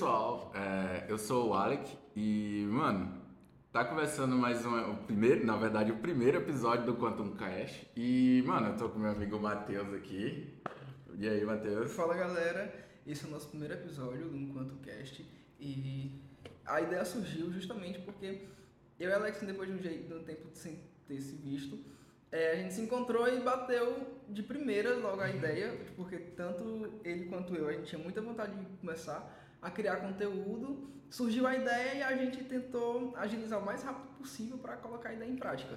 pessoal, é, eu sou o Alec e, mano, tá começando mais um, o primeiro, na verdade, o primeiro episódio do Quantum Cash. E, mano, eu tô com meu amigo Matheus aqui. E aí, Matheus? Fala galera, esse é o nosso primeiro episódio do Enquanto Cast e a ideia surgiu justamente porque eu e Alex, depois de um, jeito, de um tempo sem ter se visto, é, a gente se encontrou e bateu de primeira logo a ideia, porque tanto ele quanto eu, a gente tinha muita vontade de começar a criar conteúdo, surgiu a ideia e a gente tentou agilizar o mais rápido possível para colocar a ideia em prática.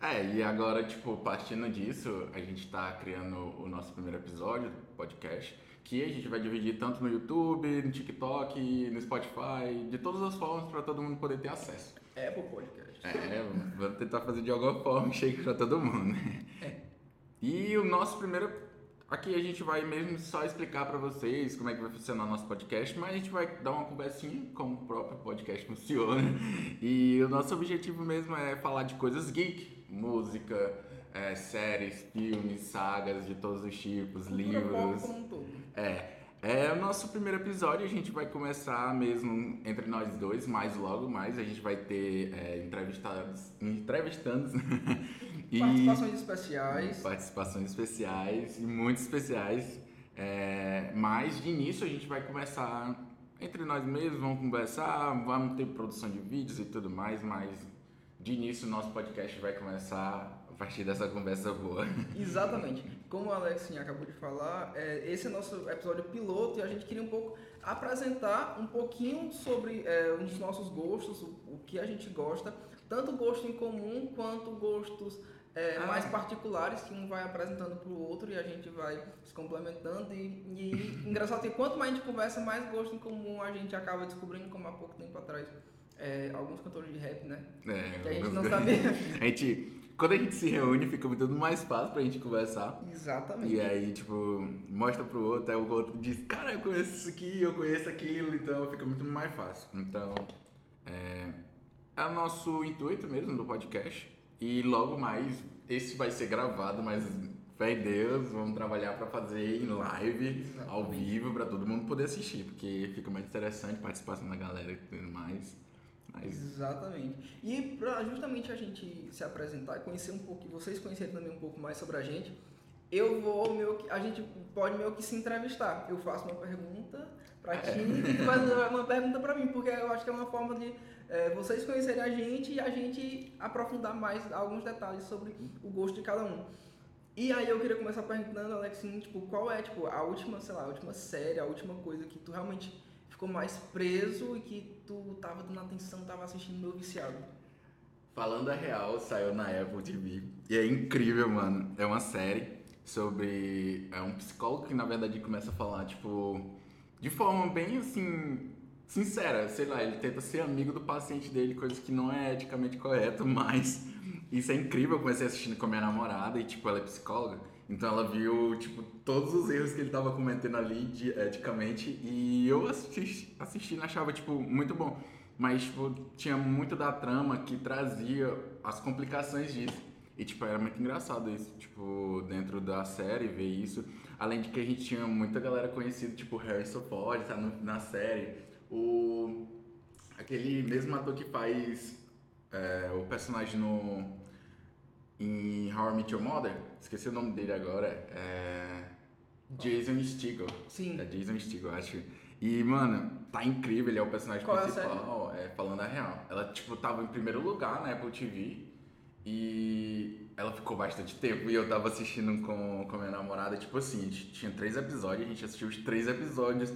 É, e agora, tipo, partindo disso, a gente está criando o nosso primeiro episódio do podcast, que a gente vai dividir tanto no YouTube, no TikTok, no Spotify, de todas as formas para todo mundo poder ter acesso. Apple Podcast. É, vamos tentar fazer de alguma forma cheio para todo mundo, né? É. E o nosso primeiro aqui a gente vai mesmo só explicar para vocês como é que vai funcionar o nosso podcast, mas a gente vai dar uma conversinha como o próprio podcast funciona. E o nosso objetivo mesmo é falar de coisas geek, música, é, séries, filmes, sagas de todos os tipos, livros. um. É, é o nosso primeiro episódio, a gente vai começar mesmo entre nós dois, mais logo mais, a gente vai ter é, entrevistados, entrevistandos e Participações especiais. participações especiais e muito especiais. É, mas de início a gente vai começar entre nós mesmos, vamos conversar, vamos ter produção de vídeos e tudo mais, mas de início o nosso podcast vai começar partir dessa conversa boa. Exatamente. Como o Alex acabou de falar, é, esse é nosso episódio piloto e a gente queria um pouco apresentar um pouquinho sobre é, os nossos gostos, o, o que a gente gosta, tanto gosto em comum quanto gostos é, Ah. mais particulares que um vai apresentando para o outro e a gente vai se complementando. E, e engraçado que quanto mais a gente conversa, mais gosto em comum a gente acaba descobrindo, como há pouco tempo atrás, é, alguns cantores de rap, né? É, Que a gente não sabia. A gente, quando a gente se reúne, fica tudo mais fácil pra gente conversar. Exatamente. E aí, tipo, mostra pro outro, aí o outro diz, cara, eu conheço isso aqui, eu conheço aquilo, então fica muito mais fácil. Então, é, é o nosso intuito mesmo do podcast. E logo mais, esse vai ser gravado, mas fé em Deus, vamos trabalhar pra fazer em live, ao vivo, pra todo mundo poder assistir, porque fica mais interessante participação da galera e tudo mais. Exatamente. E para justamente a gente se apresentar e conhecer um pouco, vocês conhecerem também um pouco mais sobre a gente, eu vou meio que, a gente pode meio que se entrevistar. Eu faço uma pergunta para É. ti e tu faz uma pergunta para mim, porque eu acho que é uma forma de é, vocês conhecerem a gente e a gente aprofundar mais alguns detalhes sobre o gosto de cada um. E aí eu queria começar perguntando, Alex, assim, tipo, qual é, tipo, a última, sei lá, a última série, a última coisa que tu realmente ficou mais preso e que tu tava dando atenção, tava assistindo meio viciado? Falando a real, saiu na Apple TV. E é incrível, mano. É uma série sobre é um psicólogo que na verdade começa a falar, tipo, de forma bem assim, sincera, sei lá, ele tenta ser amigo do paciente dele, coisa que não é eticamente correto, mas isso é incrível. Eu comecei assistindo com a minha namorada e, tipo, ela é psicóloga. Então ela viu, tipo, todos os erros que ele tava cometendo ali de, eticamente e eu assisti, assistindo achava, tipo, muito bom. Mas, tipo, tinha muito da trama que trazia as complicações disso. E, tipo, era muito engraçado isso, tipo, dentro da série, ver isso. Além de que a gente tinha muita galera conhecida, tipo, Harrison Ford, tá no- na série. O... Aquele mesmo ator que faz é, o personagem no... Em How I Met Your Mother, esqueci o nome dele agora, é... Jason Segel. Sim. É Jason Segel, acho. E, mano, tá incrível, ele é o personagem Qual é principal, é, falando a real. Ela, tipo, tava em primeiro lugar na Apple TV e ela ficou bastante tempo e eu tava assistindo com, com a minha namorada, tipo assim, a gente tinha três episódios, a gente assistiu os três episódios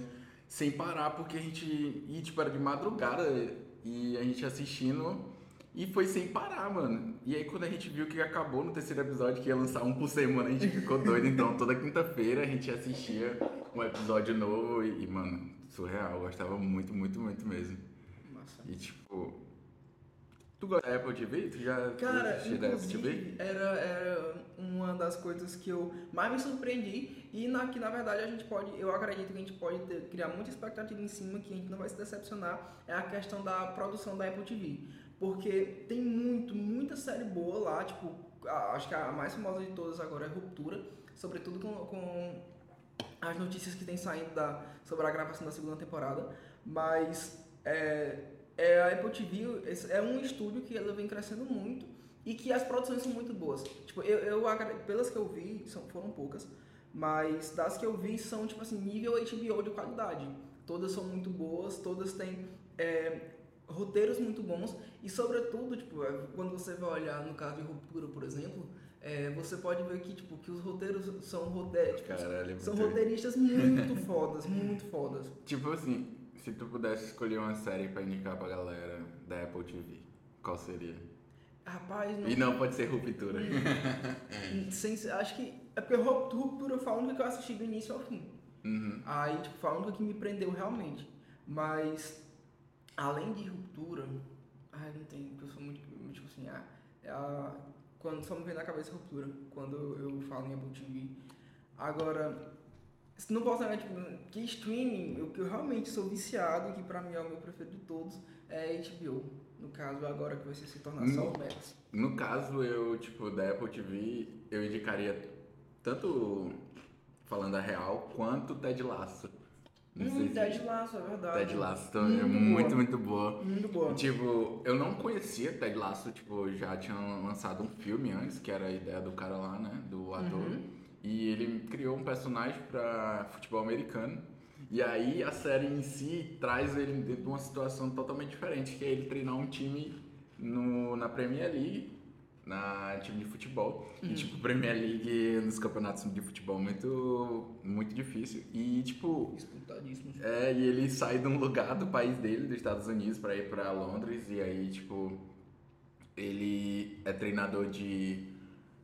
sem parar, porque a gente, e tipo, era de madrugada e a gente assistindo e foi sem parar, mano. E aí quando a gente viu que acabou no terceiro episódio, que ia lançar um por semana, a gente ficou doido. Então toda quinta-feira a gente assistia um episódio novo e, e, mano, surreal. Eu gostava muito, muito, muito mesmo. E tipo. Tu gosta da Apple TV? Tu já Cara, assistiu da Apple TV? era, era uma das coisas que eu mais me surpreendi e na, que na verdade a gente pode, eu acredito que a gente pode ter- criar muita expectativa em cima que a gente não vai se decepcionar, é a questão da produção da Apple TV. Porque tem muito, muita série boa lá, tipo, a- acho que a mais famosa de todas agora é Ruptura, sobretudo com, com as notícias que tem saindo da, sobre a gravação da segunda temporada. Mas é, é a Apple TV é um estúdio que ela vem crescendo muito e que as produções são muito boas. Tipo, eu, eu pelas que eu vi, são, foram poucas, mas das que eu vi são, tipo assim, nível HBO de qualidade. Todas são muito boas, todas têm é, roteiros muito bons e, sobretudo, tipo, é, quando você vai olhar no caso de Ruptura, por exemplo, é, você pode ver que, tipo, que os roteiros são, rote tipo, Caralho, são roteiristas muito fodas, muito fodas. Tipo assim, se tu pudesse escolher uma série pra indicar pra galera da Apple TV, qual seria? Rapaz, não... E não pode ser Ruptura. Sem, acho que... É porque Ruptura foi a única que eu assisti do início ao fim. Uhum. Aí, tipo, foi a única que me prendeu realmente. Mas, além de Ruptura... Ai, não tem... Porque eu sou muito... Tipo assim, ah, quando só me vem na cabeça ruptura, quando eu falo em Apple TV. Agora, não posso negar, tipo, que streaming, o que eu realmente sou viciado, e que pra mim é o meu preferido de todos, é HBO. No caso, agora que você se tornar só o Max. No caso, eu, tipo, da Apple TV, eu indicaria tanto falando a real, quanto Ted Lasso. Não hum, Ted se... Lasso, é verdade. Ted Lasso também é muito, muito boa. Muito boa. Tipo, eu não conhecia Ted Lasso, tipo, já tinha lançado um filme antes, que era a ideia do cara lá, né, do ator. Uhum. E ele criou um personagem para futebol americano. E aí a série em si traz ele dentro de uma situação totalmente diferente, que é ele treinar um time no, na Premier League na time de futebol. E, hum. tipo, Premier League nos campeonatos de futebol muito, muito difícil. E, tipo... Disputadíssimo. É, e ele sai de um lugar do país dele, dos Estados Unidos, para ir para Londres. E aí, tipo, ele é treinador de,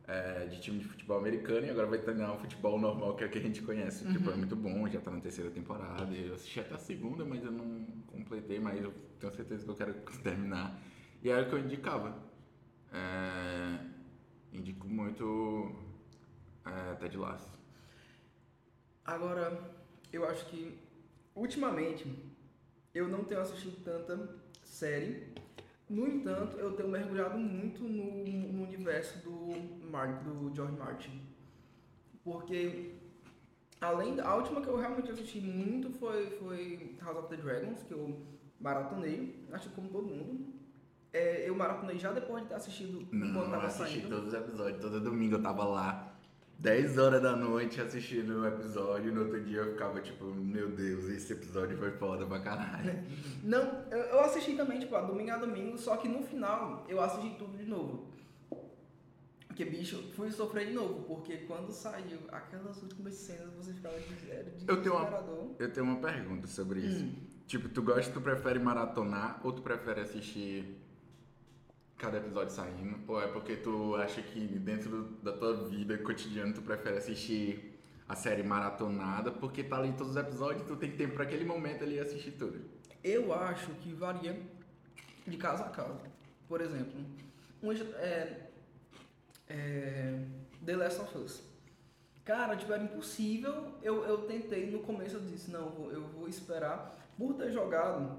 é, de time de futebol americano e agora vai treinar o futebol normal, que é o que a gente conhece. Uhum. Tipo, é muito bom, já tá na terceira temporada. Eu assisti até a segunda, mas eu não completei, mas eu tenho certeza que eu quero terminar. E era o que eu indicava é, indico muito é, Ted Lasso. Agora, eu acho que ultimamente eu não tenho assistido tanta série. No entanto, eu tenho mergulhado muito no, no universo do, do George Martin. Porque além da a última que eu realmente assisti muito foi, foi House of the Dragons, que eu maratonei, acho que como todo mundo é, eu maratonei já depois de ter assistido não, enquanto tava assisti saindo. todos os episódios. Todo domingo eu tava lá, 10 horas da noite assistindo o episódio. E no outro dia eu ficava tipo, meu Deus, esse episódio foi foda pra caralho. Não, eu assisti também, tipo, a domingo a domingo, só que no final eu assisti tudo de novo. Porque, bicho, fui sofrer de novo, porque quando saiu aquelas últimas cenas, você ficava de zero de eu tenho uma Eu tenho uma pergunta sobre isso. Hum. Tipo, tu gosta, tu prefere maratonar ou tu prefere assistir cada episódio saindo? Ou é porque tu acha que dentro da tua vida cotidiana tu prefere assistir a série maratonada porque tá ali todos os episódios e tu tem tempo para aquele momento ali assistir tudo? Eu acho que varia de caso a caso. Por exemplo, um, é, é, The Last of Us. Cara, tipo, era impossível. Eu, eu tentei, no começo eu disse, não, eu vou, eu vou esperar por ter jogado.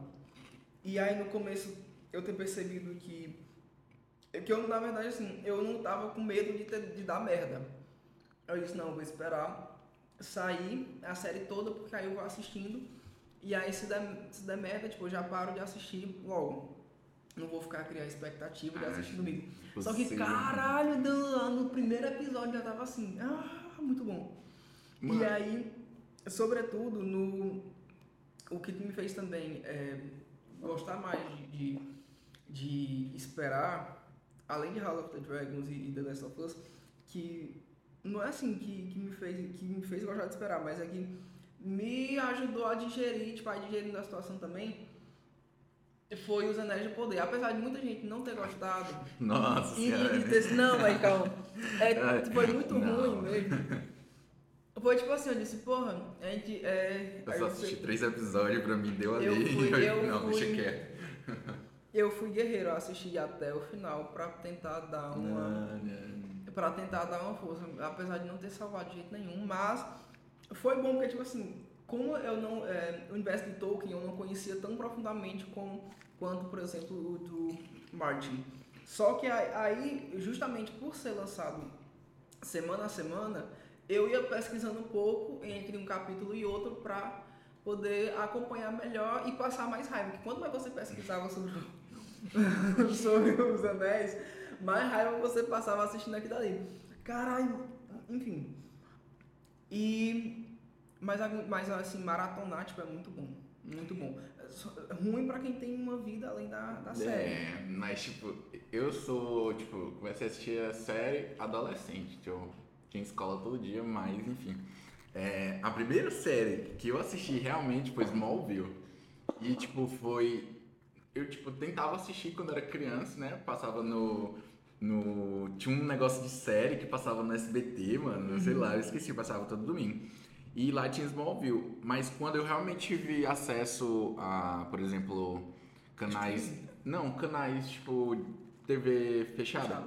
E aí no começo eu ter percebido que é que eu, na verdade, assim, eu não tava com medo de, ter, de dar merda. Eu disse, não, vou esperar sair a série toda, porque aí eu vou assistindo. E aí, se der, se der merda, tipo, eu já paro de assistir logo. Não vou ficar criando expectativa de assistir domingo. Só que, caralho, no, no primeiro episódio já tava assim, ah, muito bom. Mano. E aí, sobretudo, no o que me fez também é, gostar mais de, de, de esperar além de House of the Dragons e, e The Last of Us, que não é assim que, que, me fez, que me fez gostar de esperar, mas é que me ajudou a digerir, tipo, a digerir da situação também, foi os Anéis de Poder. Apesar de muita gente não ter gostado. Nossa e, senhora. E ter, não, mas calma. É, foi muito não. ruim mesmo. Foi tipo assim, eu disse, porra, a gente. É, eu só assisti três episódios, pra mim deu ali. Eu fui, eu não, fui... deixa quieto. Eu fui guerreiro, eu assisti até o final para tentar dar uma. para tentar dar uma força, apesar de não ter salvado de jeito nenhum, mas foi bom porque, tipo assim, como eu não. É, o universo de Tolkien eu não conhecia tão profundamente como, quanto, por exemplo, o do Martin. Só que aí, justamente por ser lançado semana a semana, eu ia pesquisando um pouco entre um capítulo e outro para poder acompanhar melhor e passar mais raiva. Porque quanto mais você pesquisava sobre, sobre os anéis, mais raiva você passava assistindo aquilo ali. Caralho, enfim. E. Mas, mas assim, maratonar tipo, é muito bom. Muito bom. Ruim pra quem tem uma vida além da, da série. É, mas tipo, eu sou, tipo, comecei a assistir a série adolescente. Tipo, tinha escola todo dia, mas enfim. É, a primeira série que eu assisti realmente foi Smallville. E tipo, foi. Eu tipo, tentava assistir quando era criança, né? Passava no. no tinha um negócio de série que passava no SBT, mano. Sei lá, eu esqueci, passava todo domingo. E lá tinha Smallville. Mas quando eu realmente tive acesso a, por exemplo, canais. Não, canais tipo TV fechada.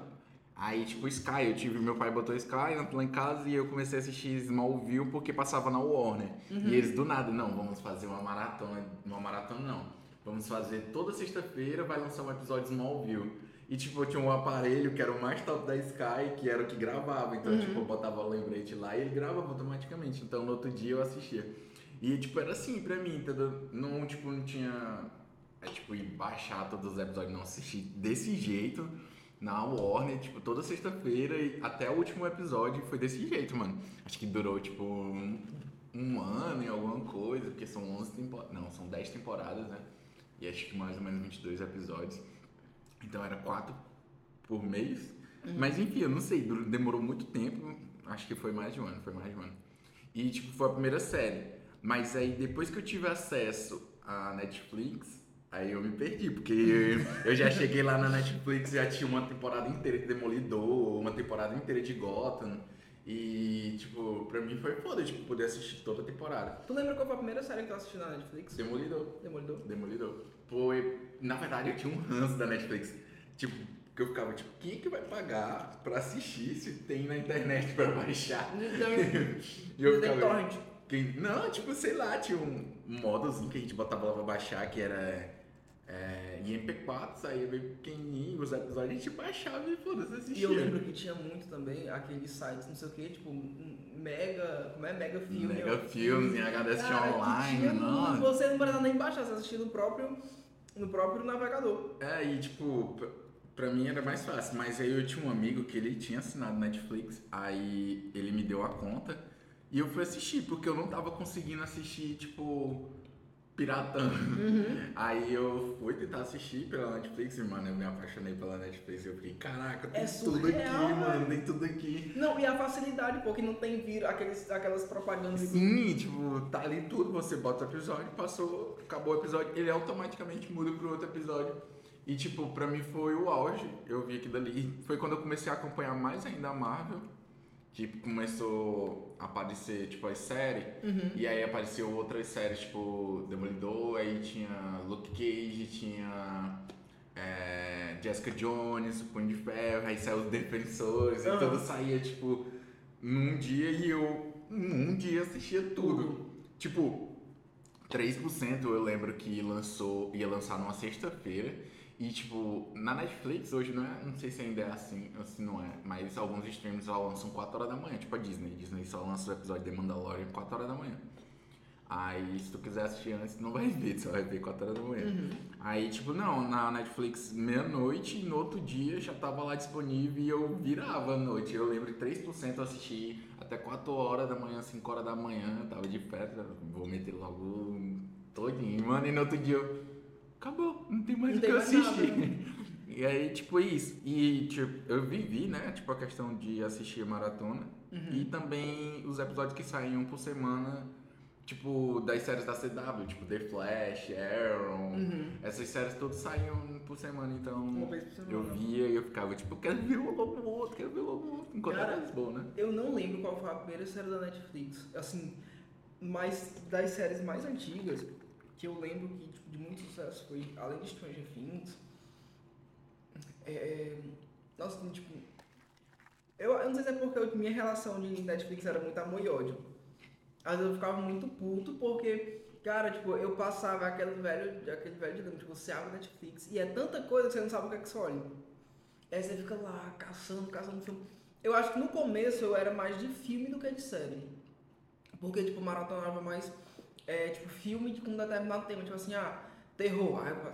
Aí, tipo, Sky, eu tive, meu pai botou Sky lá em casa e eu comecei a assistir Smallville porque passava na Warner. Uhum. E eles do nada, não, vamos fazer uma maratona. Uma maratona não. Vamos fazer toda sexta-feira, vai lançar um episódio Smallville. E tipo, eu tinha um aparelho que era o mais top da Sky, que era o que gravava. Então, Uhum. tipo, eu botava o lembrete lá e ele gravava automaticamente. Então, no outro dia eu assistia. E, tipo, era assim pra mim, entendeu? Não, tipo, não tinha... É, tipo, ir baixar todos os episódios, não. Assistir desse jeito na Warner, tipo, toda sexta-feira e até o último episódio foi desse jeito, mano. Acho que durou, tipo, um, um ano e alguma coisa, porque são 11 temporadas... Não, são 10 temporadas, né? E acho que mais ou menos 22 episódios. Então era quatro por mês. Mas enfim, eu não sei, demorou muito tempo. Acho que foi mais de um ano, foi mais de um ano. E tipo, foi a primeira série. Mas aí depois que eu tive acesso à Netflix, aí eu me perdi, porque eu já cheguei lá na Netflix e já tinha uma temporada inteira de Demolidor, uma temporada inteira de Gotham. E, tipo, pra mim foi foda, tipo, poder assistir toda a temporada. Tu lembra qual foi a primeira série que tu assistiu na Netflix? Demolidor. Demolidor. Demolidor. Foi. Na verdade, eu tinha um ranço da Netflix. Tipo, que eu ficava, tipo, quem que vai pagar pra assistir se tem na internet pra baixar? E eu Tem ficava. torrent. Quem, não, tipo, sei lá, tinha um modozinho que a gente botava lá pra baixar, que era. É, em MP4, saía bem pequenininho, os episódios a gente baixava e foda-se assistia. E eu lembro que tinha muito também aqueles sites, não sei o que, tipo, mega. Como é? Mega filme. Mega filmes em HD online, nossa. Você não precisava nem baixar, você assistia no próprio, no próprio navegador. É, e tipo, pra mim era mais fácil, mas aí eu tinha um amigo que ele tinha assinado Netflix, aí ele me deu a conta e eu fui assistir, porque eu não tava conseguindo assistir, tipo, piratando. Aí eu fui tentar assistir pela Netflix e, mano, eu me apaixonei pela Netflix e eu fiquei, caraca, tem É tudo aqui, surreal, mano, tem tudo aqui. Não, e a facilidade, porque não tem vírus, aqueles, aquelas propagandas. Sim, tipo, tá ali tudo, você bota o episódio, passou, acabou o episódio, ele automaticamente muda pro outro episódio. E tipo, pra mim foi o auge, eu vi aquilo ali. Foi quando eu comecei a acompanhar mais ainda a Marvel. Tipo, começou a aparecer, tipo, as séries. E aí apareceu outras séries, tipo, Demolidor, aí tinha Luke Cage, tinha é, Jessica Jones, Punho de Ferro, aí saiu os Defensores, e Aham. tudo saía, tipo, num dia e eu, num dia, assistia tudo. Tipo, 3% eu lembro que lançou, ia lançar numa sexta-feira. E, tipo, na Netflix hoje não é, não sei se ainda é assim, ou se não é, mas alguns streams só lançam 4 horas da manhã, tipo a Disney. Disney só lança o episódio de Mandalorian 4 horas da manhã. Aí, se tu quiser assistir antes, não vai ver, tu só vai ver 4 horas da manhã. Aí, tipo, não, na Netflix meia-noite e no outro dia já tava lá disponível e eu virava à noite. Eu lembro que 3% eu assisti até 4 horas da manhã, 5 horas da manhã, tava de festa, vou meter logo todinho. Mano, e no outro dia eu, acabou, não tem mais o que eu assistir. E aí, tipo, isso. E, tipo, eu vivi, né, tipo, a questão de assistir a maratona e também os episódios que saíam por semana, tipo, das séries da CW, tipo, The Flash, Arrow, essas séries todas saíam por semana, então Uma vez por semana. eu via e eu ficava, tipo, quero ver logo o outro, quero ver logo o outro, enquanto Cara, era Lisboa, né? Eu não lembro qual foi a primeira série da Netflix, assim, mas das séries mais antigas, que eu lembro que tipo, de muito sucesso foi, além de Stranger Things, é, nossa, tem, tipo, eu, eu não sei se é porque minha relação de Netflix era muito amor e ódio. Às vezes eu ficava muito puto porque, cara, tipo, eu passava aquele velho, aquele velho dilema, tipo, você abre Netflix e é tanta coisa que você não sabe o que é que você olha. Aí você fica lá caçando, caçando filme. Eu acho que no começo eu era mais de filme do que de série. Porque, tipo, maratonava mais é, tipo, filme com um determinado tema, tipo assim, ah, terror. Aí eu,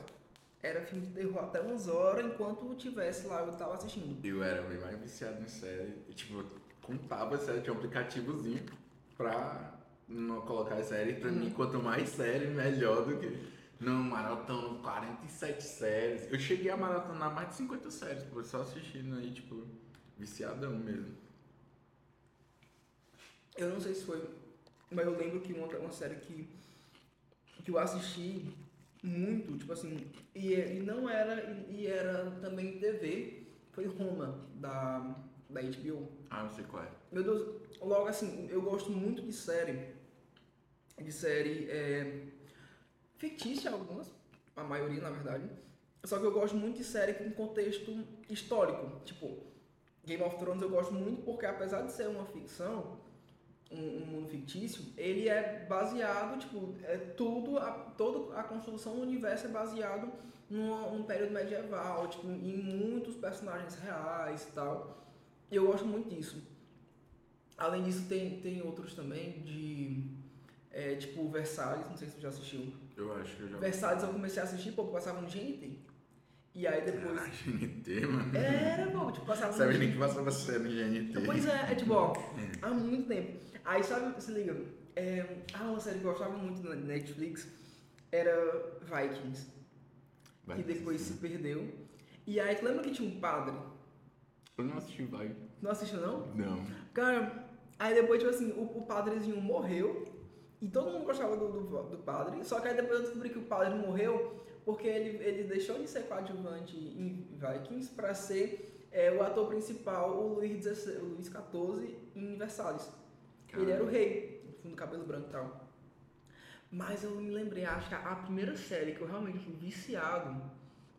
era filme de terror até umas horas, enquanto tivesse lá, eu tava assistindo. Eu era bem mais viciado em série. E, tipo, eu contava série, tinha um aplicativozinho pra não colocar as séries. Pra mim, quanto mais série, melhor do que. Não, maratona 47 séries. Eu cheguei a maratonar mais de 50 séries, pô, só assistindo aí, tipo, viciadão mesmo. Eu não sei se foi, mas eu lembro que uma, uma série que, que eu assisti muito, tipo assim, e, e não era, e, e era também TV, foi Roma, da, da HBO. Ah, não sei qual é. Meu Deus, logo assim, eu gosto muito de série, de série é, fictícia algumas, a maioria na verdade, só que eu gosto muito de série com contexto histórico, tipo, Game of Thrones eu gosto muito porque apesar de ser uma ficção, um, um mundo fictício, ele é baseado, tipo, é tudo, a, toda a construção do universo é baseado num, num período medieval, tipo, em muitos personagens reais e tal. E eu gosto muito disso. Além disso, tem, tem outros também de, é, tipo, Versalhes, não sei se você já assistiu. Eu acho que eu já. Versalhes eu comecei a assistir porque passava no GNT. E aí depois... Ah, GNT, mano. Era, pô, tipo, passava no Sabe GNT. nem que passava série no GNT. Pois é, é tipo, ó, há muito tempo. Aí sabe, se liga, é, ah, uma série que eu gostava muito na Netflix era Vikings, Vai que depois se assistir. perdeu. E aí, tu lembra que tinha um padre? Eu não assisti vai. Não assistiu não? Não. Cara, aí depois, tipo assim, o, o padrezinho morreu e todo mundo gostava do, do, do padre, só que aí depois eu descobri que o padre morreu porque ele, ele deixou de ser coadjuvante em Vikings pra ser é, o ator principal, o Luís, XVI, o Luís XIV, em Versalhes. Ele era o rei, com o cabelo branco e tal. Mas eu me lembrei, acho que a, a primeira série que eu realmente fui viciado,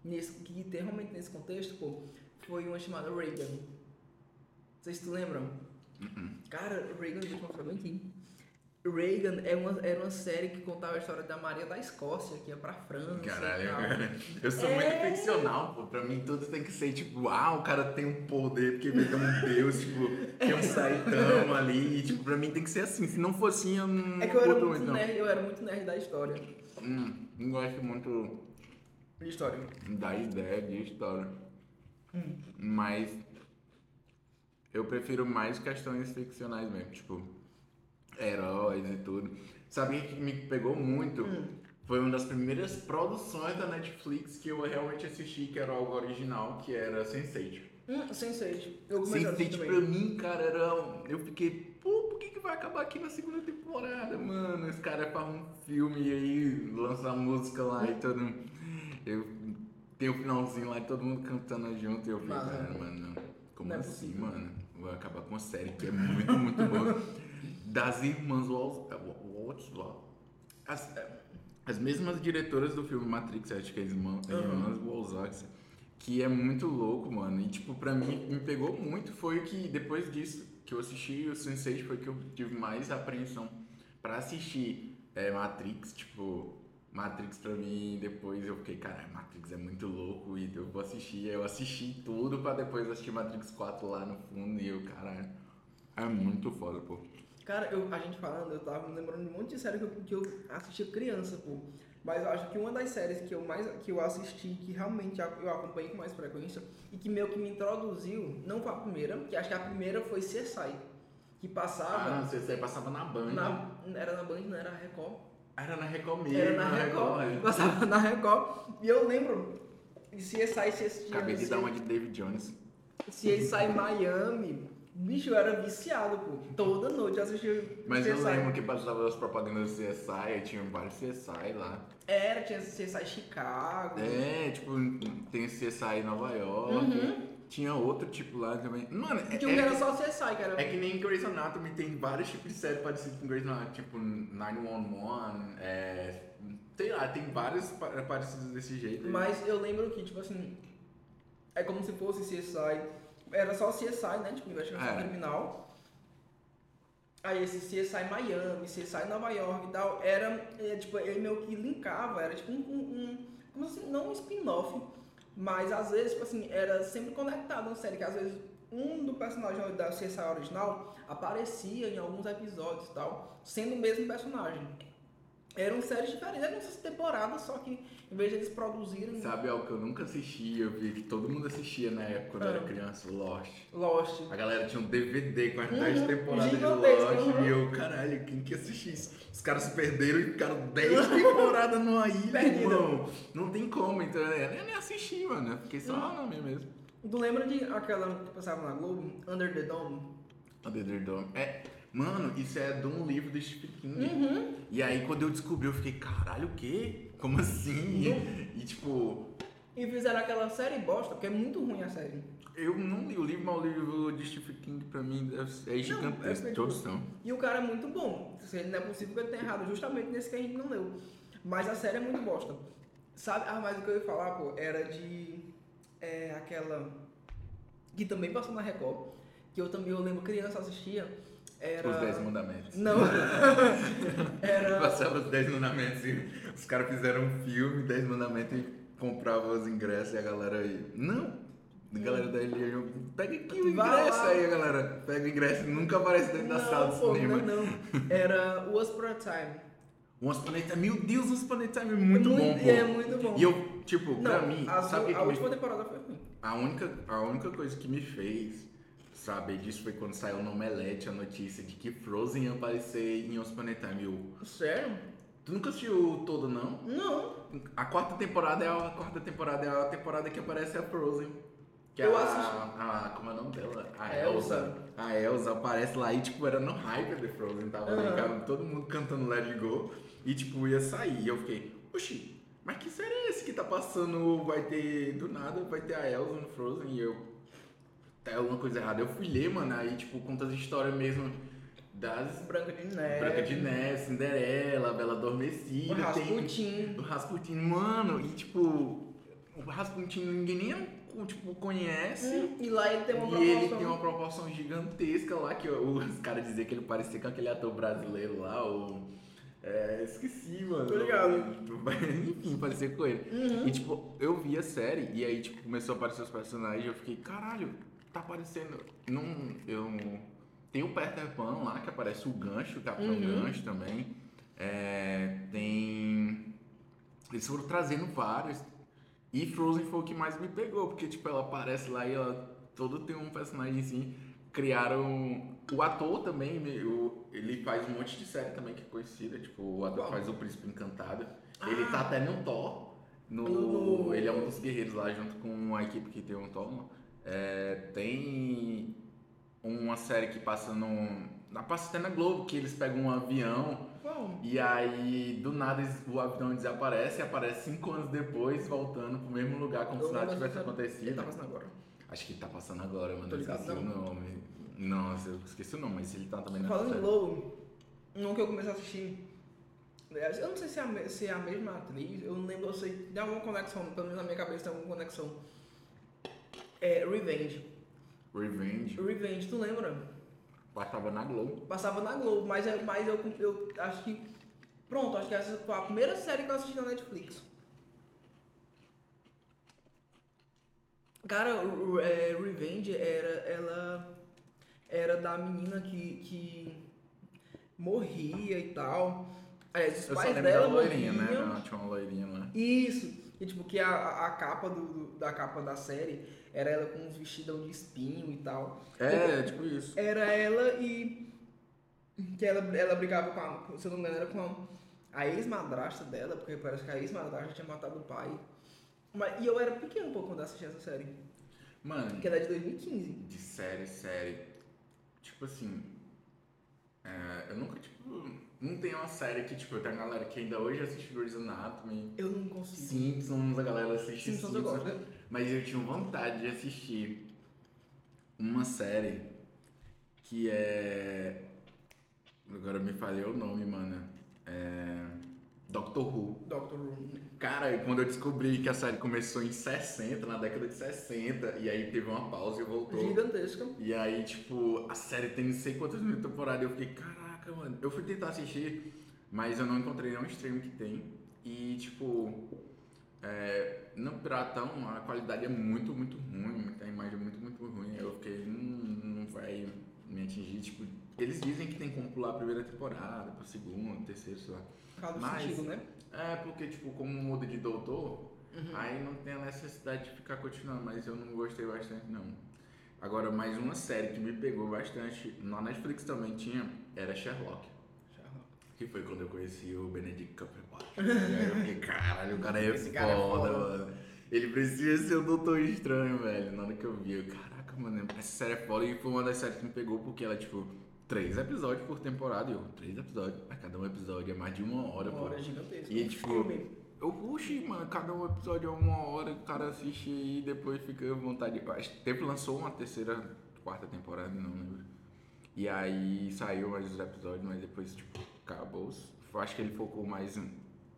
nesse, que tem realmente nesse contexto, pô, foi uma chamada Reagan. Vocês se lembram? Cara, Reagan, deixa eu mostrar bem aqui. Reagan é uma, era uma série que contava a história da Maria da Escócia, que ia pra França. Caralho, cara. Eu sou É. muito ficcional, pô. Pra mim tudo tem que ser tipo, ah, o cara tem um poder porque ele é um deus, tipo, tem um saitão ali. E, tipo, pra mim tem que ser assim. Se não for assim, eu não É que eu era muito não. nerd, eu era muito nerd da história. Hum, não gosto muito De história. da ideia de história. Hum. Mas eu prefiro mais questões ficcionais mesmo, tipo, heróis e tudo. Sabe o que me pegou muito? Hum. Foi uma das primeiras produções da Netflix que eu realmente assisti, que era algo original, que era Sense8. Hum, Sense8. Eu comecei a assistir Sense8 também. pra mim, cara, era. um- Eu fiquei, pô, por que, que vai acabar aqui na segunda temporada, mano? Esse cara faz um filme e aí lança a música lá e todo. Eu tem o finalzinho lá e todo mundo cantando junto e eu fiquei, Mas- cara, mano, como Não é assim, mano? Vai acabar com uma série que é muito, muito boa. Das irmãs Wals- as, as mesmas diretoras do filme Matrix, acho que é as irmãs, Aham. irmãs Wazowski, que é muito louco, mano. E, tipo, pra mim, me pegou muito foi que depois disso, que eu assisti o Sense8, foi que eu tive mais apreensão pra assistir é, Matrix, tipo... Matrix pra mim, depois eu fiquei, cara, Matrix é muito louco e eu vou assistir. Eu assisti tudo pra depois assistir Matrix 4 lá no fundo e eu, caralho, é muito foda, pô. Cara, eu, a gente falando, eu tava me lembrando de um monte de série que eu, que eu assistia criança, pô. Mas eu acho que uma das séries que eu mais que eu assisti, que realmente eu acompanhei com mais frequência, e que meio que me introduziu, não foi a primeira, que acho que a primeira foi CSI. Que Ah, passava. não, você você passava na Band. na, era na Band, não era na Record. Era na Record mesmo. Era na Record. é. Passava na Record. E eu lembro de CSI, se assistia. Acabei de dar uma de David Jones. CSI Miami. Bicho, eu era viciado, pô. Toda noite eu assistia Mas CSI. eu lembro que passava as propagandas do CSI, tinha vários CSI lá. Era, tinha CSI Chicago. É, tipo, tem CSI Nova York. Uhum. Tinha outro tipo lá também. Mano, é, Tinha um que é, era só CSI, que era. é que nem Grey's Anatomy tem vários tipos de série parecidos com Grey's Anatomy, tipo 911, é, sei lá, tem vários pa- parecidos desse jeito. Mas eu lembro que, tipo assim, é como se fosse CSI. Era só CSI, né? Tipo, investigação É. criminal. Aí esse CSI Miami, CSI Nova York e tal, era, é, tipo, ele meio que linkava, era tipo um, um, um como assim, não um spin-off, mas às vezes, tipo assim, era sempre conectado na série, que às vezes um do personagem da CSI original aparecia em alguns episódios e tal, sendo o mesmo personagem. Eram séries diferentes, eram essas temporadas, só que em vez de eles produzirem Sabe algo que eu nunca assisti, eu vi que todo mundo assistia na época quando eu era Ah. criança, Lost. Lost. A galera tinha um DVD com as Uhum, 10 temporadas de Lost uhum. e eu, caralho, quem que assistiu isso? Os caras se perderam e ficaram 10 temporadas numa ilha, Perdida. irmão. Não tem como, então eu nem, assisti, mano. Eu fiquei só Uhum. na minha mesmo. Tu lembra de aquela que passava na Globo, Under the Dome? Under Dome. É, mano, isso é de um livro do Stephen King. Uhum. E aí quando eu descobri, eu fiquei, caralho, o quê? Como assim? E tipo, E fizeram aquela série bosta, porque é muito ruim a série. eu não li o livro, mas o livro de Stephen King pra mim deve ser- é gigantesco. é Todos são. E o cara é muito bom. Se ele não é possível que ele tenha errado, justamente nesse que a gente não leu. Mas a série é muito bosta. Sabe, ah, mas o que eu ia falar, pô, era de é, aquela que também passou na Record, que eu também eu lembro criança assistia. Era. Os 10 mandamentos. Não. era. Passava os 10 mandamentos e os caras fizeram um filme, 10 mandamentos e compravam os ingressos e a galera aí. Não! A galera da ilha, pega aqui o ingresso aí, a galera. Pega o ingresso e nunca aparece dentro da sala Não, de pô, cinema. não, não. Era Once Upon a Time. Once Upon a Time, meu Deus, Once Upon a Time é muito, bom, pô. É muito bom. E eu, tipo, não, pra mim, a, sabe o a me última temporada foi ruim. A única, a única coisa que me fez saber disso foi quando saiu no Omelete a notícia de que Frozen ia aparecer em Once Upon a Time. Eu, Sério? tu nunca assistiu todo, não? Não. A quarta temporada é a, a quarta temporada é a temporada que aparece a Frozen. Que Eu a, assisti. a, como é o nome dela? A Elsa. Elsa. A Elsa aparece lá e, tipo, era no hype de Frozen. Tava Aham. cara, todo mundo cantando Let It Go. E, tipo, ia sair. E eu fiquei, oxi, mas que série é esse que tá passando? Vai ter, do nada, vai ter a Elsa no Frozen. E eu, tá alguma coisa errada. Eu fui ler, mano, aí, tipo, conta as histórias mesmo das... Branca de Neve. Branca de Neve, Cinderela, Bela O Adormecida. tem- Rasputin. do Rasputin, mano, e tipo, o Rasputin ninguém nem tipo, conhece. Hum, E lá ele tem uma e ele proporção. tem uma proporção gigantesca lá, que os caras diziam que ele parecia com aquele ator brasileiro lá, o. É, esqueci, mano. Tô ligado. Enfim, parecia com ele. Uhum. E tipo, eu vi a série e aí, tipo, começou a aparecer os personagens e eu fiquei, caralho, tá aparecendo. Não, eu. Tem o Peter Pan lá, que aparece o gancho, o Capitão Uhum. Gancho também. É, tem. Eles foram trazendo vários. E Frozen foi o que mais me pegou, porque tipo, ela aparece lá e ela todo tem um personagem assim. Criaram. O ator também, o- ele faz um monte de série também que é conhecida. Tipo, o ator faz o Príncipe Encantado. Ele tá até no Thor. No, Ele é um dos guerreiros lá, junto com a equipe que tem um Thor. É, tem uma série que passa no. Na passa até na Globo, que eles pegam um avião Qual? e aí, do nada, o avião desaparece e aparece cinco anos depois, voltando pro mesmo lugar, como se nada tivesse dessa- Ele acontecido. tá passando agora. Acho que tá passando agora, mano. Tô Eu ligado, esqueci o não. nome. Nossa, eu esqueci o nome, mas ele tá também nessa Falando em. Globo, um que eu comecei a assistir. Eu não sei se é, a, se é a mesma atriz, eu não lembro, eu sei, tem alguma conexão, pelo menos na minha cabeça tem alguma conexão. É Revenge. Revenge. Revenge, tu lembra? Passava na Globo. Passava na Globo, mas, é- mas eu, eu acho que. Pronto, acho que essa foi a primeira série que eu assisti na Netflix. Cara, é, Revenge era. Ela era da menina que, que morria e tal. Aliás, os Eu pais dela da loirinha, né? morriam. Não, tinha uma loirinha lá. Isso. E tipo, que a, a a capa do, do- da capa da série era ela com uns vestidão de espinho e tal. É, tipo isso. Era ela e. Que ela, ela brigava com a. Se eu não me engano, era com a, a ex-madrasta dela, porque parece que a ex-madrasta tinha matado o pai. Mas, e eu era pequeno pô, quando eu assisti essa série. Mano, Que ela é de 2015. de série, série. Tipo assim. é, eu nunca, tipo. Não tem uma série que, tipo, tem uma galera que ainda hoje assiste Grey's Anatomy. Eu não consigo. Simpsons, a galera assiste Simpsons eu gosto. Mas eu tinha vontade de assistir uma série que é. Agora me falhei o nome, mano. É. Doctor Who. Doctor Who. Cara, quando eu descobri que a série começou em 60, na década de 60, e aí teve uma pausa e voltou. Gigantesca. E aí, tipo, a série tem não sei quantas mil temporadas. Eu fiquei, caraca, mano. Eu fui tentar assistir, mas eu não encontrei nenhum stream que tem. E, tipo, é, no Piratão a qualidade é muito, muito ruim. A imagem é muito, muito ruim. Eu fiquei, hum, não vai me atingir. Tipo, eles dizem que tem como pular a primeira temporada, pra segunda, terceira, sei lá. Cada Mas- sentido, né? É, porque, tipo, como muda de doutor, Uhum. aí não tem a necessidade de ficar continuando, mas eu não gostei bastante, não. Agora, mais uma série que me pegou bastante, na Netflix também tinha, era Sherlock. Que foi quando eu conheci o Benedict Cumberbatch. Aí eu fiquei, caralho, o cara é Esse cara é foda, foda. mano. Ele precisa ser o Doutor Estranho, velho. Na hora que eu vi, eu, caraca, mano, essa série é foda. E foi uma das séries que me pegou porque ela, tipo, três episódios por temporada. E eu, três episódios. Mas cada um episódio é mais de uma hora, Uma pô. hora gigantesca. E, tipo, Filme. Eu puxei, mano, cada um episódio é uma hora, o cara assiste e depois fica à vontade. Acho que teve lançou uma terceira, quarta temporada, não lembro. E aí saiu mais os episódios, mas depois, tipo, acabou. Eu Acho que ele focou mais.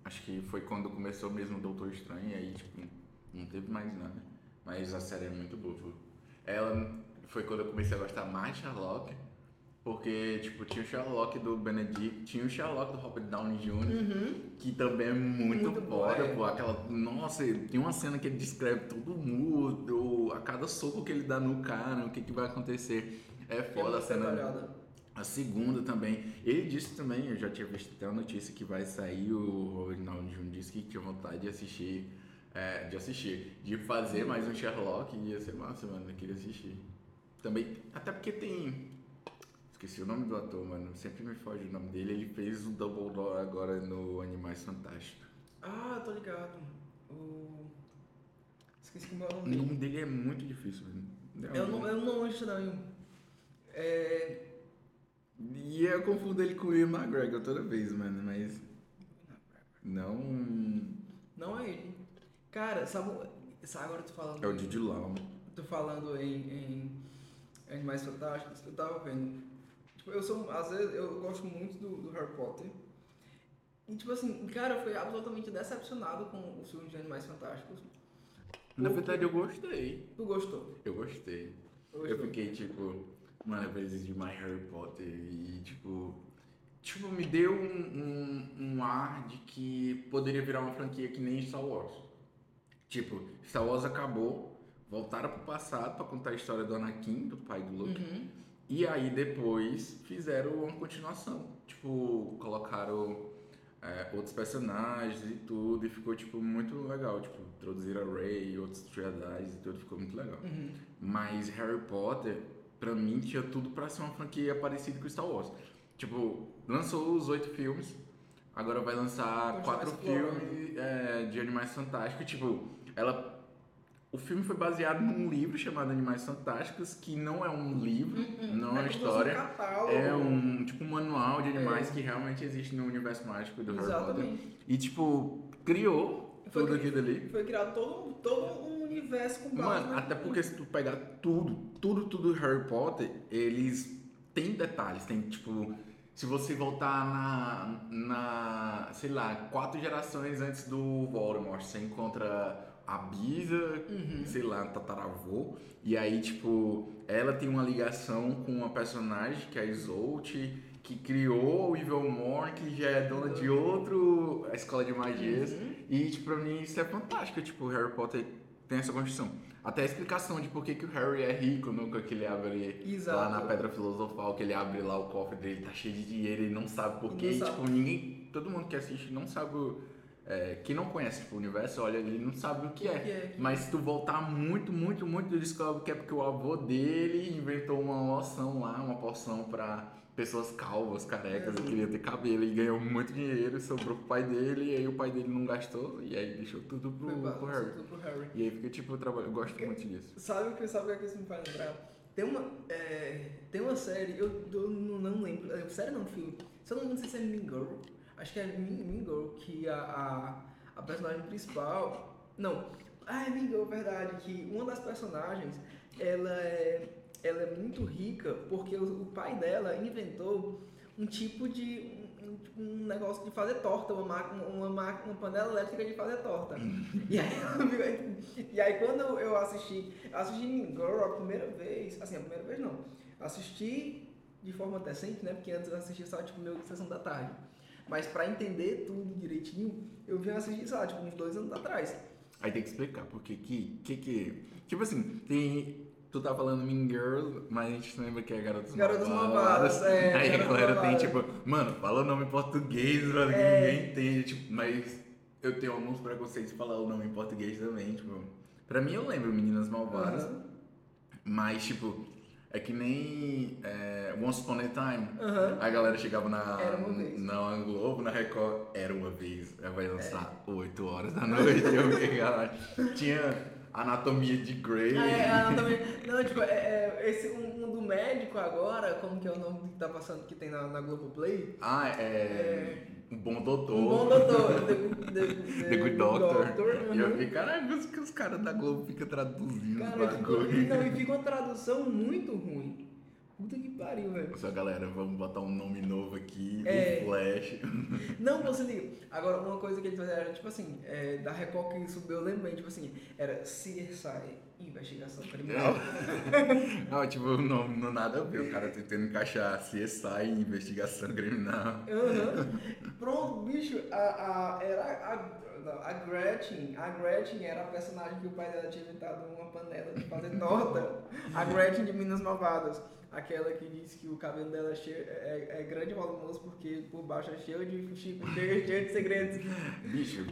Acho que foi quando começou mesmo o Doutor Estranho, e aí, tipo, não teve mais nada. Mas a série é muito boa. Ela foi quando eu comecei a gostar mais de Sherlock. Porque, tipo, tinha o Sherlock do Benedict, tinha o Sherlock do Robert Downey Jr., Uhum. que também é muito, Muito foda, é. pô. Aquela. Nossa, tem uma cena que ele descreve todo mundo, a cada soco que ele dá no cara, o que, que vai acontecer. É foda a muito cena. detalhada. A segunda também. Ele disse também, eu já tinha visto até a notícia que vai sair, o Downey Jr. disse que tinha vontade de assistir. é, de assistir. De fazer mais um Sherlock, ia ser massa, mano. Eu queria assistir. Também. Até porque tem. Esqueci o nome do ator, mano. Sempre me foge o nome dele. Ele fez o Dumbledore agora no Animais Fantásticos. Ah, tô ligado. O... Esqueci como é o O nome. nome dele é muito difícil, velho. Eu não, eu não lembro estranho. É. E eu confundo ele com o Ian McGregor toda vez, mano. Mas. Não. Não é ele. Cara, sabe. sabe agora eu tô falando. É o Didi Lau. Tô falando em, em Animais Fantásticos. Eu tava vendo. Tipo, eu sou. Às vezes eu gosto muito do, do Harry Potter. E tipo assim, cara, eu fui absolutamente decepcionado com os filmes de Animais Fantásticos. Na verdade, eu gostei. Tu gostou? Eu gostei. Tu Eu fiquei tipo, mano, eu preciso de mais Harry Potter e tipo. Tipo, me deu um, um, um ar de que poderia virar uma franquia que nem Star Wars. Tipo, Star Wars acabou, voltaram pro passado pra contar a história do Anakin, do pai do Luke. Uhum. E aí depois fizeram uma continuação. Tipo, colocaram é, outros personagens e tudo, e ficou tipo muito legal. Tipo, introduziram a Rey, outros Jedi e tudo, ficou muito legal. Uhum. Mas Harry Potter, pra mim, tinha tudo pra ser uma franquia parecida com Star Wars. Tipo, lançou os oito filmes, agora vai lançar quatro filmes é, de Animais Fantásticos. Tipo, ela. O filme foi baseado num livro chamado Animais Fantásticos, que não é um livro, não é uma fosse história. Um. É um tipo um manual de animais que realmente existe no universo mágico do Harry Potter. E tipo, criou Foi tudo aquilo ali. Foi criado todo, todo um universo com base Mano, até porque se tu pegar tudo, tudo, tudo do Harry Potter, eles têm detalhes, tem tipo. Se você voltar na, na, sei lá, quatro gerações antes do Voldemort, você encontra a Bisa, Uhum. sei lá, tataravô, e aí, tipo, ela tem uma ligação com uma personagem que é a Isolde, que criou o Evilmore, que já é dona de outro escola de magias, Uhum. e, tipo, pra mim isso é fantástico, tipo, Harry Potter tem essa construção. Até a explicação de por que, que o Harry é rico, nunca que ele abre Exato. lá na Pedra Filosofal, que ele abre lá o cofre dele, tá cheio de dinheiro, ele não sabe por quê, tipo, ninguém, todo mundo que assiste não sabe, é, quem não conhece tipo, o universo, olha ali, não sabe o que é. Que é. Mas se tu voltar muito, muito, muito, tu descobre que é porque o avô dele inventou uma loção lá, uma poção pra pessoas calvas, carecas, e Uhum. queria ter cabelo, e ganhou muito dinheiro, sobrou pro pai dele, e aí o pai dele não gastou, e aí deixou tudo pro, pro Harry. tudo pro Harry. E aí fica tipo, eu, trabalho, eu gosto muito disso. Sabe o que, sabe o que isso me faz lembrar? Tem uma, é, tem uma série, eu, eu não, não lembro, é, série não, filme. Se eu não não sei se é Mean Girl. Acho que é Mean, mean Girl, que a, a, a personagem principal. Não, ah, é Mean Girl, verdade. Que uma das personagens, ela é, ela é muito rica porque o, pai dela inventou um tipo de. Um, um negócio de fazer torta, uma, máquina, uma, máquina, uma panela elétrica de fazer torta. e, aí, e aí quando eu assisti, assisti Mean Girl a primeira vez, assim, a primeira vez não, assisti de forma decente, né, porque antes eu assistia só, tipo, meio sessão da tarde. Mas pra entender tudo direitinho, eu vim assistir, sei lá, tipo, uns dois anos atrás. Aí tem que explicar, porque que, que, que. Tipo assim, tem. Tu tá falando Mean Girls, mas a gente lembra que é Garotos, Garotos. Malvadas, é, Aí a galera tem, tipo, mano, fala o nome em português, mano, que É. ninguém entende, tipo, mas eu tenho alguns preconceitos de falar o nome em português também, tipo. Pra mim eu lembro Meninas Malvadas, Aham. mas, tipo, é que nem é, Once Upon a Time. Aham. A galera chegava na, na Globo, na Record, era uma vez. Vai lançar É. 8 horas da noite. eu caralho. Tinha Anatomia de Grey. Ah, é, ah, não, tipo, é, é, esse um, um do médico agora, como que é o nome que tá passando que tem na, na Globoplay? Ah, é. Um bom doutor. Um bom doutor. The, the, The Good Doctor. E eu fiquei, caralho, os, que os caras da Globo ficam traduzindo Cara, tipo, não, e fica uma tradução muito ruim. Puta que pariu, velho. Só galera, vamos botar um nome novo aqui, É. o Flash. Não, você liga. Agora, uma coisa que eles faziam era, tipo assim, é, da Record que subiu, eu lembro bem, tipo assim, era CSI, Investigação Criminal. Não, tipo, não, não nada a ver. O cara tentando encaixar CSI investigação criminal. Aham. Pronto, bicho, a, a, era a, não, a Gretchen. A Gretchen era a personagem que o pai dela tinha inventado uma panela de fazer torta. A Gretchen de Minas Malvadas. Aquela que diz que o cabelo dela é, cheio, é, é grande e volumoso porque por baixo é cheio de chico, cheio, cheio de segredos. Bicho,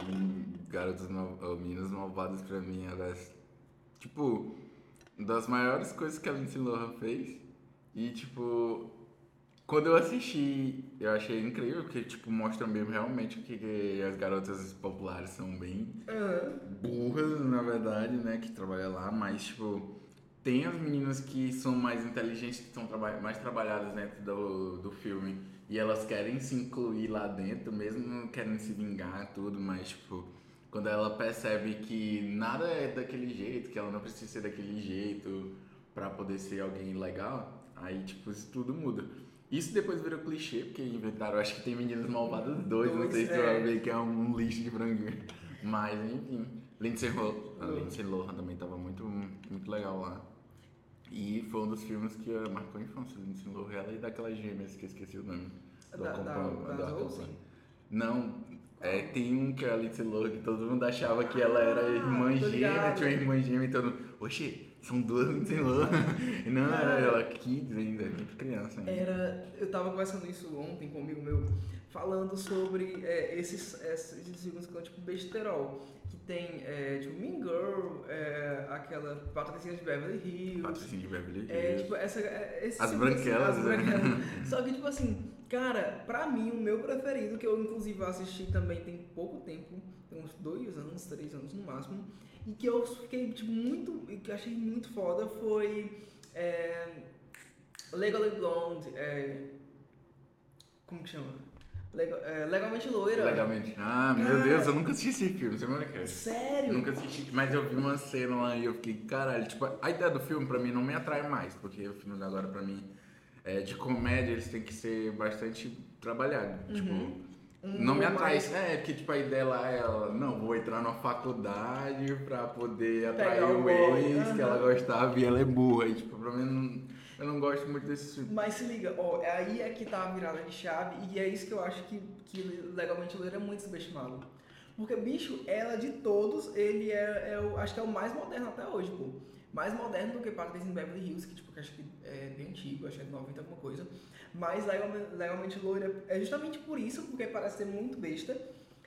Garotas Mal... Meninas Malvadas pra mim era, tipo, das maiores coisas que a Lindsay Lohan fez. E, tipo, quando eu assisti, eu achei incrível, porque, tipo, mostra mesmo realmente que, que as garotas populares são bem Aham. burras, na verdade, né, que trabalham lá, mas, tipo, tem as meninas que são mais inteligentes, que são traba mais trabalhadas dentro do, do filme, e elas querem se incluir lá dentro, mesmo querem se vingar, tudo, mas, tipo, quando ela percebe que nada é daquele jeito, que ela não precisa ser daquele jeito pra poder ser alguém legal, aí, tipo, isso tudo muda. Isso depois virou clichê, porque inventaram, acho que tem Meninas Malvadas 2, não Dois, sei se tu é. vai ver que é um lixo de franguinho. Mas, enfim. Lindsay Lohan, Lindsay Lohan também tava muito, muito legal lá. E foi um dos filmes que marcou a infância da Lindsay Lohan, ela e daquelas gêmeas que eu esqueci o nome. Do Da- da- do Olsen? acompanha. Não, é, tem um que é a Lindsay Lohan que todo mundo achava que ela era irmã Ah, tô gêmea, tinha uma irmã gêmea e todo mundo, oxi, são duas Lindsay Lohan. E não, era ela kids ainda, muito criança ainda. Era, eu tava conversando isso ontem com um amigo meu, falando sobre é, esses, esses filmes que são tipo besterol. Tem, é, tipo, Mean Girl, é, aquela Patricinha de Beverly Hills. Patrocínio de Beverly Hills. É, tipo, essa, é, esses As filmes, branquelas, as né? Só que, tipo assim, cara, pra mim, o meu preferido, que eu inclusive assisti também tem pouco tempo, tem uns dois anos, três anos no máximo, e que eu fiquei, tipo, muito, e que eu achei muito foda foi é, Legally Blonde, é, como que chama? Legal, é, Legalmente Loira. Legalmente. Ah, meu Cara. Deus, eu nunca assisti esse filme, você não quer? Sério? Nunca assisti, mas eu vi uma cena lá e eu fiquei, caralho, tipo, a ideia do filme pra mim não me atrai mais, porque o filme agora pra mim é de comédia, eles têm que ser bastante trabalhados, tipo, Um não me atrai, mais- é, porque tipo a ideia lá é ela, não, vou entrar numa faculdade pra poder atrair o o ex que ela gostava e ela é burra, e tipo, pra mim não, eu não gosto muito desse filme. Mas se liga, ó, aí é que tá a virada de chave e é isso que eu acho que, que legalmente loira é muito subestimado. Porque, bicho, ela de todos, ele é, é o, acho que é o mais moderno até hoje, pô. Mais moderno do que Paradise em Beverly Hills, que tipo, que acho que é bem antigo, acho que é de 90 alguma coisa. Mas legalmente, loira é justamente por isso, porque parece ser muito besta.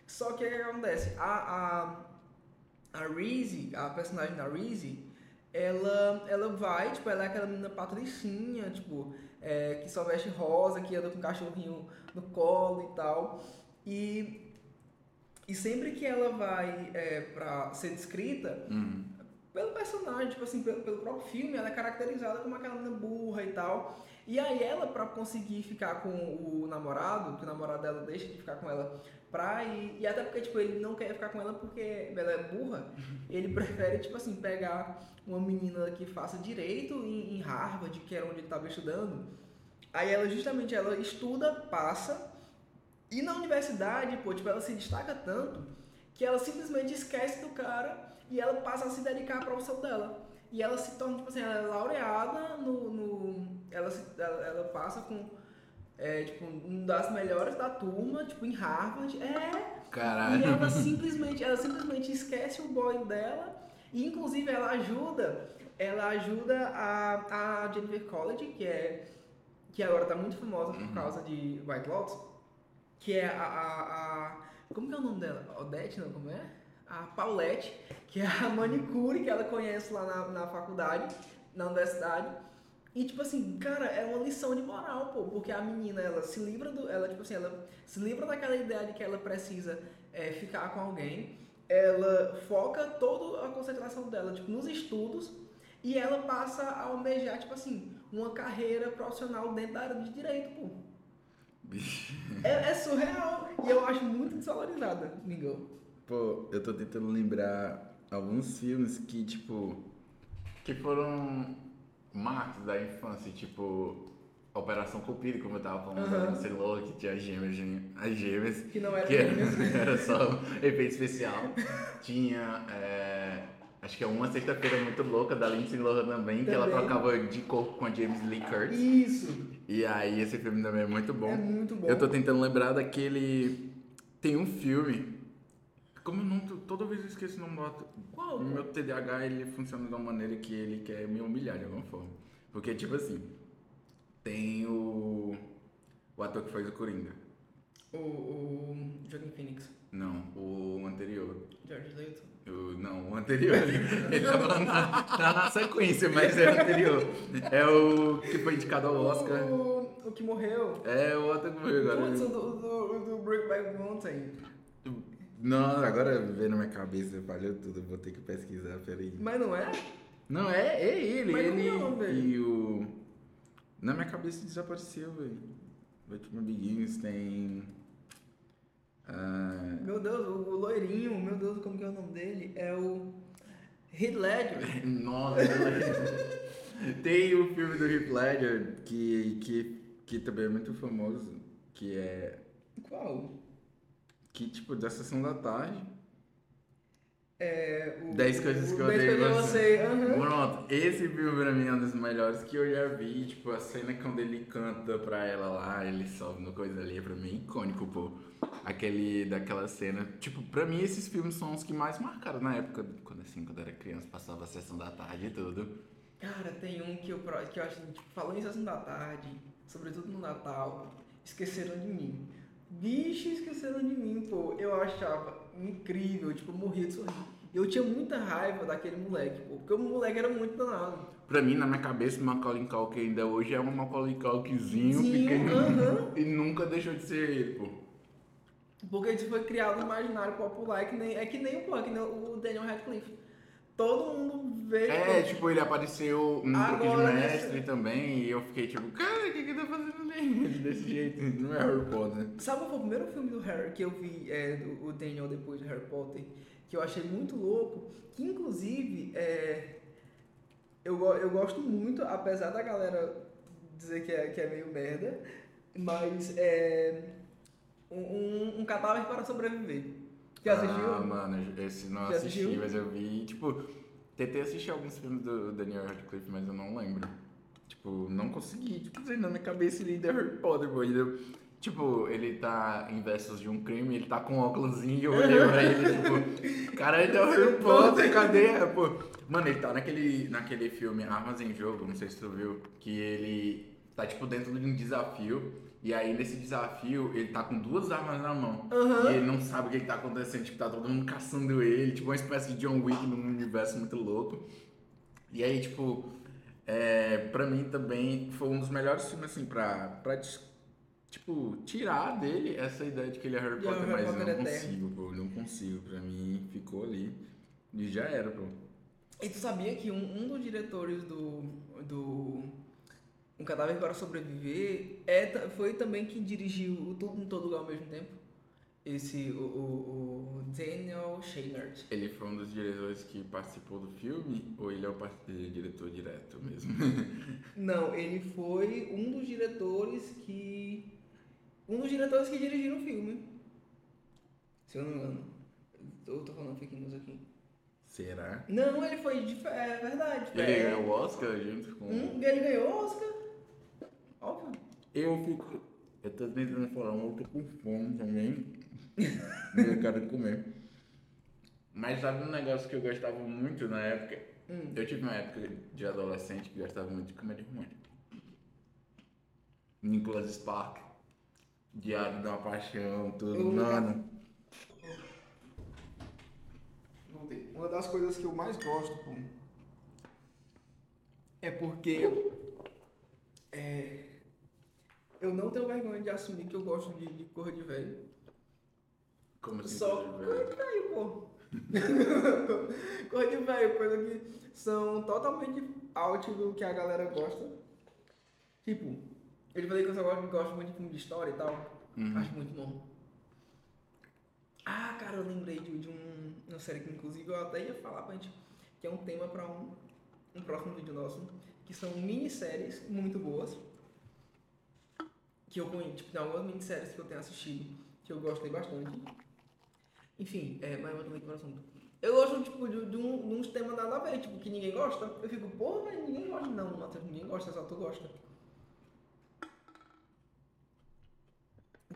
Só que o que acontece? A, a, a Reese, a personagem da Reese, ela, ela vai, tipo, ela é aquela menina patricinha, tipo, é, que só veste rosa, que anda com um cachorrinho no colo e tal. E, e sempre que ela vai é, pra ser descrita, Hum. pelo personagem, tipo assim, pelo, pelo próprio filme, ela é caracterizada como aquela menina burra e tal. E aí ela, pra conseguir ficar com o namorado, que o namorado dela deixa de ficar com ela pra ir, e até porque, tipo, ele não quer ficar com ela porque ela é burra, ele prefere, tipo assim, pegar uma menina que faça direito em, em Harvard, que era onde ele estava estudando. Aí ela, justamente, ela estuda, passa, e na universidade, pô, tipo, ela se destaca tanto que ela simplesmente esquece do cara e ela passa a se dedicar à profissão dela. E ela se torna, tipo assim, ela é laureada no. no ela, ela, ela passa com. É, tipo, uma das melhores da turma, tipo, em Harvard. É. Caralho. E ela simplesmente, ela simplesmente esquece o boy dela. E inclusive ela ajuda ela ajuda a, a Jennifer College, que é que agora tá muito famosa por Uhum. causa de White Lotus, que é a, a, a- como que é o nome dela? Odete, não, como é? A Paulette, que é a manicure que ela conhece lá na, na faculdade, na universidade. E tipo assim, cara, é uma lição de moral, pô, porque a menina, ela se livra do, ela tipo assim, ela se livra daquela ideia de que ela precisa é, ficar com alguém, ela foca toda a concentração dela, tipo, nos estudos, e ela passa a almejar, tipo assim, uma carreira profissional dentro da área de direito, pô. É, é surreal, e eu acho muito desvalorizada, Mingau. Pô, eu tô tentando lembrar alguns filmes que, tipo, que foram marcos da infância, tipo, Operação Cupido, como eu tava falando, da Lindsay Lohan, que tinha as gêmeas, as gêmeas, Que não era que era, era só efeito especial. Tinha, é, acho que é Uma Sexta-feira Muito Louca, da Lindsay Lohan também, que ela Também. trocava de corpo com a James Lee Curtis. Isso, E aí esse filme também é muito bom. é muito bom. Eu tô tentando lembrar daquele. Tem um filme. Como eu não. Toda vez eu esqueço o nome do ator. Qual? O meu TDAH ele funciona de uma maneira que ele quer me humilhar de alguma forma. Porque, tipo assim. Tem o. O ator que fez o Coringa. O, o Joaquin Phoenix, Não, o anterior. George Leto. O, não, o anterior. Ele tava na, tá na sequência, mas é o anterior. É o que foi indicado ao Oscar. O, o que morreu. É o ator que foi agora. Putz, o do, do, do Breakback Mountain. Não, agora veio na minha cabeça, falhou tudo, vou ter que pesquisar, peraí. Mas não é? Não, é, é ele, Mas ele é o nome dele? e o... Na minha cabeça desapareceu, velho. Batman Begins tem... ah, Meu Deus, o, loirinho, meu Deus, como que é o nome dele? É o Heath Ledger. Nossa, tem o filme do Heath Ledger que, que, que também é muito famoso, que é... Qual? Que, tipo, da Sessão da Tarde. É o... 10 coisas que eu odeio em você. eu sei, aham. Pronto, esse filme pra mim é um dos melhores que eu já vi. Tipo, a cena quando ele canta pra ela lá, ele sobe no coisa ali, pra mim é icônico, pô. Aquele, daquela cena. Tipo, pra mim esses filmes são os que mais marcaram na época, quando assim, quando eu era criança, passava a sessão da tarde e tudo. Cara, tem um que eu, que eu acho, tipo, falando em sessão da tarde, sobretudo no Natal, esqueceram de mim. Bicho, esqueceram de mim, pô. Eu achava incrível, tipo, eu morria de sorrir. Eu tinha muita raiva daquele moleque, pô, porque o moleque era muito danado. Pra mim, na minha cabeça, o Macaulay Culkin ainda hoje é um Macaulay Culkinzinho pequeno. aham. E nunca deixou de ser ele, pô. Porque isso foi criado no imaginário popular, é que nem, é que nem o, pô, é que nem o Daniel Radcliffe. Todo mundo vê. É, tipo, ele apareceu no truque de Agora, mestre também, e eu fiquei tipo, cara, o que que tá fazendo ali? Desse jeito, não é Harry Potter. Sabe qual foi o primeiro filme do Harry que eu vi, é, o Daniel depois do Harry Potter, que eu achei muito louco, que inclusive é, eu, eu gosto muito, apesar da galera dizer que é, que é meio merda, mas é um, um, um catálogo para sobreviver. Já assistiu? Ah, mano, esse não Já assisti, assistiu? mas eu vi, tipo, tentei assistir alguns filmes do Daniel Radcliffe, mas eu não lembro. Tipo, não consegui, tipo, na minha cabeça ele ainda é Harry Potter, pô, entendeu? Tipo, ele tá em versos de um crime, ele tá com um óculosinho, eu olhei pra ele, tipo, cara, ele é o Harry Potter, cadê? Pô, mano, ele tá naquele, naquele filme Armas em Jogo, não sei se tu viu, que ele tá, tipo, dentro de um desafio, e aí nesse desafio ele tá com duas armas na mão. Aham. E ele não sabe o que, que tá acontecendo, tipo, tá todo mundo caçando ele, tipo, uma espécie de John Wick num universo muito louco. E aí, tipo, é, pra mim também foi um dos melhores filmes, assim, pra, pra tipo, tirar dele essa ideia de que ele é Harry Harry Potter, mas Potter eu não eterno. consigo, pô, não consigo. Pra mim, ficou ali e já era, pô. E tu sabia que um, um dos diretores do, do Um Cadáver para Sobreviver é, foi também quem dirigiu o Tudo em Todo Lugar ao mesmo tempo? Esse, o, o, o Daniel Scheinert. Ele foi um dos diretores que participou do filme ou ele é o é diretor direto mesmo? Não, ele foi um dos diretores que. Um dos diretores que dirigiram o filme. Se eu não me engano. Eu tô falando fake news aqui. Será? Não, ele foi de. É verdade. Ele é, ganhou o Oscar junto com. Hum, ele ganhou Oscar. Óbvio. Eu fico. Eu tô tentando falar, eu tô com fome também. eu quero comer. Mas sabe um negócio que eu gostava muito na época? Hum. Eu tive uma época de adolescente que gostava muito de comédia romântica. Nicholas Spark, Diário da Paixão, tudo, Eu- mano. Voltei. Uma das coisas que eu mais gosto, pô, é porque é, eu não tenho vergonha de assumir que eu gosto de, de cor de velho. Como assim? Só cor de velho, pô. cor de velho, coisa que são totalmente out do que a galera gosta. Tipo, eu falei que eu só gosto, gosto muito de filme de história e tal. Uhum. Acho muito bom. Ah, cara, eu lembrei de, de um, uma série que inclusive eu até ia falar pra gente, que é um tema pra um, um próximo vídeo nosso, que são minisséries muito boas. Que eu conheço, tipo, tem algumas minisséries que eu tenho assistido, que eu gostei bastante. Enfim, é, mas voltando aqui pro assunto. Eu gosto, tipo, de, de, um, de uns temas nada a ver, tipo, que ninguém gosta. Eu fico, porra, mas ninguém gosta. Não, Matheus, ninguém gosta, só tu gosta.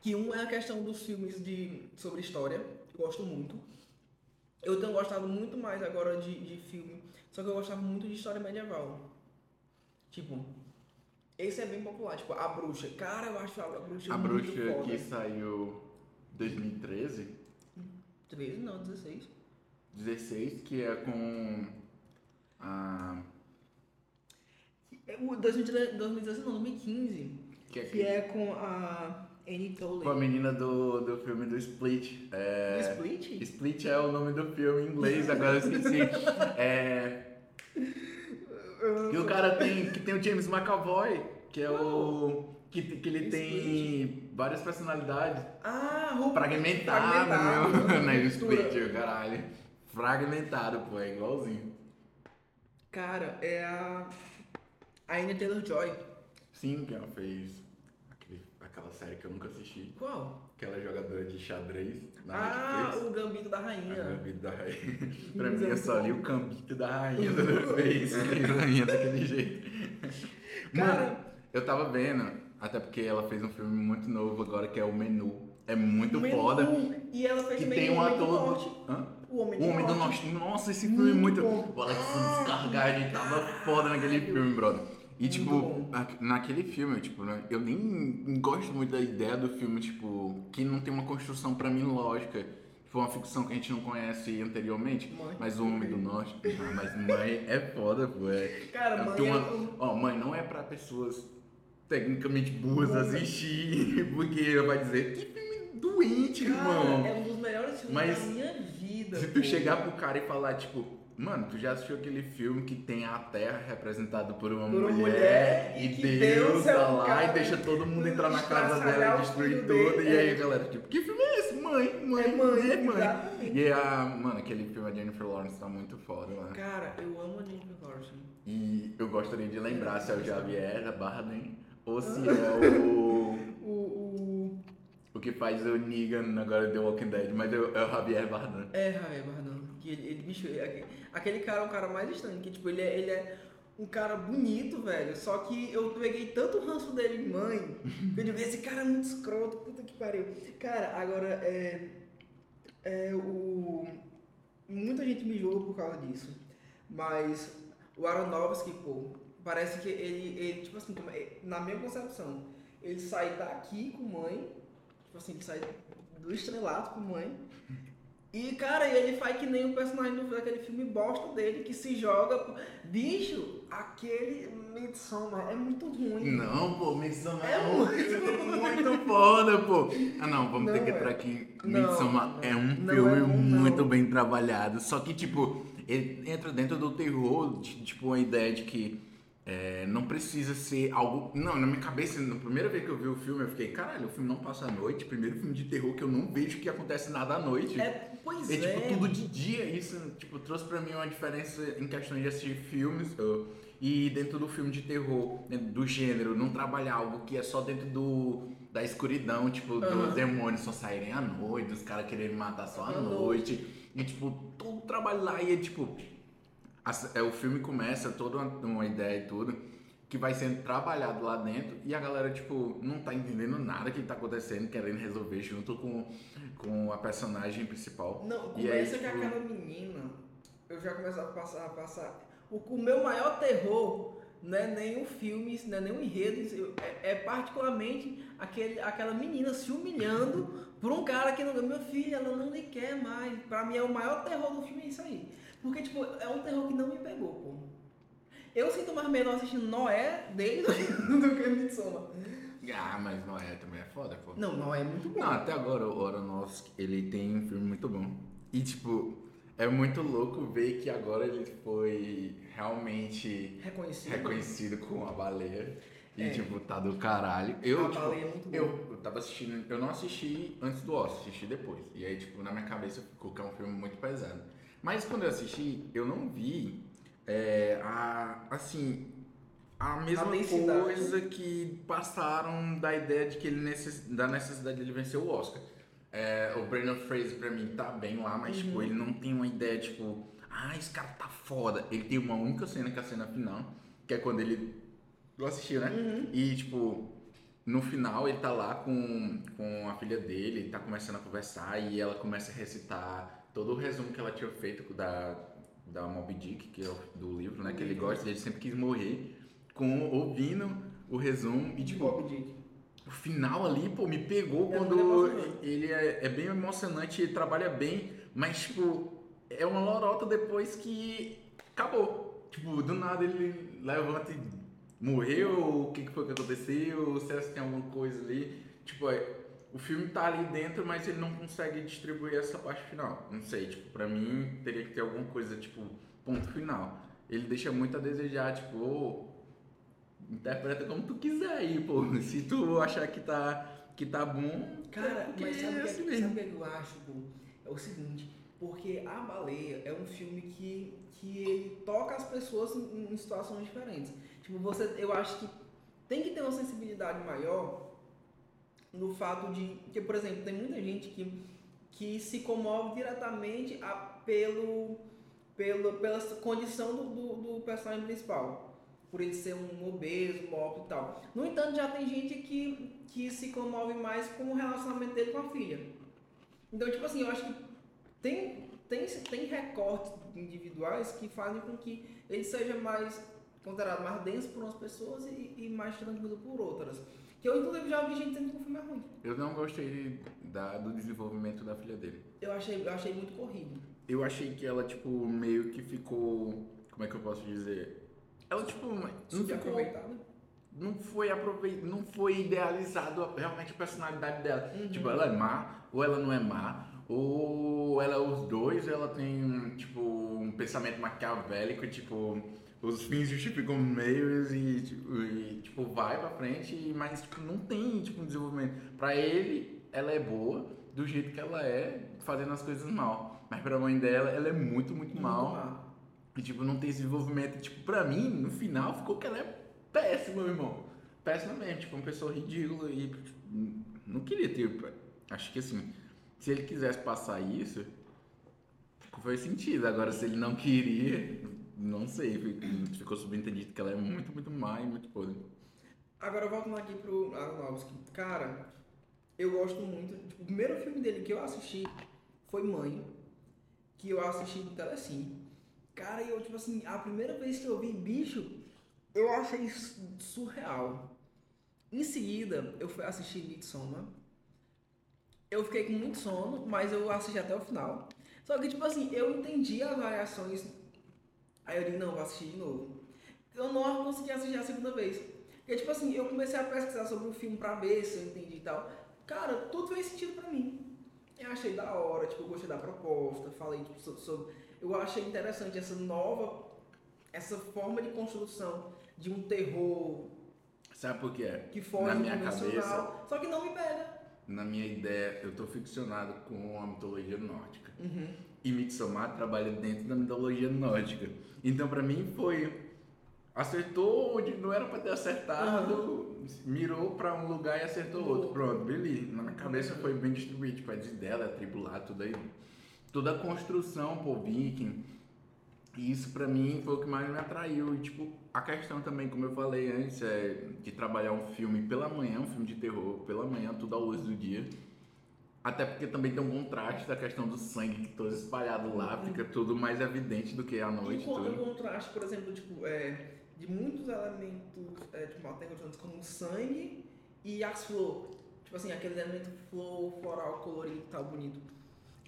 Que um é a questão dos filmes de, sobre história, eu gosto muito. Eu tenho gostado muito mais agora de, de filme, só que eu gostava muito de história medieval. Tipo, esse é bem popular, tipo, A Bruxa. Cara, eu acho A Bruxa A muito bruxa foda. que saiu 2013, 13, não, 16. 16, que é com a. É o 2013 2016, não, 2015. Que é, Que é com a Annie Tolley. com a menina do, do filme do Split. É, Split? Split é o nome do filme em inglês, agora eu esqueci. É, e o cara tem, que tem o James McAvoy, que é o. Que, que ele tem várias personalidades. Ah, Ru- Fragmentado, Fragmentado. meu. Não é. Split, caralho. Fragmentado, pô, é igualzinho. Cara, é a. A Anya Taylor Joy. Sim, que ela fez aquele- aquela série que eu nunca assisti. Qual? Aquela jogadora de xadrez na Ah, Netflix. o Gambito da A Rainha. Gambito da Rainha. pra mim, eu só li o Gambito da Rainha toda vez. que Rainha daquele jeito. Cara- Mano, eu tava vendo, até porque ela fez um filme muito novo agora que é o Menu. É muito Menu. foda. E ela fez Que também tem o um Homem do ator. O Homem O do Homem do Norte. Nossa, esse filme é Muito muito. bom. O Alex Descargar, ele tava foda naquele filme, brother. E, Muito tipo, bom. naquele filme, tipo, né, eu nem gosto muito da ideia do filme, tipo, que não tem uma construção pra mim lógica. Tipo, uma ficção que a gente não conhece anteriormente. Mãe. Mas o Homem do Norte. Mas mãe é foda, pô. É, Cara, é- mãe é uma- um- Ó, mãe não é pra pessoas tecnicamente burras assistir, porque vai dizer que filme doente, irmão. Cara, é um dos melhores filmes Mas da minha vida. Se tu pô. chegar pro cara e falar, tipo, mano, tu já assistiu aquele filme que tem a Terra representada por uma, Por uma mulher, mulher e Deus, Deus é tá um lá cara e deixa todo mundo entrar na casa dela e destruir tudo. dele, E aí é. a galera, tipo, que filme é esse? Mãe, mãe, É mãe, é mãe. exatamente. E a, mano, aquele filme a Jennifer Lawrence tá muito foda lá. Cara, eu amo a Jennifer Lawrence. E eu gostaria de lembrar se é o Javier da Bardem ou se é o. O, o... o que faz o Negan agora The Walking Dead, mas eu- é o Javier Bardem. É, Javier Bardem. Que ele, ele, bicho, ele- aquele, aquele cara é o cara mais estranho. Que, tipo, ele é, ele é um cara bonito, velho. Só que eu peguei tanto ranço dele, mãe. que eu digo, esse cara é muito escroto. Puta que pariu. Cara, agora, é... É o... Muita gente me julga por causa disso. Mas o Aronofsky, pô, parece que ele, ele tipo assim, é- na minha concepção, ele sai daqui com mãe, tipo assim, ele sai do estrelato com mãe. E, cara, ele faz que nem o personagem do, daquele filme bosta dele, que se joga. Bicho, aquele Midsommar é muito ruim. Não, pô, Midsommar É é muito, muito foda, pô. Ah, não, vamos ter Não que é. entrar aqui. Não, Midsommar não. é um Não filme é não. muito bem trabalhado. Só que, tipo, ele entra dentro do terror, de- tipo, a ideia de que é, não precisa ser algo. Não, na minha cabeça, na primeira vez que eu vi o filme, eu fiquei, caralho, o filme não passa à noite. Primeiro filme de terror que eu não vejo que acontece nada à noite. É, pois É é. tipo tudo de dia, isso tipo, trouxe pra mim uma diferença em questão de assistir filmes uh, e dentro do filme de terror, do gênero, não trabalhar algo que é só dentro do da escuridão, tipo, Aham. dos demônios só saírem à noite, os caras quererem matar só à À noite. E tipo, todo o trabalho lá e é tipo. As- é, o filme começa toda uma, uma ideia e tudo que vai sendo trabalhado lá dentro e a galera, tipo, não tá entendendo nada que tá acontecendo, querendo resolver junto com, com a personagem principal. Não, E aí, começa que tipo- aquela menina, eu já começo a passar, a passar. O, o meu maior terror não é nem o filme, não é nem o enredo, é, é, particularmente aquele, aquela menina se humilhando por um cara que não. Meu filho, ela não lhe quer mais. Pra mim é o maior terror do filme é isso aí. Porque, tipo, é um terror que não me pegou, pô. Eu sinto mais medo assistindo Noé dele do que Midsommar. Ah, mas Noé também é foda, pô. Não, Noé é muito bom. Não, até agora o Aronofsky, ele tem um filme muito bom. E, tipo, é muito louco ver que agora ele foi realmente reconhecido, reconhecido com a baleia. E, é. tipo, tá do caralho. Eu, a tipo, baleia é muito eu, eu tava assistindo, eu não assisti antes do Oscar, assisti depois. E aí, tipo, na minha cabeça ficou que é um filme muito pesado. Mas quando eu assisti, eu não vi é, a, assim, a mesma a coisa que passaram da ideia de que ele necess, da necessidade de ele vencer o Oscar. É, o Brandon Fraser pra mim tá bem lá, mas tipo, uhum. tipo, ele não tem uma ideia, tipo, ah, esse cara tá foda. Ele tem uma única cena que é a cena final, que é quando ele. Eu assisti, né? Uhum. E tipo, no final ele tá lá com, com a filha dele, ele tá começando a conversar e ela começa a recitar todo o resumo que ela tinha feito da, da Moby Dick, que é do livro, né? Que ele gosta, ele sempre quis morrer, com ouvindo o resumo e tipo. Moby Dick o final ali, pô, me pegou é quando ele é, é, bem emocionante, ele trabalha bem, mas, tipo, é uma lorota depois que acabou. Tipo, do nada ele levanta e morreu, o que, que foi que aconteceu, se tem alguma coisa ali. Tipo, é, o filme tá ali dentro, mas ele não consegue distribuir essa parte final. Não sei, tipo, pra mim teria que ter alguma coisa, tipo, ponto final. Ele deixa muito a desejar, tipo, oh, interpreta como tu quiser aí, pô. Se tu achar que tá, que tá bom. Cara, mas sabe o é assim que, sabe que eu acho, pô? É o seguinte, porque A Baleia é um filme que, que ele toca as pessoas em, em situações diferentes. Tipo, você, eu acho que tem que ter uma sensibilidade maior no fato de que, por exemplo, tem muita gente que, que se comove diretamente a, pelo, pelo, pela condição do, do, do personagem principal por ele ser um obeso, morto e tal. No entanto, já tem gente que, que se comove mais com o relacionamento dele com a filha. Então, tipo assim, eu acho que tem, tem, tem recortes individuais que fazem com que ele seja mais considerado mais denso por umas pessoas e, e mais tranquilo por outras. Que eu, inclusive, já ouvi gente dizendo que o filme é ruim. Eu não gostei da, do desenvolvimento da filha dele. Eu achei, eu achei muito corrido. Eu achei que ela, tipo, meio que ficou. Como é que eu posso dizer? Ela, tipo, não ficou. Não foi aproveitado, não foi idealizado realmente a personalidade dela. Uhum. Tipo, ela é má, ou ela não é má, ou ela é os dois, ela tem, tipo, um pensamento maquiavélico, tipo, os fins justificam meios e, tipo, e, tipo, vai pra frente, mas, tipo, não tem, tipo, um desenvolvimento. Pra ele, ela é boa, do jeito que ela é, fazendo as coisas mal. Mas pra mãe dela, ela é muito, muito, muito mal. mal. E, tipo, não tem desenvolvimento. Tipo, pra mim, no final, ficou que ela é péssima, meu irmão. Péssima mesmo, tipo, uma pessoa ridícula e tipo, não queria ter. Acho que assim, se ele quisesse passar isso, faz sentido. Agora, se ele não queria, não sei. Ficou subentendido que ela é muito, muito má e muito podre. Agora, voltando aqui pro Aronofsky. Cara, eu gosto muito. Tipo, o primeiro filme dele que eu assisti foi Mãe, que eu assisti no Telecine. Cara, eu, tipo assim, a primeira vez que eu vi bicho, eu achei surreal. Em seguida, eu fui assistir Midsommar. Eu fiquei com muito sono, mas eu assisti até o final. Só que, tipo assim, eu entendi as variações. Aí eu digo, não, vou assistir de novo. Eu não consegui assistir a segunda vez. Porque, tipo assim, eu comecei a pesquisar sobre o filme pra ver se eu entendi e tal. Cara, tudo fez sentido pra mim. Eu achei da hora, tipo, eu gostei da proposta, falei tipo, sobre eu achei interessante essa nova, essa forma de construção de um terror. Sabe por quê? Que foge Na minha cabeça, só que não me pega. Na minha ideia, eu tô ficcionado com a mitologia nórdica. Uhum. E Midsommar trabalha dentro da mitologia nórdica. Então, para mim, foi acertou onde não era para ter acertado, uhum. mirou para um lugar e acertou uhum. outro. Pronto, beleza. Na minha cabeça foi bem distribuído, tipo, a dela, a tribo lá, tudo aí toda a construção por Viking. E isso para mim foi o que mais me atraiu. E tipo, a questão também, como eu falei antes, é de trabalhar um filme pela manhã, um filme de terror, pela manhã, tudo à luz do dia. Até porque também tem um contraste da questão do sangue que todo espalhado lá, fica tudo mais evidente do que à noite. E tudo. um contraste, por exemplo, tipo, é, de muitos elementos é, tipo, maternos como o sangue e as flores. Tipo assim, aquele elemento flor, floral, colorido e tal, bonito.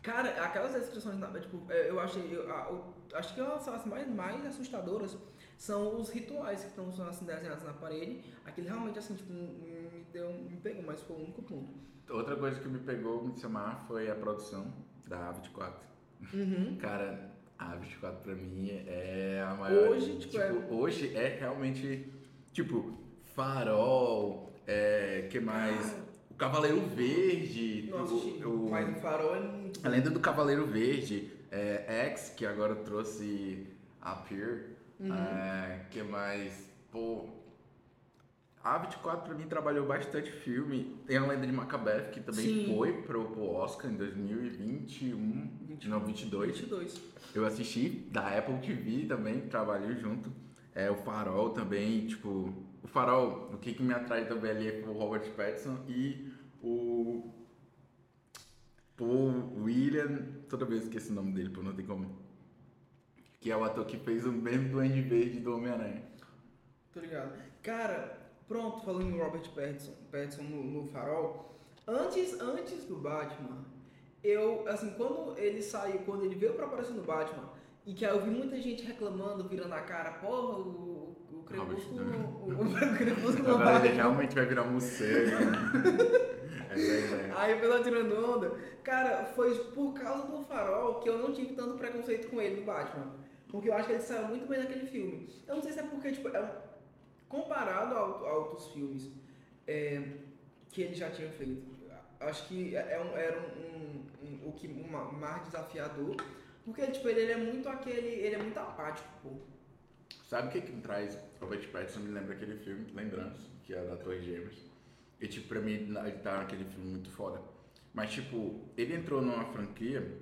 Cara, aquelas descrições, na- tipo, é, eu achei, eu, eu acho que elas são as mais, mais assustadoras são os rituais que estão sendo assim, desenhados na parede. Aquele realmente, assim, tipo, me deu, me pegou, mas foi o único ponto. Outra coisa que me pegou me chamar foi a produção da A24. Uhum. Cara, a A24 pra mim é a maior. Hoje, tipo, é- Hoje é realmente, tipo, farol, é, que mais? O Cavaleiro Verde. Não o- o- mas o farol é muito A lenda do Cavaleiro Verde, é, X, que agora trouxe a Peer. Uhum. É, que mais? Pô. A 24 pra mim trabalhou bastante filme. Tem a lenda de Macbeth, que também Sim. foi pro, pro Oscar em 2021. 21, Não, 22. 22. Eu assisti da Apple TV também, trabalhei junto. É, o Farol também, tipo. O Farol, o que, que me atrai também ali é o Robert Pattinson e o. Paul William. Toda vez esqueço o nome dele, pô, não tem como. Que é o ator que fez o mesmo Duende Verde do Homem-Aranha. Tô ligado. Cara, pronto, falando em Robert Pattinson, Pattinson no, no Farol, antes, antes do Batman, eu, assim, quando ele saiu, quando ele veio pra aparecer no Batman, e que aí eu vi muita gente reclamando, virando a cara, porra, o, o Crepúsculo, o, o, Crepúsculo não Agora ele realmente vai virar um morcego. né? É ideia. Aí o pessoal tirando onda. Cara, foi por causa do Farol que eu não tive tanto preconceito com ele no Batman. Porque eu acho que ele saiu muito bem naquele filme. Eu não sei se é porque, tipo, é comparado a, a outros filmes é, que ele já tinha feito, acho que é um- era um, um- um- o que uma, mais desafiador. Porque, tipo, ele, ele é muito aquele. Ele é muito apático, pô. Sabe o que que me traz Robert Pattinson? Me lembra aquele filme, Lembrança, que é da Torre Gêmeas. E, tipo, pra mim, ele tá naquele filme muito foda. Mas, tipo, ele entrou numa franquia,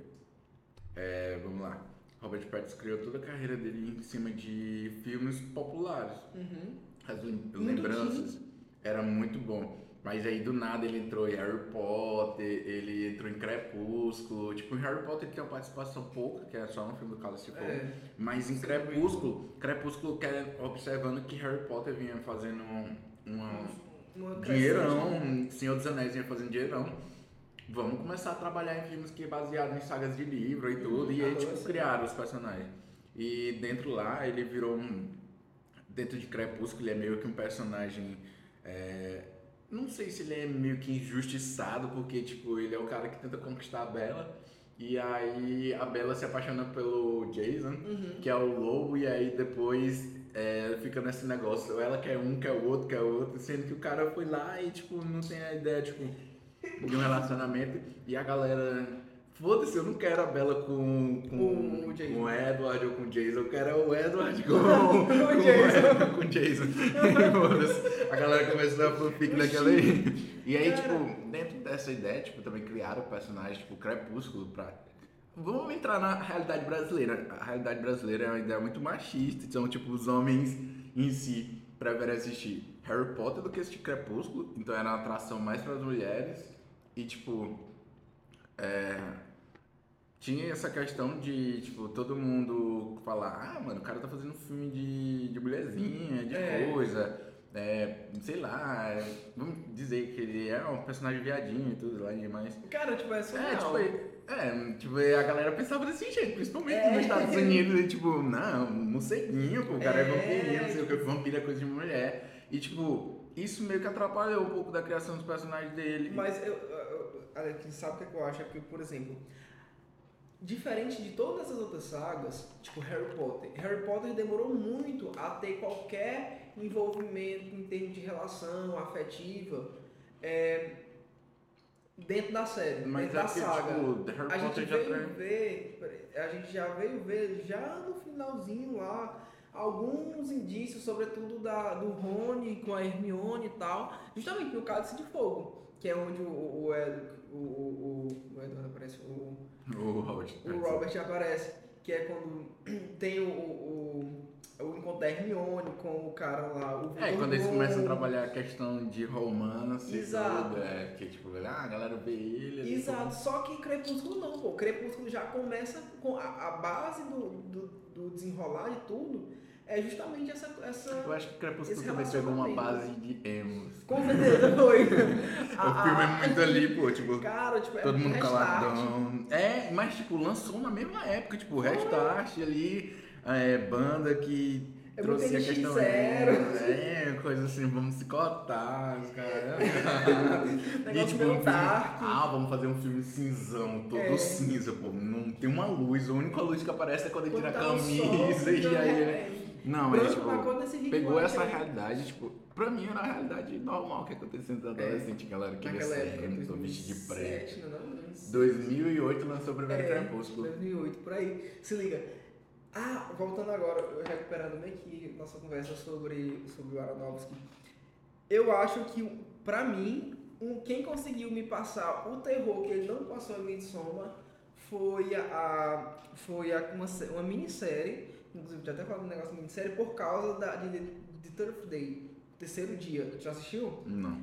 é, vamos lá, Robert Pattinson criou toda a carreira dele em cima de filmes populares. Uhum. As lembranças era muito bom. Mas aí do nada ele entrou em Harry Potter, ele entrou em Crepúsculo. Tipo, em Harry Potter tem uma participação pouca, que é só no filme do Cálice Fogo. É. Mas em. Crepúsculo, Crepúsculo quer observando que Harry Potter vinha fazendo um, uma Uma dinheirão, Senhor dos Anéis vinha fazendo dinheirão. Vamos começar a trabalhar em filmes que é baseado em sagas de livro e tudo. E aí, tipo, Agora sim. criaram os personagens. E dentro lá, ele virou um. Dentro de Crepúsculo, ele é meio que um personagem. é, não sei se ele é meio que injustiçado, porque, tipo, ele é o cara que tenta conquistar a Bella. E aí a Bella se apaixona pelo Jason Uhum. que é o lobo, e aí depois é, fica nesse negócio, ela quer um, quer o outro, quer o outro, sendo que o cara foi lá e, tipo, não tem a ideia, tipo, de um relacionamento, e a galera, foda-se, eu não quero a Bela com, com, O- o Jason. com o Edward ou com o Jason, eu quero o Edward com, com, O Jason. Com o Jason. A galera começou a fanfic daquela aí. E aí, Cara. tipo, dentro dessa ideia, tipo, também criaram personagens, tipo, Crepúsculo pra Vamos entrar na realidade brasileira. A realidade brasileira é uma ideia muito machista. Então, tipo, os homens em si preferem assistir Harry Potter do que assistir Crepúsculo. Então era uma atração mais para as mulheres. E, tipo, é, tinha essa questão de, tipo, todo mundo falar: ah, mano, o cara tá fazendo filme de, de mulherzinha, de É. coisa. É, sei lá, é, vamos dizer que ele é um personagem viadinho e tudo lá, mas Cara, tipo, é é, surreal. tipo, é, tipo, a galera pensava desse jeito, principalmente É. nos Estados Unidos, e, tipo, não, morceguinho, pô, o cara é, É. vampirinho, não sei o que, vampiro é coisa de mulher. E, tipo, isso meio que atrapalhou um pouco da criação dos personagens dele. Mas eu, eu, eu- Alex, sabe o que é que eu acho? É que, por exemplo, diferente de todas essas outras sagas, tipo Harry Potter, Harry Potter demorou muito a ter qualquer envolvimento em termos de relação afetiva é, dentro da série, Mas dentro é da porque, saga. tipo, Harry a gente Potter já veio traz... ver, a gente já veio ver já no finalzinho lá alguns indícios, sobretudo da, do Rony com a Hermione e tal, justamente no Cálice de Fogo, que é onde o, o, Ed- o, o, o Edward aparece, o, O Robert o Robert aparece, que é quando tem o, o, o encontro da Hermione com o cara lá, o É, Vitor quando eles Hugo. começam a trabalhar a questão de romance e Exato. tudo, é, que tipo, ah, a galera vê ele. Exato, só que Crepúsculo não, pô. Crepúsculo já começa com a, a base do, do, do desenrolar de tudo é justamente essa. essa... Eu acho que Crepúsculo também pegou uma base de emos. Com certeza foi. o filme é muito ali, pô, tipo, Cara, tipo, é todo mundo restart. caladão. É, mas tipo, lançou na mesma época, tipo, Restart ali, é, banda que É trouxe a questão. NX0. É, coisa assim, vamos se cotar, os caras. e tipo, um filme, ah, vamos fazer um filme cinzão, todo É. cinza, pô. Não tem uma luz, a única luz que aparece é quando ele tira a tá camisa sol, e aí. é, Não, mas tipo. Pegou Martin essa realidade, tipo, pra mim era a realidade normal que acontecia entre adolescente, galera É, ser época, emo, tô vestido de preto. 2007, não, não, 2008 lançou o primeiro É, Crepúsculo. 2008, por aí. Se liga. Ah, voltando agora, eu recuperando meio que nossa conversa sobre, sobre o Aronofsky. Eu acho que, pra mim, um, quem conseguiu me passar o terror que ele não passou em Midsommar foi a, a- foi a, uma, uma minissérie, inclusive já até falado do negócio de minissérie, por causa da, de, de Third Day, terceiro dia. Já assistiu? Não.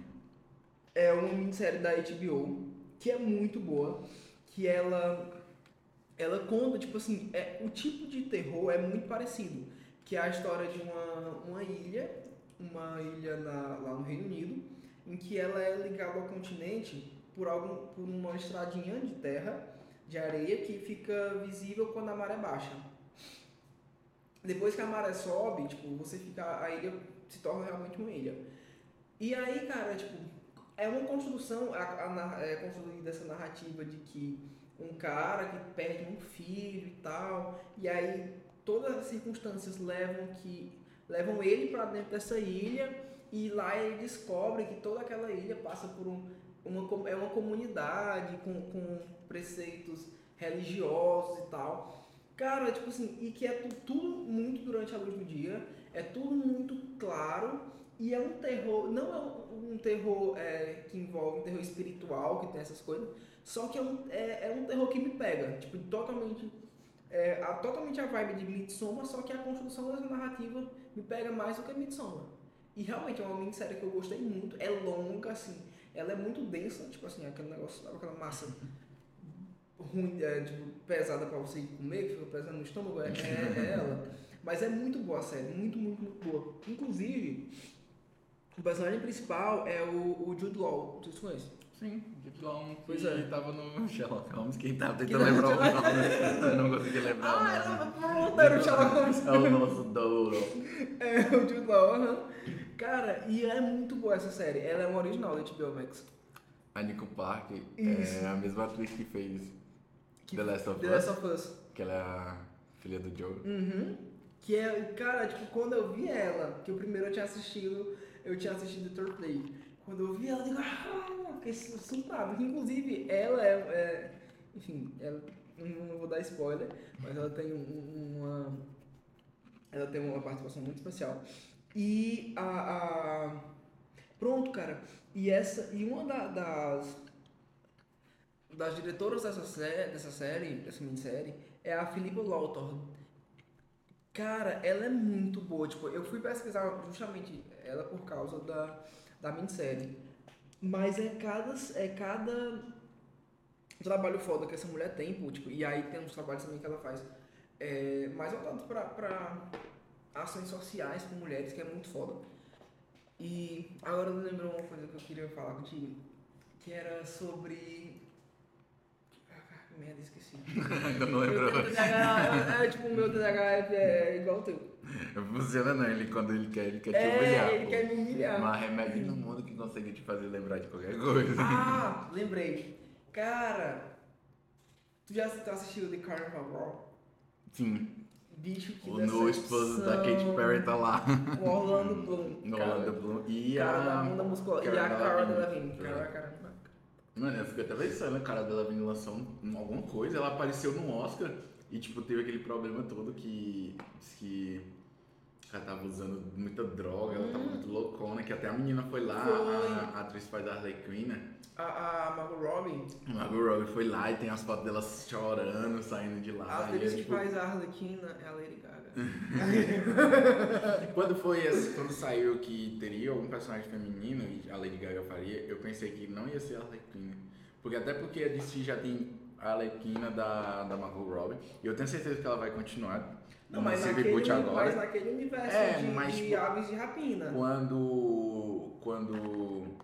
é uma minissérie da HBO que é muito boa, que ela ela conta tipo assim, é o tipo de terror é muito parecido, que é a história de uma, uma ilha, uma ilha na- lá no Reino Unido, em que ela é ligada ao continente por algum por uma estradinha de terra, de areia que fica visível quando a maré baixa. Depois que a maré sobe, tipo, você fica a ilha se torna realmente uma ilha. E aí, cara, tipo, é uma construção, a, a é construída essa narrativa de que um cara que perde um filho e tal, e aí todas as circunstâncias levam que levam ele para dentro dessa ilha e lá ele descobre que toda aquela ilha passa por um, uma é uma comunidade com, com preceitos religiosos e tal. Cara, tipo assim, e que é tu- tudo muito durante a luz do dia, é tudo muito claro e é um terror, não é um, terror é, que envolve um terror espiritual, que tem essas coisas, só que é um, é, é um terror que me pega, tipo, totalmente, é, a, totalmente a vibe de Midsommar, só que a construção dessa narrativa me pega mais do que Midsommar. E realmente é uma minissérie que eu gostei muito, é longa, assim, ela é muito densa, tipo assim, aquele negócio, aquela massa ruim, é, tipo, pesada pra você comer, que fica pesando no estômago, é, é- é ela. Mas é muito boa a série, muito, muito, muito boa. Inclusive, o personagem principal é o, o Jude Law, tu conhece? Sim, Jude Law Pois que é. tava no Sherlock Holmes, quem tava Que tentando não- lembrar o nome, eu não consegui lembrar o Ah, nome. era, pronto, era o Sherlock Holmes. É o nosso Douro. É, o Jude Law, aham. Cara, e é muito boa essa série. Ela é uma original da HBO Max. A Nico Park Isso. é a mesma atriz que fez Que- The Last of The Us, Last of Us. que ela é a filha do Joe. Uhum. Que é, cara, tipo, quando eu vi ela, que o primeiro eu tinha assistido, eu tinha assistido The Third Play. Quando eu vi ela, eu digo, ah, fiquei surtado. Inclusive, ela é, é- enfim, ela, não, vou dar spoiler, mas ela tem um- uma, ela tem uma participação muito especial. E a, a- pronto, cara, e essa, e uma da- das, das diretoras dessa série, dessa série, dessa minissérie, é a Philippa Lautor. Cara, ela é muito boa. Tipo, eu fui pesquisar justamente ela por causa da, da minissérie. Mas é cada, é cada trabalho foda que essa mulher tem, pô, tipo, e aí tem uns trabalhos também que ela faz é, mais voltados pra, pra ações sociais com mulheres, que é muito foda. E agora eu lembrei uma coisa que eu queria falar contigo, que era sobre. Merda, esqueci. Ainda não Meu lembrou. TDAH, é, tipo, o meu TDAH é, é igual ao teu. Funciona não, ele quando ele quer, ele quer te É, humilhar. ele pô. quer me humilhar. Há remédio no mundo que consiga te fazer lembrar de qualquer coisa. Ah, lembrei. Cara, tu já tu assistiu The Carnival Row? Sim, Bicho, que o novo esposo da Katy Perry tá lá. O Orlando Bloom. No Orlando Bloom. E cara da a. bunda. E a Cara. Delevingne. Cara, cara. Mano, eu fiquei até pensando, a cara dela vindo lançar um- um- alguma coisa, ela apareceu no Oscar e tipo, teve aquele problema todo que. que Ela tava usando muita droga, ela tava muito loucona, que até a menina foi lá. A, a atriz faz a Harley Quinn, né? A, a Margot Robbie, A Margot Robbie foi lá e tem as fotos dela chorando, saindo de lá. a atriz que tipo, faz a Arlequina é a Lady Gaga. Quando foi esse, quando saiu que teria algum personagem feminino e a Lady Gaga faria, eu pensei que não ia ser a Arlequina. Porque até porque a DC já tem a Arlequina da, da Margot Robbie. E eu tenho certeza que ela vai continuar. Não, mas naquele, agora. mas naquele universo É, de, mas, de aves de rapina. Quando, quando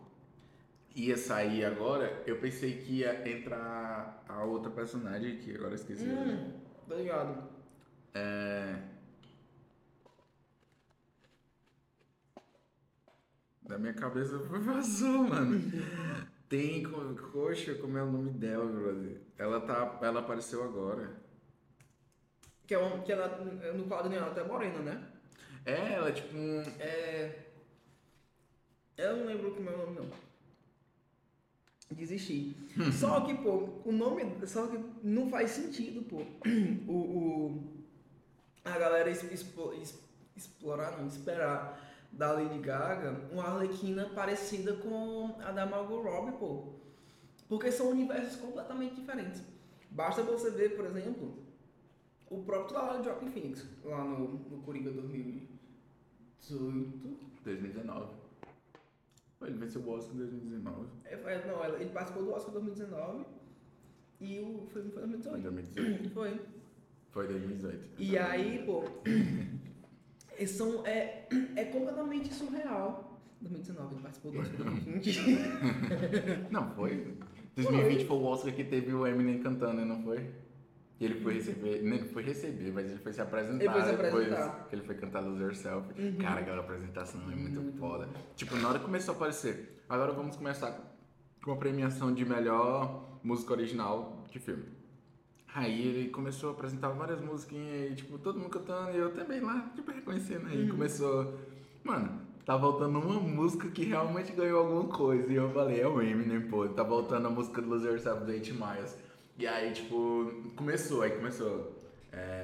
ia sair agora, eu pensei que ia entrar a outra personagem que agora esqueci. Hum, tô ligado. É... Da minha cabeça foi vazou, mano. Tem, co- coxa, como é o nome dela, brother? Ela tá, ela apareceu agora. Que, é que ela, no quadrinho ela até é morena, né? É, ela é tipo um... É. Eu não lembro como é o nome, não. Desisti. Só que, pô, o nome. Só que não faz sentido, pô. O. o a galera expo- es- explorar, não, esperar da Lady Gaga uma Arlequina parecida com a da Margot Robbie, pô. Porque são universos completamente diferentes. Basta você ver, por exemplo, o próprio trabalho de Joaquin Phoenix, lá no, no Coringa 2018. 2019. Pô, Ele venceu o Oscar em 2019. É, é, não, ele participou do Oscar 2019 e o filme foi Foi em 2018. 2018. Foi. Foi 2018. E aí, pô, são, é, é completamente surreal. 2019, ele participou do Oscar 2020. Não, foi. 2020 foi o Oscar que teve o Eminem cantando, não foi? E ele foi receber, nem foi receber, mas ele foi se apresentar. Ele foi se depois apresentar. que ele foi cantar Lose Yourself. Uhum. Cara, aquela apresentação é muito, foda. Tipo, na hora que começou a aparecer, agora vamos começar com a premiação de melhor música original de filme. Aí ele começou a apresentar várias musiquinhas e, tipo, todo mundo cantando e eu também lá, tipo, reconhecendo. Aí começou. Mano, tá voltando uma música que realmente ganhou alguma coisa. E eu falei, é o Eminem, pô. Tá voltando a música do Lose Yourself do 8 Miles. E aí, tipo, começou, aí começou. É,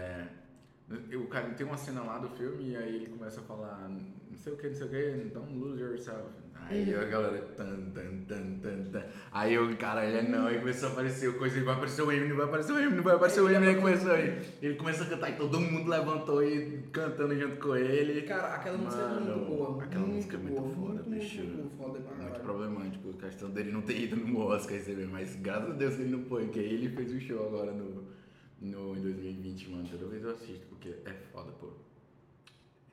o cara tem uma cena lá do filme e aí ele começa a falar não sei o que, não sei o que, don't lose yourself. Aí a galera tan, tan, tan, tan, tan. Aí o cara, ele é não, aí começou a aparecer coisa, vai aparecer o Eminem, vai aparecer o Eminem, vai aparecer o Eminem, aí começou aí. Ele começa a cantar e todo mundo levantou e cantando junto com ele. Cara, aquela música é muito boa. Aquela música é muito foda, bicho. Muito, muito problemático a questão dele não ter ido no Oscar mas graças a Deus ele não foi, porque ele fez o show agora no, no, em 2020, mano. Toda vez eu assisto, porque é foda, pô.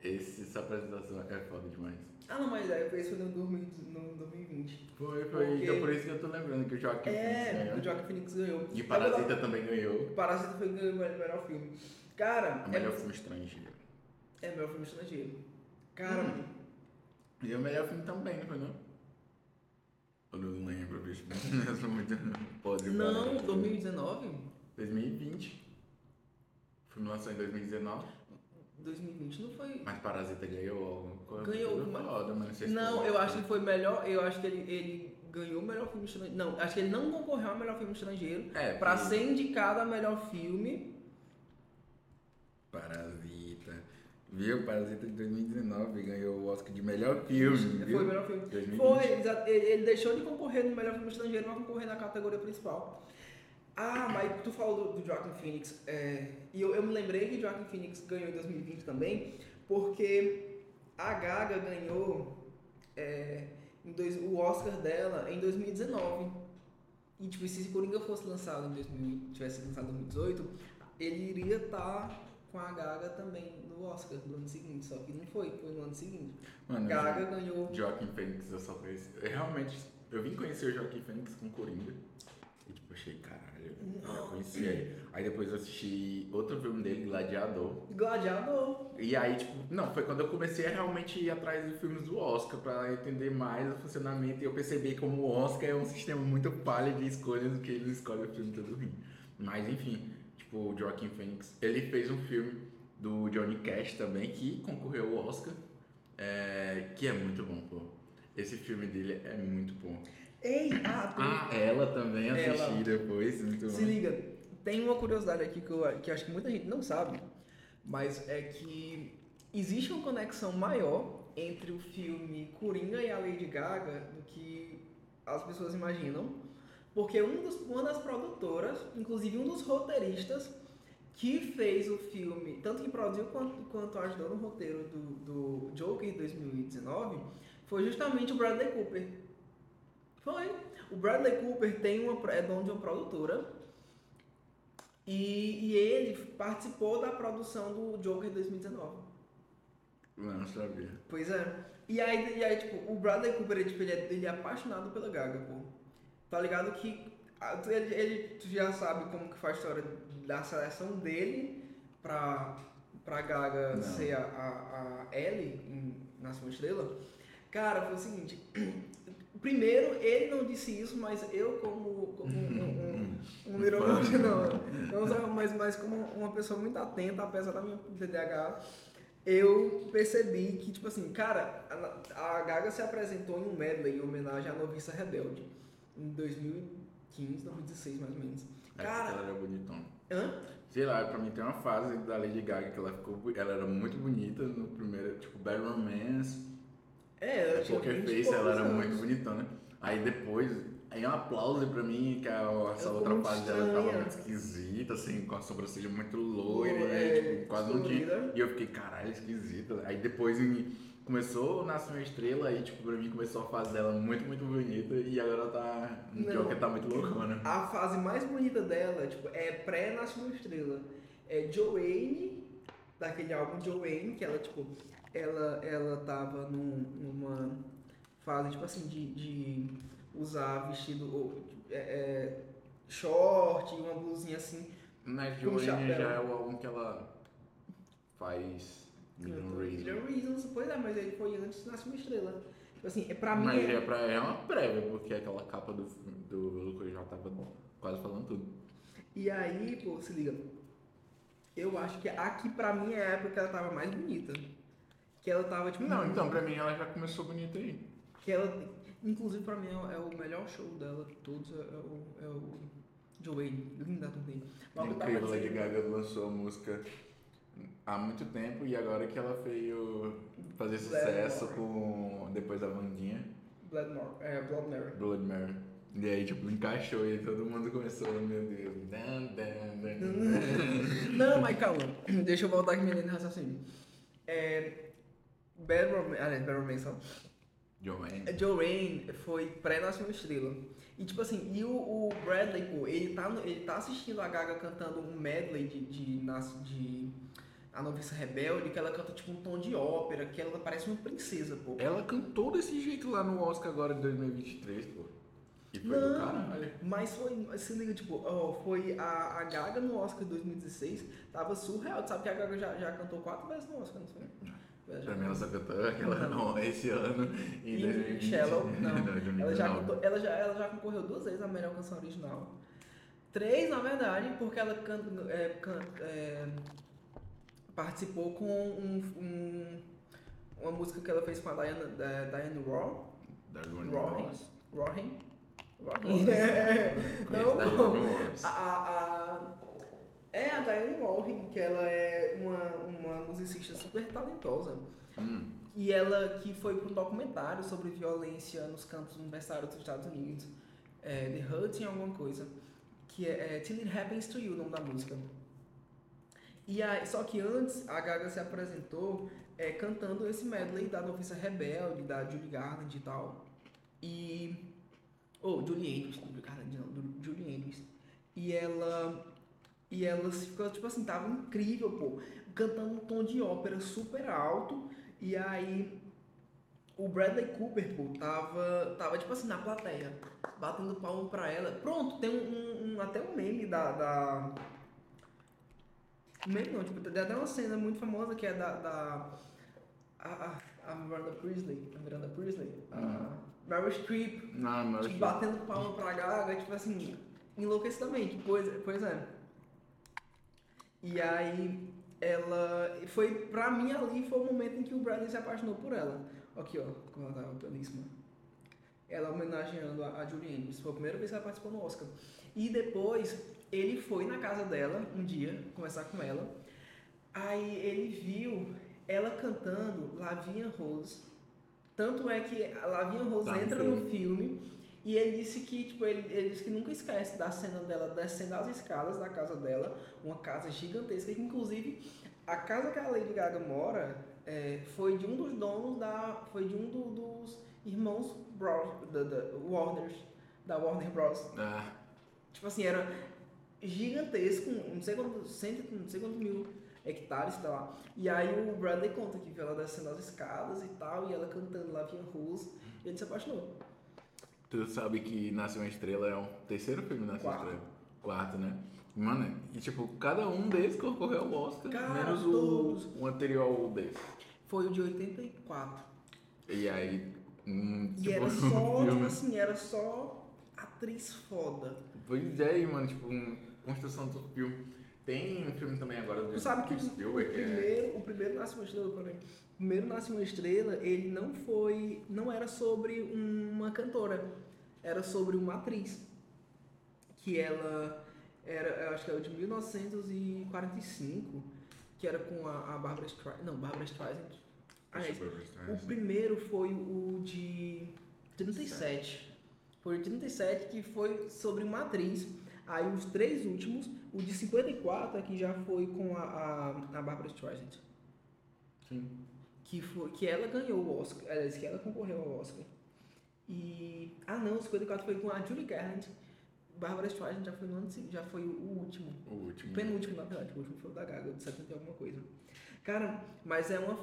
Esse, essa apresentação é foda demais. Ah, não, mas é, esse foi no, 2000 no 2020. Foi, foi. Porque- Então por isso que eu tô lembrando que o Joaquim Phoenix É, ganhou. o Joaquin Phoenix ganhou. E Parasita também ganhou. Parasita foi o melhor filme. Cara, O melhor é, filme estrangeiro. é o melhor filme estrangeiro. Cara, Hum. E o melhor filme também, não foi não? Eu não lembro, bicho. Eu sou muito podre. não, cara. 2019? 2020. O filme lançou em 2019. 2020 não foi. Mas Parasita ganhou alguma coisa? Ganhou, Foi mas- Foda, mas não sei se Não, foi eu acho que foi melhor. Eu acho que ele, ele ganhou o melhor filme estrangeiro. Não, acho que ele não concorreu ao melhor filme estrangeiro. É, Pra foi ser indicado a melhor filme. Parasita. Viu? Parasita de 2019 ganhou o Oscar de melhor filme. Foi viu? o melhor filme. 2020. Foi, ele, ele deixou de concorrer no melhor filme estrangeiro pra concorrer na categoria principal. Ah, mas tu falou do, do Joaquin Phoenix, é, e eu, eu me lembrei que Joaquin Phoenix ganhou em 2020 também, porque a Gaga ganhou é, dois- o Oscar dela em 2019. E tipo, se esse Coringa fosse lançado em 2000, tivesse lançado em 2018, ele iria estar com a Gaga também no Oscar do ano seguinte, só que não foi, foi no ano seguinte. Mano, Gaga ganhou. Joaquim Fênix eu só conheci. Eu realmente, eu vim conhecer o Joaquim Fênix com Coringa. E tipo, achei, caralho, eu já conheci ele. Aí depois eu assisti outro filme dele, Gladiador. Gladiador. E aí, tipo, não, foi quando eu comecei a realmente ir atrás de filmes do Oscar pra entender mais o funcionamento e eu percebi como o Oscar é um sistema muito palha de escolhas do que ele escolhe o filme todo ruim. Mas enfim, tipo, o Joaquim Phoenix, ele fez um filme do Johnny Cash também que concorreu ao Oscar, é, que é muito bom, pô. Esse filme dele é muito bom. Ei, ah, Ah, ela também assisti Ela. depois, muito se bom. liga. Tem uma curiosidade aqui que eu que acho que muita gente não sabe, mas é que existe uma conexão maior entre o filme Coringa e a Lady Gaga do que as pessoas imaginam, porque um dos, uma das produtoras, inclusive um dos roteiristas que fez o filme, tanto que produziu quanto, quanto ajudou no roteiro do, do Joker em 2019, foi justamente o Bradley Cooper. Foi. O Bradley Cooper tem uma, é dono de uma produtora e, e ele participou da produção do Joker em 2019. Não sabia. Pois é. E aí, e aí tipo, o Bradley Cooper, ele, tipo, ele, é, ele é apaixonado pela Gaga, pô. Tá ligado que ele, ele tu já sabe como que faz a história da seleção dele pra, pra Gaga Não. ser a, a, a Ellie em Nasce Estrela. Cara, foi o seguinte. Primeiro, ele não disse isso, mas eu como, como um, um, um little não, não mas, mas como uma pessoa muito atenta, apesar da minha TDAH, eu percebi que, tipo assim, cara, a, a Gaga se apresentou em um medley em homenagem à Noviça Rebelde, em 2015, 2016 mais ou menos. É, Cara, ela era bonitona. hã? Sei lá, pra mim tem uma fase da Lady Gaga que ela ficou. Ela era muito bonita no primeiro, tipo, Bad Romance, É, ela tinha Poker 20 Face, ela era anos. muito bonitona. Aí depois, aí é um aplauso pra mim que a, essa outra fase dela tava muito esquisita, assim, com a sobrancelha muito loira, e aí, é, tipo, quase não tinha. E eu fiquei, caralho, esquisita. Aí depois começou Nasce uma Estrela, aí, tipo, pra mim começou a fase dela muito, muito bonita, e agora ela tá. Não. Joker tá muito loucona. A fase mais bonita dela, tipo, é pré-Nasce uma Estrela. É Joanne, daquele álbum Joanne, que ela, tipo, ela, ela tava num- numa fase, tipo assim, de, de usar vestido, ou, é, é, short, uma blusinha assim. Mas Com Joanne chapéu. já é o álbum que ela faz. Million Reasons. Million Reasons, pois é, mas ele foi antes de Nasce uma Estrela. Tipo assim, é pra mim... Mas é- é, pra, é uma prévia, porque aquela capa do, do Lucas já tava quase falando tudo. E aí, pô, se liga. Eu acho que aqui pra mim é a época que ela tava mais bonita. Que ela tava, tipo. Não, então pra mim ela já começou bonita aí. Que ela. Inclusive pra mim é o- é melhor show dela de todos. É, é o. É o Joanne. Linda também. É incrível, Lady Gaga lançou a música há muito tempo e agora que ela veio fazer sucesso com depois da Vandinha, Blood, Mar é, Blood Mary. Blood Mary. E aí, tipo, encaixou e todo mundo começou, meu Deus. Dan, dan, dan. Não, mas calma. Deixa eu voltar aqui me lendo raciocínio. É. Romance. Aliás, Bad Romance, ó. Joanne. A Joanne foi pré-Nasce uma Estrela. E tipo assim, e o, o Bradley, pô, ele tá, ele tá assistindo a Gaga cantando um medley de, de, Nasce- de A Noviça Rebelde, que ela canta tipo um tom de ópera, que ela parece uma princesa, pô. Ela cantou desse jeito lá no Oscar agora de 2023, pô. Foi do Não, caralho. mas foi, se liga, tipo, ó, foi a, a Gaga no Oscar de 2016, tava surreal. Tu sabe que a Gaga já, já cantou quatro vezes no Oscar, não foi? Já Pra mim ela só cantou aquela não, esse ano e E 2020. Shallow, não. Ela já, 2019. cantou- ela, já, ela já concorreu duas vezes à melhor canção original. Três, na verdade, porque ela can, é, can- é, participou com um, um- uma música que ela fez com a Diana, da, Diane Raw. Da Joanne Rowan. Não, Ross. a, a, é a Diane Warren, que ela é uma, uma musicista super talentosa. Hum. E ela que foi para um documentário sobre violência nos campos universitários dos Estados Unidos, é, The Hurting alguma coisa, que é, é Till It Happens to You, o nome da música. E aí, só que antes a Gaga se apresentou é, cantando esse medley da Noviça Rebelde, da Julie Garland e tal. E. Ou oh, Julie Andrews, Garland não, do- Julie Andrews. E ela. E ela ficou, tipo assim, tava incrível, pô. Cantando um tom de ópera super alto. E aí. O Bradley Cooper, pô, tava, tava tipo assim, na plateia, batendo palmo pra ela. Pronto, tem um, um- até um meme da, da, Meme não, tipo, tem até uma cena muito famosa que é da. da a, a, a Miranda Priestley. A Miranda Priestley. A Meryl Streep. Mas Tipo, batendo palma pra Gaga, tipo assim, enlouquecidamente. Pois, pois é. E aí, ela. Foi, pra mim ali foi o momento em que o Bradley se apaixonou por ela. Aqui, ó, como ela tava belíssima. Ela homenageando a, a Julie Andrews. Foi a primeira vez que ela participou no Oscar. E depois, ele foi na casa dela um dia conversar com ela. Aí ele viu ela cantando Lavinha Rose. Tanto é que a Lavinha Rose Tá entra no filme e ele disse que, tipo, ele, ele disse que nunca esquece da cena dela descendo as escadas da casa dela, uma casa gigantesca, que inclusive a casa que a Lady Gaga mora é, foi de um dos donos da. foi de um do- dos irmãos Bros, da, da Warners, da Warner Bros. Ah, Tipo assim, era gigantesco, não sei quantos, cento, não sei quantos mil hectares, tá lá. E aí o Bradley conta que viu ela descendo as escadas e tal, e ela cantando Lavinha Rose, e ele se apaixonou. tu sabe que Nasce uma Estrela é o terceiro filme Nasce uma. Estrela. Quarto, né? Mano, e tipo, cada um desses concorreu ao Oscar, Cara, menos todos. o, o anterior ao desse. Foi o de 84. E aí. Hum, E tipo, era só, tipo assim, era só atriz foda. Pois é, mano, tipo, construção do filme. Tem um filme também agora do Tu sabe que o, Spielberg, o que é- primeiro, o primeiro Nasce uma Estrela, peraí. O primeiro Nasce uma Estrela, ele não foi, não era sobre uma cantora, era sobre uma atriz. Que ela era, eu acho que era de 1945, que era com a, a Barbara Streisand, não, Barbara Streisand. Ah, é, o primeiro foi o de 37. Foi o de 37 que foi sobre uma atriz. Aí os três últimos, o de 54 aqui já foi com a, a, a Barbara Streisand. Sim. Que, foi, que ela ganhou o Oscar. Aliás, que ela concorreu ao Oscar. E. Ah não, o 54 foi com a Julie Garland. Barbara Streisand já foi no ano já foi o último. O último. O penúltimo, na verdade, o último foi o da Gaga, de 70 e alguma coisa. Cara, mas é uma.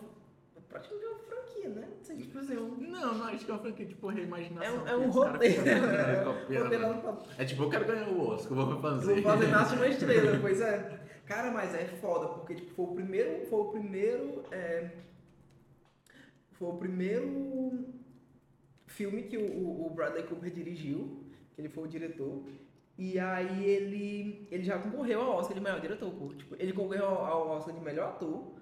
Praticamente uma franquia, né? Não sei, tipo assim, é um. Não, não, acho que é uma franquia tipo É reimaginação. é um fizeram, né, É um roteiro É tipo, eu quero ganhar o Oscar, vou fazer. Vou fazer Nasce uma Estrela, pois é. Cara, mas é foda, porque tipo, foi o primeiro. Foi o primeiro. é, foi o primeiro filme que o, o- Bradley Cooper dirigiu, que ele foi o diretor. E aí ele, ele já concorreu ao Oscar de melhor diretor, pô. Tipo, ele concorreu ao Oscar de melhor ator,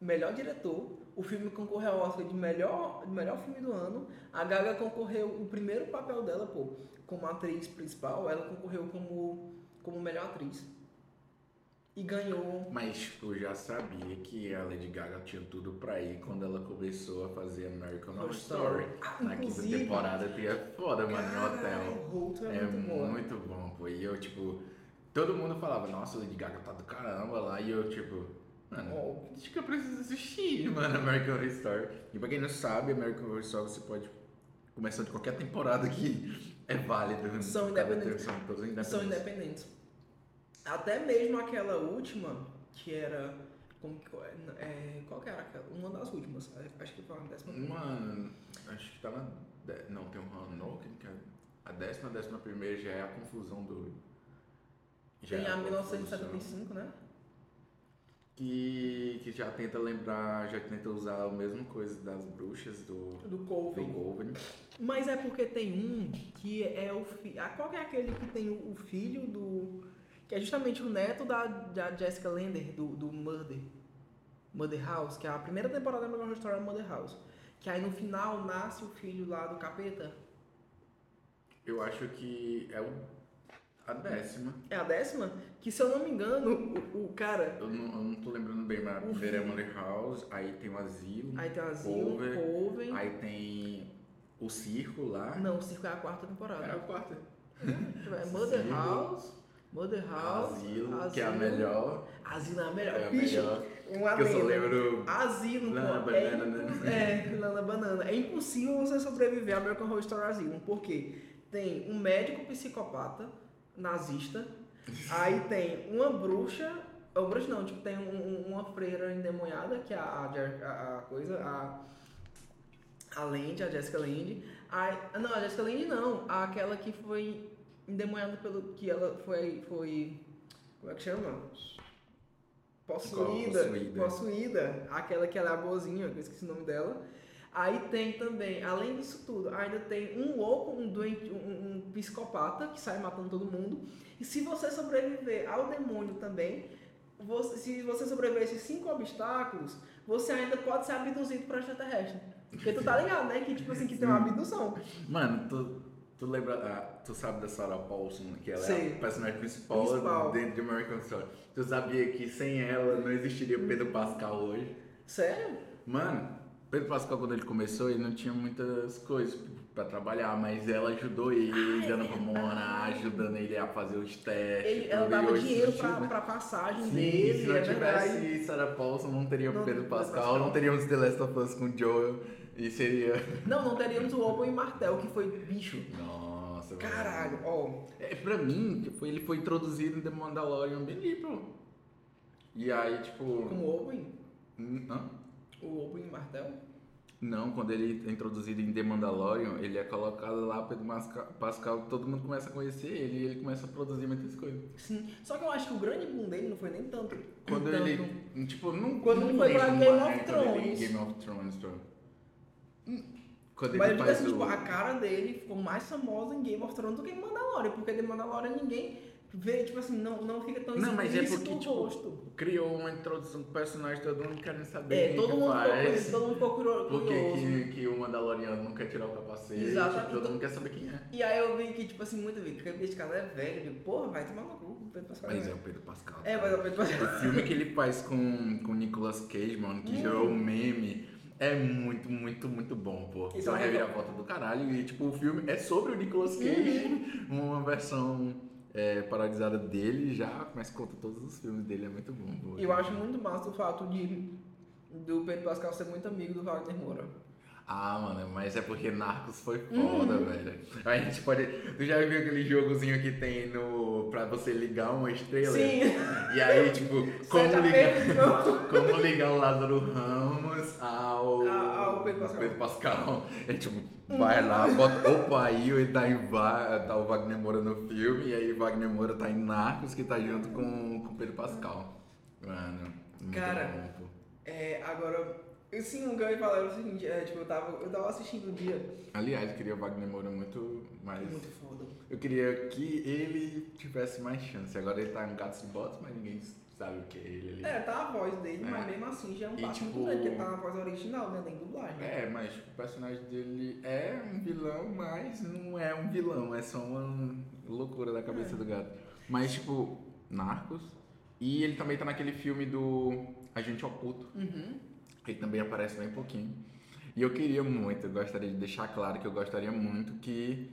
melhor diretor. O filme concorreu ao Oscar de melhor, de melhor filme do ano. A Gaga concorreu, o primeiro papel dela, pô, como atriz principal, ela concorreu como, como melhor atriz. E ganhou. Mas tipo, eu já sabia que a Lady Gaga tinha tudo pra ir quando ela começou a fazer American Horror Story. Ah, Na quinta temporada tem a foda, mano, em hotel. É, É muito bom. muito bom, pô. E eu, tipo, todo mundo falava, nossa, Lady Gaga tá do caramba lá. E eu, tipo, mano, acho que eu preciso assistir, mano, American Horror Story. E pra quem não sabe, American Horror Story você pode começar de qualquer temporada que é válido. São independentes. São todos independentes. São independentes. Até mesmo aquela última, que era. Como que, é, qual que era aquela? Uma das últimas. Acho que foi a décima. Mano, acho que tá na. Não, tem um Hanoken, que é. A décima, décima primeira já é a confusão do. já Tem é a confusão. 1975, né? Que, que já tenta lembrar, já tenta usar a mesma coisa das bruxas do, Do do Colvin. Golden. Mas é porque tem um que é o filho. Qual que é aquele que tem o, filho do. Que é justamente o neto da, da Jessica Lander, do, do Murder. Murder House, que é a primeira temporada da American Horror Story é Murder House. Que aí no final nasce o filho lá do capeta. Eu acho que é o, a décima. É a décima? Que se eu não me engano, o, o cara. Eu não, eu não tô lembrando bem, mas O primeira é. Mother House, aí tem o asilo, Aí tem o Asilo, Coven, Coven. aí tem o circo lá. Não, o circo é a quarta temporada. É a quarta. É Mother Circo. House, Mother House. Asilo, que é a Asilo. melhor. Asilo é a melhor. É a Bicho, melhor. um Que eu só adendo. lembro. Asilo, Lana pô, é, Banana, impo- né? é, Lana Banana. É impossível você sobreviver a American Horror Story Asylum, porque tem um médico psicopata, nazista, aí tem uma bruxa, ou bruxa não, tipo, tem um- um- uma freira endemoniada, que é a, a, a coisa, a, a Land, a Jessica Land. Aí, não, a Jessica Land não, aquela que foi endemoniada pelo, que ela foi, foi, como é que chama? Possuída, Possuída. possuída, aquela que ela é a boazinha, que eu esqueci o nome dela. Aí tem também, além disso tudo, ainda tem um louco, um doente, um, um psicopata que sai matando todo mundo. E se você sobreviver ao demônio também, você- se você sobreviver a esses cinco obstáculos, você ainda pode ser abduzido por extraterrestre. Porque tu tá ligado, né? Que tipo assim, que tem uma abdução. Mano, tu, tu lembra. ah, tu sabe da Sarah Paulson, que ela é a personagem principal, Principal. dentro de American Story. Tu sabia que sem ela não existiria Pedro Pascal hoje? Sério? Mano, Pedro Pascal, quando ele começou, ele não tinha muitas coisas pra trabalhar, mas ela ajudou ele, Ah, dando é pra morar, ajudando ele a fazer os testes. Ele, ela dava hoje dinheiro pra, né? pra passagem Sim, dele, se não é tivesse verdade. Sarah Paulson, não teria Não Pedro Pascal, Pascal. não teríamos The Last of Us com Joel, e seria... Não, não teríamos o Open Martel, que foi bicho. Nossa, mano. Caralho, ó. É, pra mim, tipo, ele foi introduzido em The Mandalorian bem pô. E aí, tipo... Como Open? Hum, hã? O Open Martel? Não, quando ele é introduzido em The Mandalorian, ele é colocado lá, Masca- Pascal, todo mundo começa a conhecer ele e ele começa a produzir muitas coisas. Sim. Só que eu acho que o grande boom dele não foi nem tanto. Quando tanto- ele, tipo, não Quando não foi pra Game mais, of Thrones. Game of Thrones, pô. Quando Mas ele eu digo assim, o... tipo, a cara dele ficou mais famosa em Game of Thrones do que em Mandalorian, porque de Mandalorian ninguém vê, tipo assim, não, não fica tão Não, mas é porque, o tipo, rosto. criou uma introdução do personagem, todo mundo querendo saber É, todo que mundo, ficou, faz. todo mundo ficou curioso. Por que, que, o Mandaloriano não quer tirar o capacete? Exatamente. Todo mundo quer saber quem é. E aí eu vi que, tipo assim, muito vi que esse cara é velho, eu digo, porra, vai tomar no cu, o Pedro Pascal. Mas é é o Pedro Pascal. É, mas é o Pedro Pascal. O filme que ele faz com com o Nicolas Cage, mano, que Hum. gerou um meme, é muito, muito, muito bom, pô. Isso é uma é reviravolta do caralho. E, tipo, o filme é sobre o Nicolas Cage, uma versão é, parodizada dele já, mas conta todos os filmes dele, é muito bom, pô. Eu acho muito massa o fato de do Pedro Pascal ser muito amigo do Wagner Moura. Ah, mano, mas é porque Narcos foi foda, Uhum. velho. A gente pode. Tu já viu aquele jogozinho que tem no. pra você ligar uma estrela? Sim. E aí, tipo, como ligar. Como ligar o Lázaro Ramos ao, ao Pedro Pascal. Pascal. É tipo, vai lá, bota opa aí, ele tá, em tá o Wagner Moura no filme, e aí Wagner Moura tá em Narcos, que tá junto com o Pedro Pascal. Mano, muito Cara, bom. É, agora, sim, o que eu ia falar era o seguinte, é, tipo, eu tava, eu tava assistindo um dia, Aliás, eu queria o Wagner Moura muito mais. muito foda. Eu queria que ele tivesse mais chance. Agora ele tá em gatos e botas, mas ninguém sabe o que é ele ali. É, tá a voz dele, É. mas mesmo assim já é um E, passo tipo, muito grande, porque tá na voz original, né, nem dublagem. É, mas o personagem dele é um vilão, mas não é um vilão, é só uma loucura da cabeça É. do gato. Mas, tipo, Narcos. E ele também tá naquele filme do Agente Oculto. Uhum. Ele também aparece bem pouquinho. E eu queria muito, eu gostaria de deixar claro que eu gostaria muito que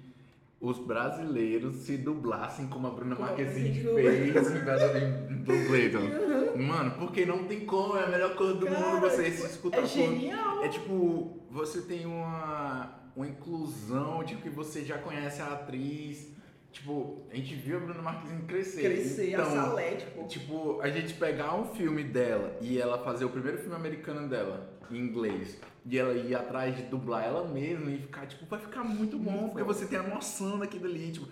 os brasileiros se dublassem como a Bruna Marquezine Bruna fez em Dumbledore. Mano, porque não tem como, é a melhor coisa do Cara, mundo você tipo, se escutar É genial. é tipo, você tem uma, uma inclusão de que você já conhece a atriz. Tipo, a gente viu a Bruna Marquezine crescer. Crescer, a então, Salete, pô. Tipo, a gente pegar um filme dela e ela fazer o primeiro filme americano dela em inglês e ela ir atrás de dublar ela mesma e ficar, tipo, vai ficar muito bom, Muito porque bom. você tem a noção daquilo ali, tipo.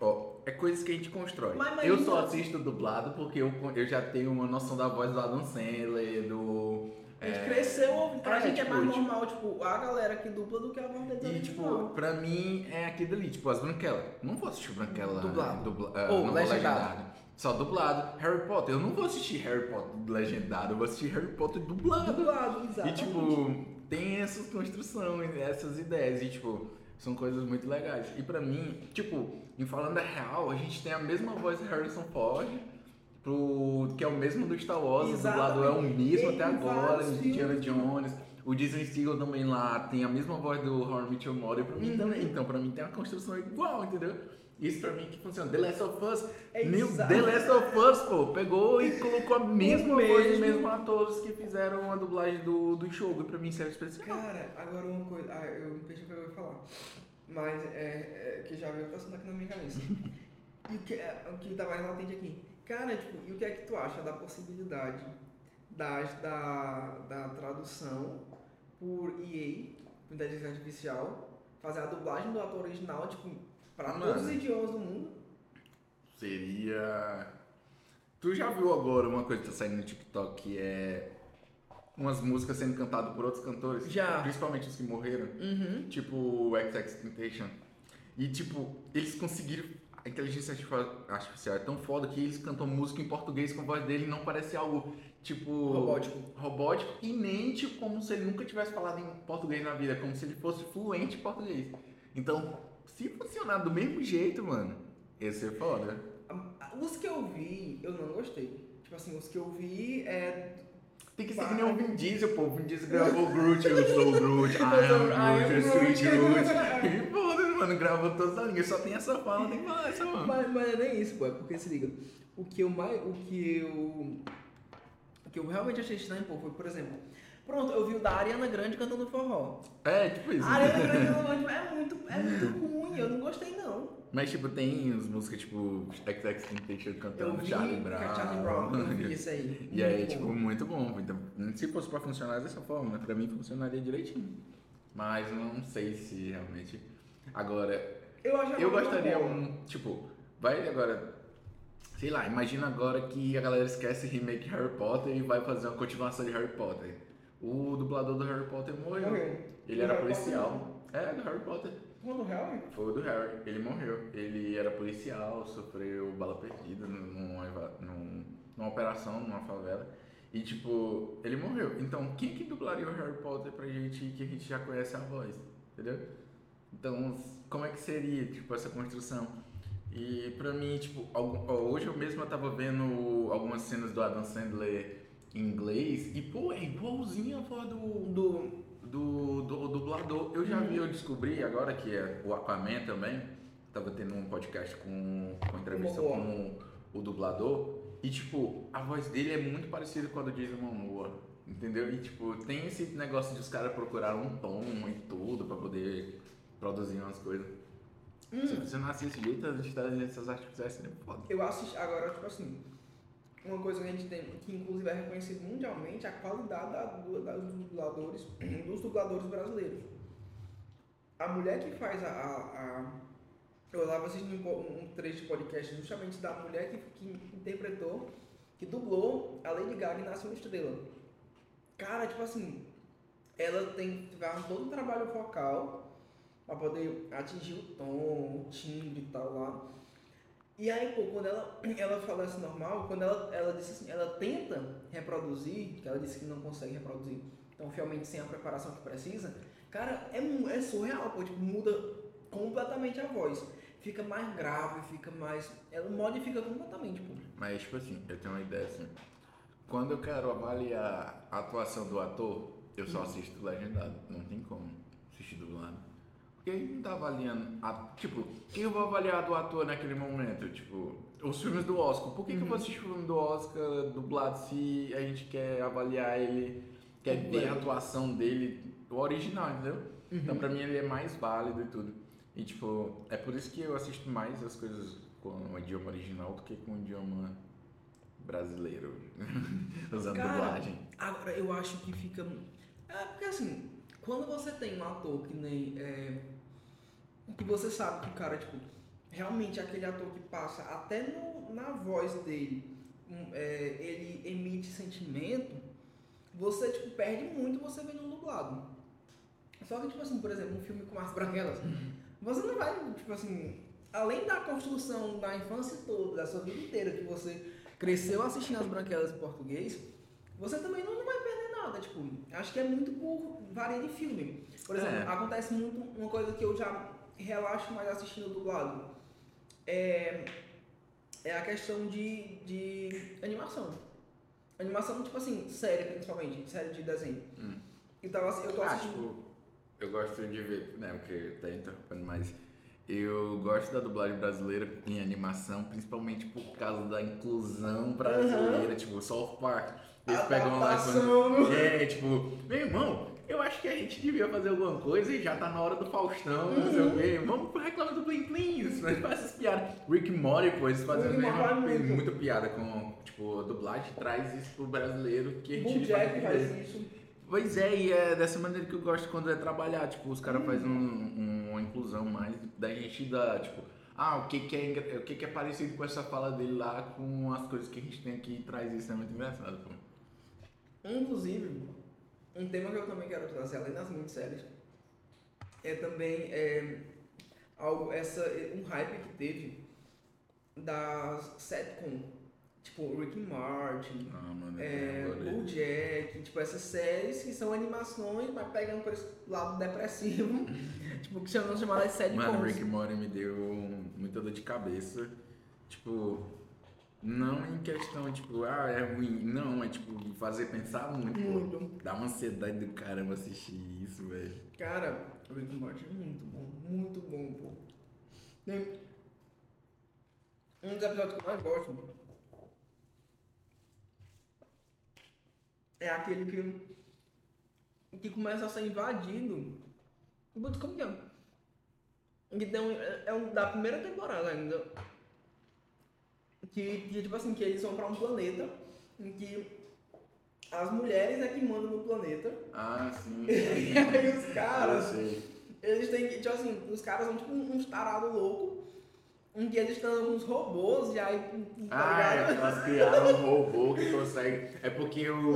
Ó, é coisas que a gente constrói. Mas- mas eu isso- só assisto dublado porque eu, eu já tenho uma noção da voz do Adam Sandler, do. A gente é, cresceu. Pra é, gente é tipo, mais tipo- normal, tipo, a galera que dubla do que a deles E, tipo, original. pra mim é aquilo ali, tipo, as Branquelas. Não vou assistir Branquela Dublado. Dubla, ah, Ou vou legendado. Só dublado. Harry Potter, eu não vou assistir Harry Potter legendado, eu vou assistir Harry Potter dublado. Dublado, E, exatamente. tipo, tem essas construções, essas ideias, e, tipo, são coisas muito legais. E pra mim, tipo, em falando a real, a gente tem a mesma voz do Harrison Ford, pro, que é o mesmo do Star Wars, o dublado é o mesmo até agora, Indiana. Jones. O Disney Siegel também lá tem a mesma voz do Horror Mitchell Mori pra mim Uhum. também. Então, pra mim tem uma construção igual, entendeu? Isso pra mim que funciona. The Last of Us, É exato. The Last of Us, pô, pegou e colocou a mesma mesmo. mesmos atores que fizeram a dublagem do, do jogo. E pra mim serve especial. Cara, agora uma coisa. Ah, eu me perdi o que eu ia falar. Mas é, é que já veio passando aqui na minha cabeça. e o que, é, o que tá mais latente aqui? Cara, tipo, e o que é que tu acha da possibilidade das, da, da tradução por EA, por inteligência artificial, fazer a dublagem do ator original, tipo, pra Mano. todos os idiomas do mundo? Seria. Tu já viu agora uma coisa que tá saindo no TikTok que é umas músicas sendo cantadas por outros cantores? Já. Principalmente os que morreram. Uhum. Tipo o XXXTentacion. E tipo, eles conseguiram. A inteligência artificial- é tão foda que eles cantam música em português com a voz dele e não parece algo tipo. Robótico. Robótico e nem tipo como se ele nunca tivesse falado em português na vida, como se ele fosse fluente em português. Então, se funcionar do mesmo jeito, mano, ia ser foda. Os que eu vi, eu não gostei. Tipo assim, os que eu vi é. Tem que ser que nem o Vin Diesel, pô. O Vin Diesel gravou o Groot, eu sou o Groot, I am Groot, Sweet Groot. Mano, gravou todas as linhas. Só tem essa fala, tem que falar essa, mano. Mas, mas é nem isso, pô. É porque se liga. O que eu mais. O que eu. O que eu realmente achei estranho, pô, foi, por exemplo. Pronto, eu vi o da Ariana Grande cantando forró. É, tipo isso. A Ariana Grande cantando é muito, é muito ruim, eu não gostei não. Mas, tipo, tem as músicas, tipo, XX Temptation cantando Charlie Brown. com a Charlie Brown, eu vi isso aí. E aí, tipo, bom. muito bom. Então, se fosse pra funcionar dessa forma, né, pra mim funcionaria direitinho. Mas não sei se realmente. Agora, eu, eu gostaria um. Tipo, vai agora. Sei lá, imagina agora que a galera esquece remake Harry Potter e vai fazer uma continuação de Harry Potter. O dublador do Harry Potter morreu. Morreu. Ele Do era Harry policial. É, do Harry Potter. Quando real? Foi o do Harry, ele morreu. Ele era policial, sofreu bala perdida numa, eva- num- numa operação numa favela. E tipo, ele morreu. Então, quem que dublaria o Harry Potter pra gente que a gente já conhece a voz? Entendeu? Então, como é que seria, tipo, essa construção? E pra mim, tipo, algum- hoje eu mesmo eu tava vendo algumas cenas do Adam Sandler em inglês e, pô, é igualzinho a voz do, do, do, do dublador. Eu já vi, eu descobri agora que é o Aquaman também. Tava tendo um podcast com, com entrevista Momoa. com o dublador. E, tipo, a voz dele é muito parecida com a do Jason Momoa. Entendeu? E, tipo, tem esse negócio de os caras procuraram um tom e tudo pra poder produzir umas coisas. Hum. Se você não assiste jeito, a gente tá essas artificiais seria foda. Eu assisti, agora, tipo assim, uma coisa que a gente tem, que inclusive é reconhecido mundialmente, é a qualidade da, da- dos dubladores, dos dubladores brasileiros. A mulher que faz a. a, a- eu estava assistindo um, um trecho de podcast justamente da mulher que, que interpretou, que dublou a Lady Gaga em Nasce uma Estrela. Cara, tipo assim, ela tem faz todo um trabalho vocal pra poder atingir o tom, o timbre e tal lá. E aí, pô, quando ela, ela fala assim normal, quando ela, ela disse assim, ela tenta reproduzir, que ela disse que não consegue reproduzir tão fielmente sem a preparação que precisa, cara, é, é surreal, pô, tipo, muda completamente a voz. Fica mais grave, fica mais. Ela modifica completamente, pô. Mas, tipo assim, eu tenho uma ideia assim. Quando eu quero avaliar a atuação do ator, eu só assisto legendado. Não tem como assistir dublado. Aí não tá avaliando. A, tipo, quem eu vou avaliar do ator naquele momento? Tipo, os filmes do Oscar. Por que, que eu vou assistir o filme do Oscar dublado se a gente quer avaliar ele, quer ver a atuação dele, o original, entendeu? Então, pra mim, ele é mais válido e tudo. E, tipo, é por isso que eu assisto mais as coisas com o idioma original do que com o idioma brasileiro, usando Cara, dublagem. Agora, eu acho que fica. É, porque assim, quando você tem um ator que nem. É, que você sabe que o cara, tipo, realmente é aquele ator que passa até no- na voz dele, um, é, ele emite sentimento, você, tipo, perde muito você vendo dublado. Só que, tipo assim, por exemplo, um filme com as branquelas, você não vai, tipo assim, além da construção da infância toda, da sua vida inteira, que você cresceu assistindo as branquelas em português, você também não, não vai perder nada, tipo, acho que é muito por varia de filme. Por exemplo, É. acontece muito uma coisa que eu já relaxo mais assistindo dublado. É, é a questão de, de animação. Animação, tipo assim, série principalmente, série de desenho. Hum. Então, assim, eu tô Ah, assistindo. tipo, eu gosto de ver, né, porque tá interrompendo, mas eu gosto da dublagem brasileira em animação, principalmente por causa da inclusão brasileira, tipo, South Park. Eles pegam lá e é, tipo, meu irmão, eu acho que a gente devia fazer alguma coisa e já tá na hora do Faustão, não sei o quê. Vamos reclamar do Plim, isso, mas faz essas piadas. Rick Morty, pô, eles fazem mesmo, é muito. muita piada com, tipo, a dublagem traz isso pro brasileiro que a gente Bojack faz faz isso. Pois é, e é dessa maneira que eu gosto quando é trabalhar, tipo, os caras fazem um, um- uma inclusão mais da gente dar, tipo, ah, o que que, é, o que que é parecido com essa fala dele lá com as coisas que a gente tem aqui e traz isso, é muito engraçado, pô. Inclusive, um tema que eu também quero trazer, além das minisséries, é também é, algo, essa, um hype que teve das setcom. Tipo, Rick and Morty, Ah, mano, é. Bojack, tipo, essas séries que são animações, mas pegando por esse lado depressivo, tipo, que chamam chamadas de Mano, setcoms. Rick and Morty me deu muita dor de cabeça. Tipo, Não em questão, tipo, ah, é ruim. Não, é tipo, fazer pensar muito. Muito. Dá uma ansiedade do caramba assistir isso, velho. Cara, o Rick Morty é muito bom, muito bom, pô. Tem um dos episódios que eu mais gosto é aquele que, que começa a ser invadido. Como que é? Que tem um, é é um da primeira temporada ainda. Que, que, tipo assim, que eles vão pra um planeta em que as mulheres é que mandam no planeta. Ah, sim. E aí os caras, eles têm que, tipo assim, os caras são tipo uns tarados loucos, em que eles estão uns robôs, e aí, tá Ah, é, elas criaram um robô que consegue. É porque o,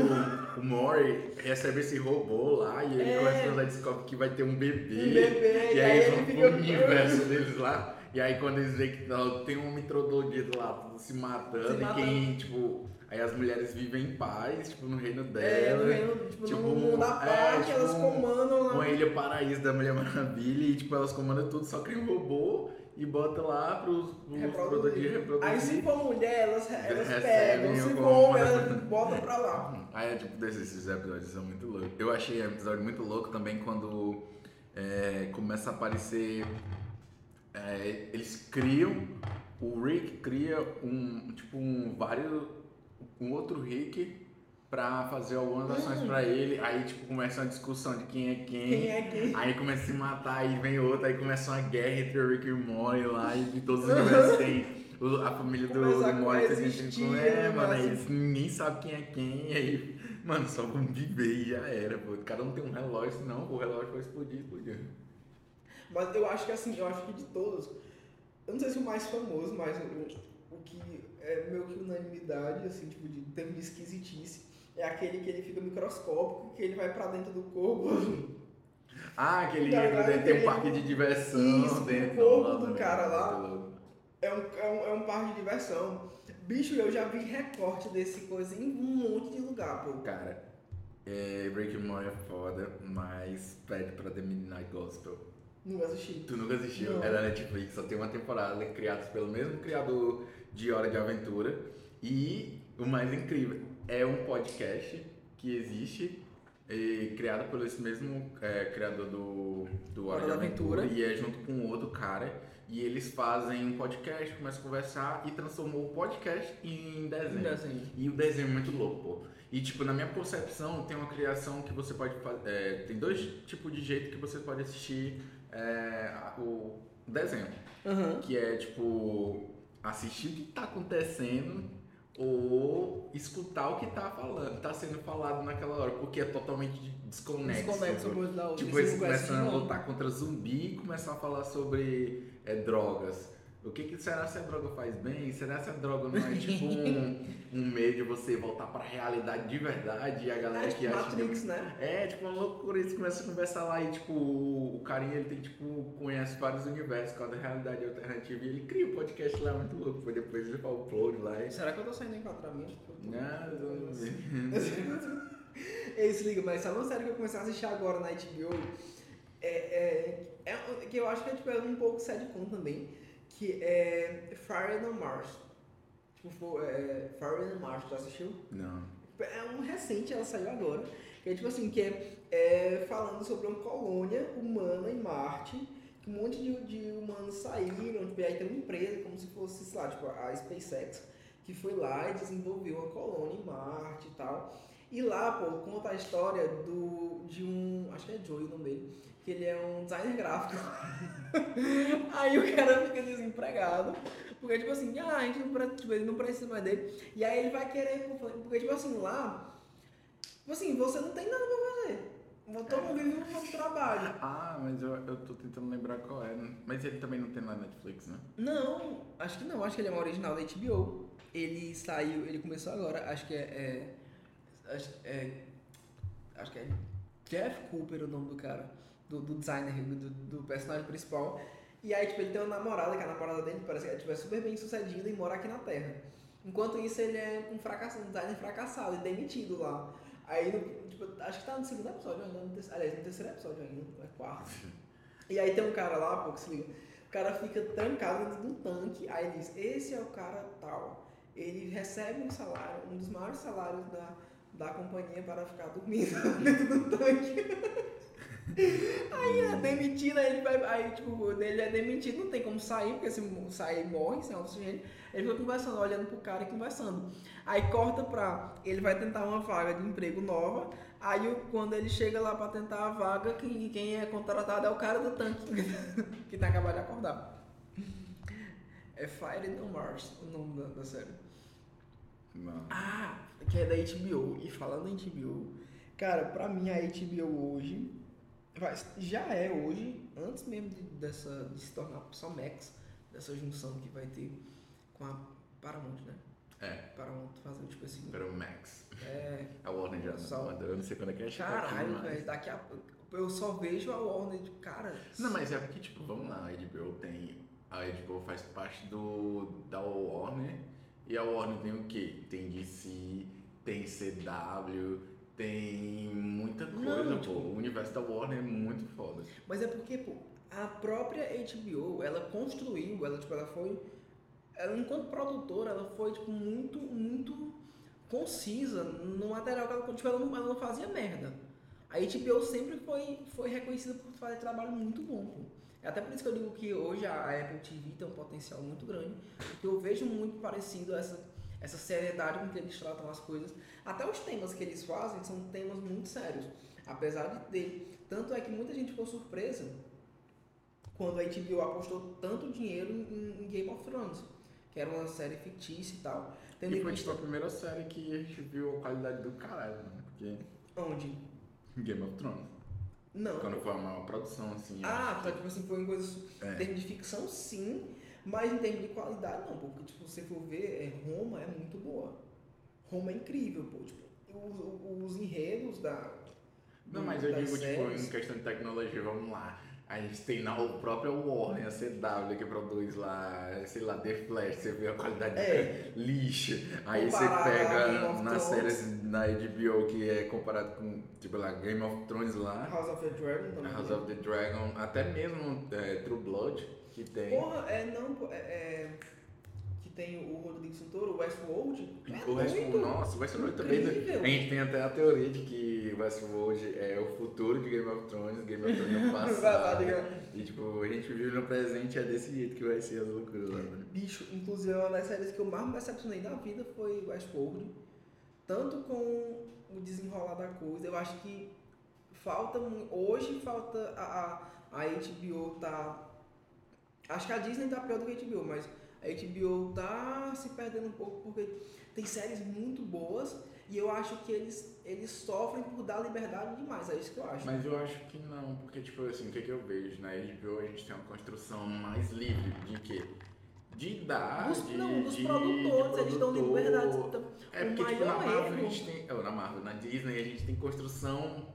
o Mori recebe esse robô lá e ele É. começa a descobre que vai ter um bebê. Um bebê, E aí eles vão ele pro universo deles lá. E aí quando eles veem que ó, tem um mitrodolito lá, tudo se matando, Se e matando. quem, tipo. Aí as mulheres vivem em paz, tipo, no reino É, dela. no reino, tipo, tipo, no mundo da é, parte, tipo, elas comandam lá. Uma ilha paraíso da Mulher Maravilha e tipo, elas comandam tudo, só cria um robô e bota lá pros, pros Reproduzir. reproduzir. Aí se for mulher, elas, elas pegam, se for homem, elas botam pra lá. Aí é tipo, desses esses episódios são muito loucos. Eu achei um episódio muito louco também quando é, começa a aparecer. É, eles criam. O Rick cria um. Tipo, um vários. Um outro Rick pra fazer algumas ações Hum. pra ele. Aí, tipo, começa uma discussão de quem é quem. Quem é quem? Aí começa a se matar, aí vem outro, aí começa uma guerra entre o Rick e o Morty lá, e todos os universos tem o- a família do, do a Morty coexistir, tentando- É, né, mano, aí assim. eles- ninguém sabe quem é quem, e aí, mano, só vão viver e já era, pô. Cada um tem um relógio, senão o relógio vai explodir, explodir. Mas eu acho que assim, eu acho que de todos, eu não sei se o mais famoso, mas o, o que é meio que unanimidade, assim, tipo, de termo de esquisitice, é aquele que ele fica microscópico, que ele vai pra dentro do corpo. Ah, aquele livro ligado? dentro tem um parque de diversão Isso, dentro. o corpo do cara lá. É um, é, um, é um parque de diversão. Bicho, eu já vi recorte desse coisa em um monte de lugar, pô. Cara, é, Breaking Morty é foda, mas pede pra The Midnight Gospel. Não assisti. Tu nunca assistiu? Não. É da Netflix, só tem uma temporada, criados pelo mesmo criador de Hora de Aventura. E o mais incrível, é um podcast que existe, e criado pelo esse mesmo é, criador do, do Hora, de Aventura, e é junto com outro cara. E eles fazem um podcast, começam a conversar e transformou o podcast em desenho. Um desenho. E o desenho é muito louco, pô. E, tipo, na minha percepção, tem uma criação que você pode fazer. tem dois tipos de jeito que você pode assistir é, o desenho. Aham. Que é, tipo, assistir o que tá acontecendo ou escutar o que tá falando, tá sendo falado naquela hora, porque é totalmente desconexo. Desconexo coisa da outra. Tipo, eles começam a lutar contra zumbi e começam a falar sobre é, drogas. O que, que será se a droga faz bem? Será se a droga não é tipo um, um meio de você voltar pra realidade de verdade e a galera É que tipo acha que Matrix, né? é, tipo, uma loucura. Eles começam a conversar lá e, tipo, o, carinha, ele tem, tipo, conhece vários universos, cada realidade alternativa. E ele cria um podcast lá muito louco. Foi depois ele o upload lá e... Será que eu tô saindo em enquadramento? Não, não sei. Ei, se liga, mas sabe uma série que eu comecei a assistir agora na HBO? É, é, é que eu acho que é, tipo, é um pouco sitcom também, que é Fire on Mars. Tipo, é, Fire on Mars, tu assistiu? Não. É um recente, ela saiu agora. Que é tipo assim, que é, é falando sobre uma colônia humana em Marte, que um monte de, de humanos saíram, tipo, aí tem uma empresa, como se fosse, sei lá, tipo, a SpaceX, que foi lá e desenvolveu uma colônia em Marte e tal. E lá, pô, conta a história do, de um, acho que é Joey o nome dele, que ele é um designer gráfico. aí o cara fica desempregado, porque tipo assim, ah, a gente não, tipo, ele não precisa mais dele. E aí ele vai querer, porque tipo assim, lá, tipo assim, você não tem nada pra fazer. Todo mundo vive um trabalho. Ah, mas eu, eu tô tentando lembrar qual é. Mas ele também não tem na Netflix, né? Não, acho que não, acho que ele é um original da HBO. Ele saiu, ele começou agora, acho que é. é acho, é acho que é Jeff Cooper o nome do cara, do, do designer, do, do personagem principal. E aí, tipo, ele tem uma namorada, que a namorada dele parece que é, tipo, é super bem sucedida e mora aqui na Terra. Enquanto isso, ele é um fracassado, um designer fracassado e demitido lá. Aí, no- tipo, acho que tá no segundo episódio no terceiro, aliás, no terceiro episódio ainda, é quarto. E aí tem um cara lá, pô, que se liga. O cara fica trancado dentro de um tanque, aí ele diz, esse é o cara tal. ele recebe um salário, um dos maiores salários da, da companhia para ficar dormindo dentro do tanque. Aí é demitido, aí ele vai. Aí, tipo, ele é demitido, não tem como sair, porque se sair morre sem oxigênio. Ele fica conversando, olhando pro cara e conversando. Aí corta pra. Ele vai tentar uma vaga de emprego nova. Aí quando ele chega lá pra tentar a vaga, quem, quem é contratado é o cara do tanque que tá acabado de acordar. É Fire No Mars o nome da, da série. Não. Ah, que é da HBO. E falando em HBO, cara, pra mim a HBO hoje já é hoje, antes mesmo de, dessa, de se tornar só Max, dessa junção que vai ter com a Paramount, né? É, Paramount fazendo tipo assim. Max. É, A Warner já Só- não. Eu não sei quando é que é caralho, mas- velho, daqui a pouco. Eu só vejo a Warner, tipo, cara. Não, mas é porque, tipo, vamos lá, a HBO tem. A HBO faz parte do da Warner. E a Warner tem o quê? Tem DC, tem CW, tem muita coisa, Não, pô. tipo- O universo da Warner é muito foda. Mas é porque, pô, a própria HBO, ela construiu, ela, tipo, ela foi. Ela, enquanto produtora, ela foi, tipo, muito, muito concisa no material que ela, tipo, ela não, ela não fazia merda. A HBO sempre foi, foi reconhecida por fazer trabalho muito bom, pô. É até por isso que eu digo que hoje a Apple TV tem um potencial muito grande, porque eu vejo muito parecido essa, essa seriedade com que eles tratam as coisas. Até os temas que eles fazem são temas muito sérios, apesar de ter. Tanto é que muita gente ficou surpresa quando a HBO apostou tanto dinheiro em, em Game of Thrones, que era uma série fictícia e tal. Tendo E foi vista- tipo a primeira série que a gente viu a qualidade do caralho, né? Porque Onde? Game of Thrones. Não. Quando foi uma produção, assim. Ah, tá, tipo assim, foi em coisas. que- é. Em termos de ficção, sim, mas em termos de qualidade, não, porque, tipo, se você for ver, é, Roma é muito boa. Roma é incrível, pô. Tipo, os, os enredos da. Não, mas eu digo, tipo, em questão de tecnologia, vamos lá. A gente tem na o própria Warner, a CW, que produz lá, sei lá, The Flash, você vê a qualidade É. lixo. Aí você Comparado pega nas séries na HBO, que é comparado com, tipo lá, Game of Thrones lá, House of the Dragon também. House of the Dragon, até mesmo é, True Blood, que tem. Porra, é não, é, é, que tem o Rodrigo Santoro, o Westworld. é O Westworld, nossa, o Westworld também. A gente tem até a teoria de que Westworld é o futuro de Game of Thrones, Game of Thrones é o passado. Cara. E tipo, a gente vive no presente é desse jeito que vai ser as loucuras lá, né? Bicho, inclusive uma das séries que eu mais me decepcionei da vida foi Westworld. Tanto com o desenrolar da coisa, eu acho que falta hoje falta a, a, a HBO tá acho que a Disney tá pior do que a HBO, mas a HBO tá se perdendo um pouco porque tem séries muito boas e eu acho que eles eles sofrem por dar liberdade demais, é isso que eu acho. Mas eu acho que não, porque tipo assim, o que, que eu vejo? Na HBO a gente tem uma construção mais livre de quê? De dar, Dos, de, não, dos de- produtores, de eles dão liberdade. Então, É porque tipo, na Marvel a erro- gente tem. oh, na Marvel, na Disney a gente tem construção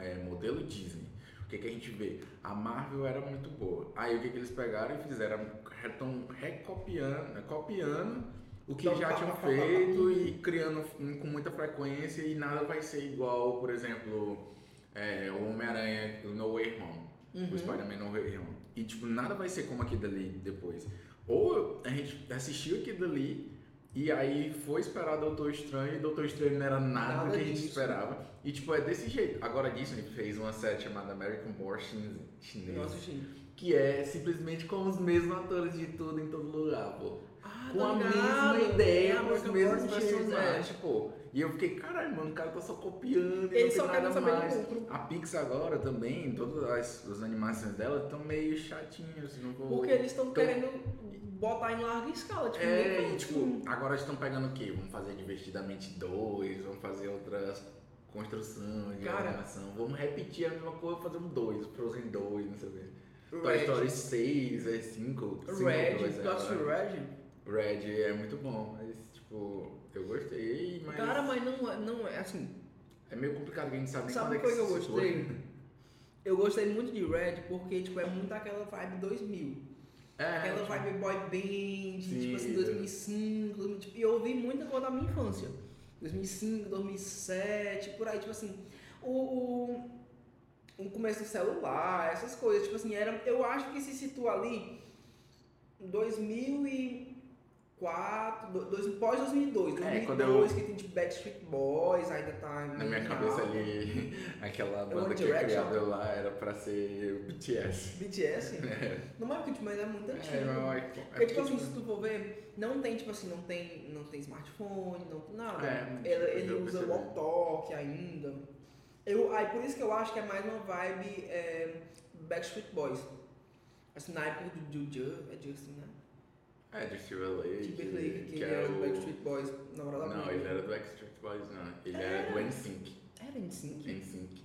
é, modelo Disney. O que, que a gente vê? A Marvel era muito boa. Aí o que, que eles pegaram e fizeram? Estão recopiando, né, copiando o que Então, já pá, tinham pá, pá, feito e criando com muita frequência e nada vai ser igual, por exemplo, é, o Homem-Aranha No Way Home Uhum. o Spider-Man No Way Home. E, tipo, nada vai ser como aquilo dali depois. Ou a gente assistiu aquilo dali e aí foi esperar Doutor Estranho e Doutor Estranho não era nada, Nada que a gente disso. esperava. E, tipo, é desse jeito. Agora a Disney fez uma série chamada American Horror Chin- Chinês, eu assisti. que é simplesmente com os mesmos atores de tudo em todo lugar, pô. Ah, Com a mesma ideia, É, com os mesmos Stories, personagens, pô. E eu fiquei, caralho, mano, o cara tá só copiando e Eles não tem nada saber mais. A Pixar agora também, todas as, as animações dela estão meio chatinhas, não for... Porque eles estão querendo botar em larga escala. Tipo, É, ninguém e tipo, isso. agora estão pegando o quê? Vamos fazer Divertidamente 2, vamos fazer outras construções de Cara. animação. Vamos repetir a mesma coisa, fazer um 2, Frozen 2, não sei o quê. Toy Story 6, é 5, 5 Red, dois, tu assistiu agora. Red? Red é muito bom, mas tipo, eu gostei, mas Cara, mas não, é- não é assim. é meio complicado que a gente sabe nem Sabe uma é coisa que eu se situa. gostei? Eu gostei muito de Red porque, tipo, é muito aquela vibe 2000. É, Aquela tipo, vibe boy band, Sim, tipo assim, é. 2005, 2000, tipo, e eu ouvi muita coisa da minha infância. 2005, 2007, por aí, tipo assim, o, o, o começo do celular, essas coisas, tipo assim, era, eu acho que se situa ali em 2004, 2004, do- dois, pós 2002, É, 2002 quando eu- que tem tipo Backstreet Boys, ainda tá Na minha cabeça ali, aquela banda One que é criada lá era pra ser BTS. BTS. Não é porque tipo, mas é muito antigo. É, não, é, é Porque, tipo assim, tipo- se tu for ver, não tem, tipo assim, não tem, não tem smartphone, não tem nada. É, ele ele usa percebi. walk-talk ainda. Eu, aí por isso que eu acho que é mais uma vibe é, Backstreet Boys. Assim, na época do, do é Justin, né? É, de Timberlake. Timberlake, que, que ele é era do o... Backstreet Boys, namorado da Não, ele era do Backstreet Boys, não. Ele era Era. do NSYNC. Era em sync? NSYNC.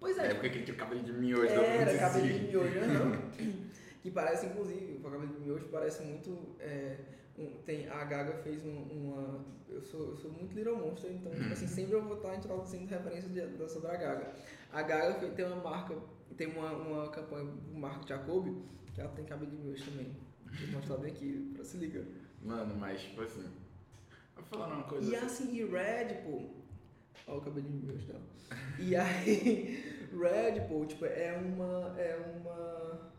Pois Na é, época que ele tinha cabelo de miojo. Era, cabelo de miojo, não. que parece, inclusive, o cabelo de miojo parece muito. é, um- tem, a Gaga fez um- uma. Eu sou, eu sou muito Little Monster, então, tipo assim, sempre eu vou estar introduzindo referências de, da- sobre a Gaga. A Gaga fez- tem uma marca, tem uma, uma campanha do Marco Jacobi, que ela tem cabelo de miojo também. Vou mostrar bem aqui, pra se ligar. Mano, mas tipo assim. Vou falar uma coisa. E assim, e Red, pô. Olha o cabelinho meu dela. E aí, Red, pô, tipo, é uma. É uma.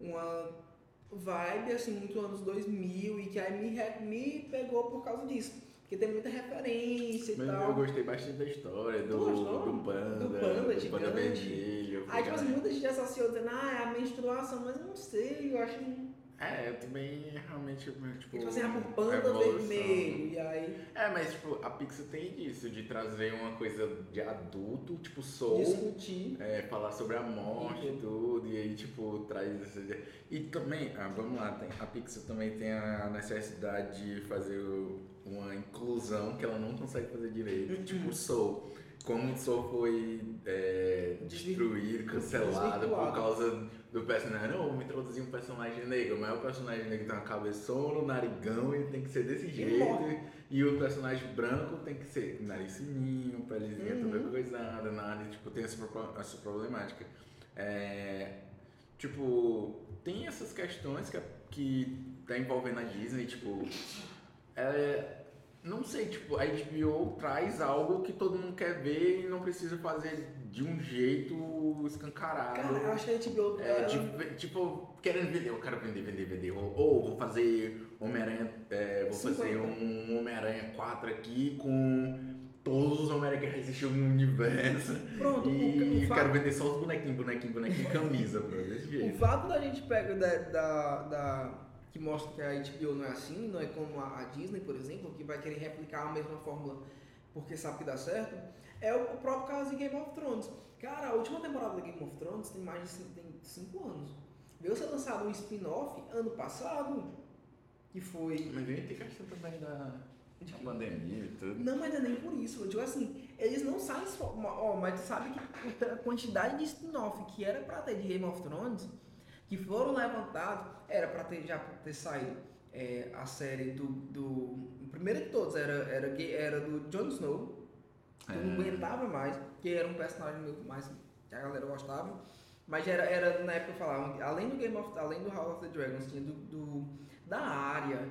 Uma vibe, assim, muito anos 2000 e que aí me, me pegou por causa disso. Porque tem muita referência e Mas tal. eu gostei bastante da história, do, do panda, Do panda do panda vermelho. Aí, tipo assim, muita gente associou dizendo, ah, é a menstruação, mas eu não sei, eu acho. É, eu também realmente, tipo. Assim, ah, por panda vermelho. E aí, É, mas tipo, a Pixar tem disso, de trazer uma coisa de adulto, tipo soul, discutir. é, falar sobre a morte e tudo, e aí tipo, traz essa ideia. E também, ah, vamos lá, tem, a Pixar também tem a necessidade de fazer uma inclusão que ela não consegue fazer direito, tipo soul. Como o Soul foi é, destruído, cancelado por causa do personagem. Não, vamos introduzir um personagem negro, mas o personagem negro tem uma cabeçona, um narigão e tem que ser desse jeito. morre. E o personagem branco tem que ser nariz fininho, pelezinha Uhum. toda coisada, nada, tipo, tem essa, essa problemática. É, tipo, tem essas questões que, que tá envolvendo a Disney, tipo, é, não sei, tipo, a HBO traz algo que todo mundo quer ver e não precisa fazer de um jeito escancarado. Cara, eu acho que a HBO. É, tipo, tipo, querendo vender, eu quero vender, vender, vender. Ou, ou vou fazer Homem-Aranha, é, vou fazer 50. um Homem-Aranha 4 aqui com todos os Homem-Aranha que existiam no universo. Pronto, o- e o quero fato- vender só os bonequinhos, bonequinho, bonequinho, camisa, bro, desse O jeito. fato da gente pegar da, da, da- que mostra que a HBO não é assim, não é como a, Disney, por exemplo, que vai querer replicar a mesma fórmula porque sabe que dá certo, é o, próprio caso de Game of Thrones. Cara, a última temporada da Game of Thrones tem mais de cinco, tem cinco anos. Veio ser lançado um spin-off ano passado, que foi. Mas aí tem questão também da, da pandemia e tudo. Não, mas não é nem por isso. Eu digo assim, eles não saem só. Ó, mas tu sabe que a quantidade de spin-off que era pra ter de Game of Thrones, que foram levantados, era pra ter, já ter saído é, a série do, do. O primeiro de todos era, era, era do Jon Snow, que eu não É. aguentava mais, que era um personagem meio mais que a galera gostava. Mas era, era na época falavam, além do Game of além do House of the Dragons, tinha do, do- da área,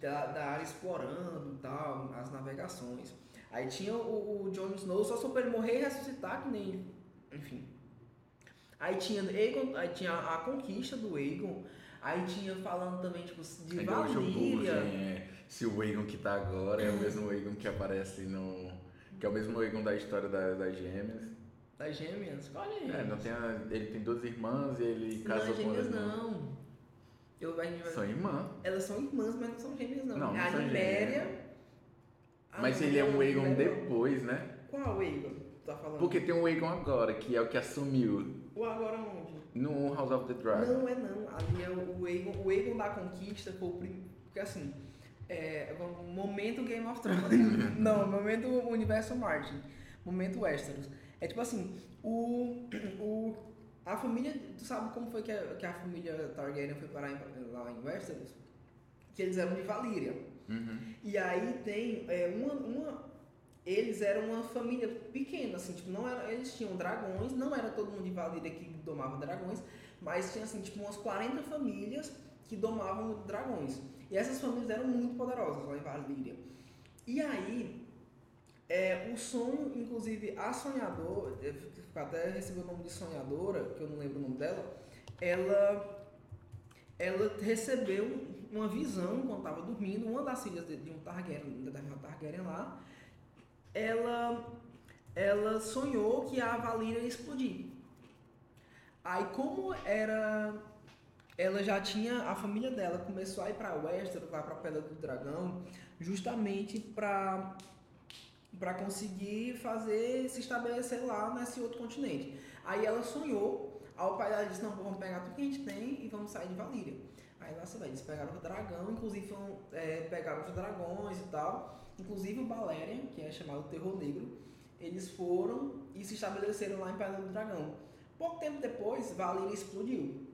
da, da área explorando e tal, as navegações. Aí tinha o, o Jon Snow só pra ele morrer e ressuscitar, que nem. Enfim. Aí tinha Aegon, aí tinha a, a conquista do Aegon. Aí tinha falando também, tipo, de eu google Valíria. é, se o Egon que tá agora é o mesmo Egon que aparece no. Que é o mesmo Egon da história da- das gêmeas. Das gêmeas? Qual é? É, não tem a- ele tem duas irmãs e ele não, casou com elas. não. Eu, a gente vai- São irmãs. Elas são irmãs, mas não são gêmeas, não. Não, não a são Niméria. a Mas ele é um Niméria- Egon depois, né? Qual Egon? Tu tá falando? Porque tem um Egon agora, que é o que assumiu O agora onde? no House of the Dragon. Não é não. Ali é o o Egon. O Egon da Conquista foi o primeiro. Porque assim. É, momento Game of Thrones. não, momento Universo Martin. Momento Westeros. É tipo assim, o. o a família. Tu sabe como foi que a, que a família Targaryen foi parar em- lá em Westeros? Que eles eram de Valíria. Uhum. E aí tem é, uma, uma. Eles eram uma família pequena, assim, tipo, não era, eles tinham dragões, não era todo mundo de Valíria que domava dragões, mas tinha assim, tipo, umas 40 famílias que domavam dragões. E essas famílias eram muito poderosas lá em Valíria. E aí, é, o sonho, inclusive, a sonhadora, até recebeu o nome de sonhadora, que eu não lembro o nome dela, ela ela recebeu uma visão quando estava dormindo, uma das filhas de, de um Targaryen, da Targaryen lá, ela, ela sonhou que a Valíria ia explodir. Aí como era ela já tinha a família dela começou a ir para Westeros, lá para Pedra do Dragão, justamente para para conseguir fazer se estabelecer lá nesse outro continente. Aí ela sonhou, aí o pai dela disse: "Não, vamos pegar tudo que a gente tem e vamos sair de Valíria". Aí você vai, eles pegaram o dragão, inclusive foram, é, pegaram os dragões e tal, inclusive o Balerion, que é chamado Terror Negro, eles foram e se estabeleceram lá em Pedra do Dragão. Pouco tempo depois, Valíria explodiu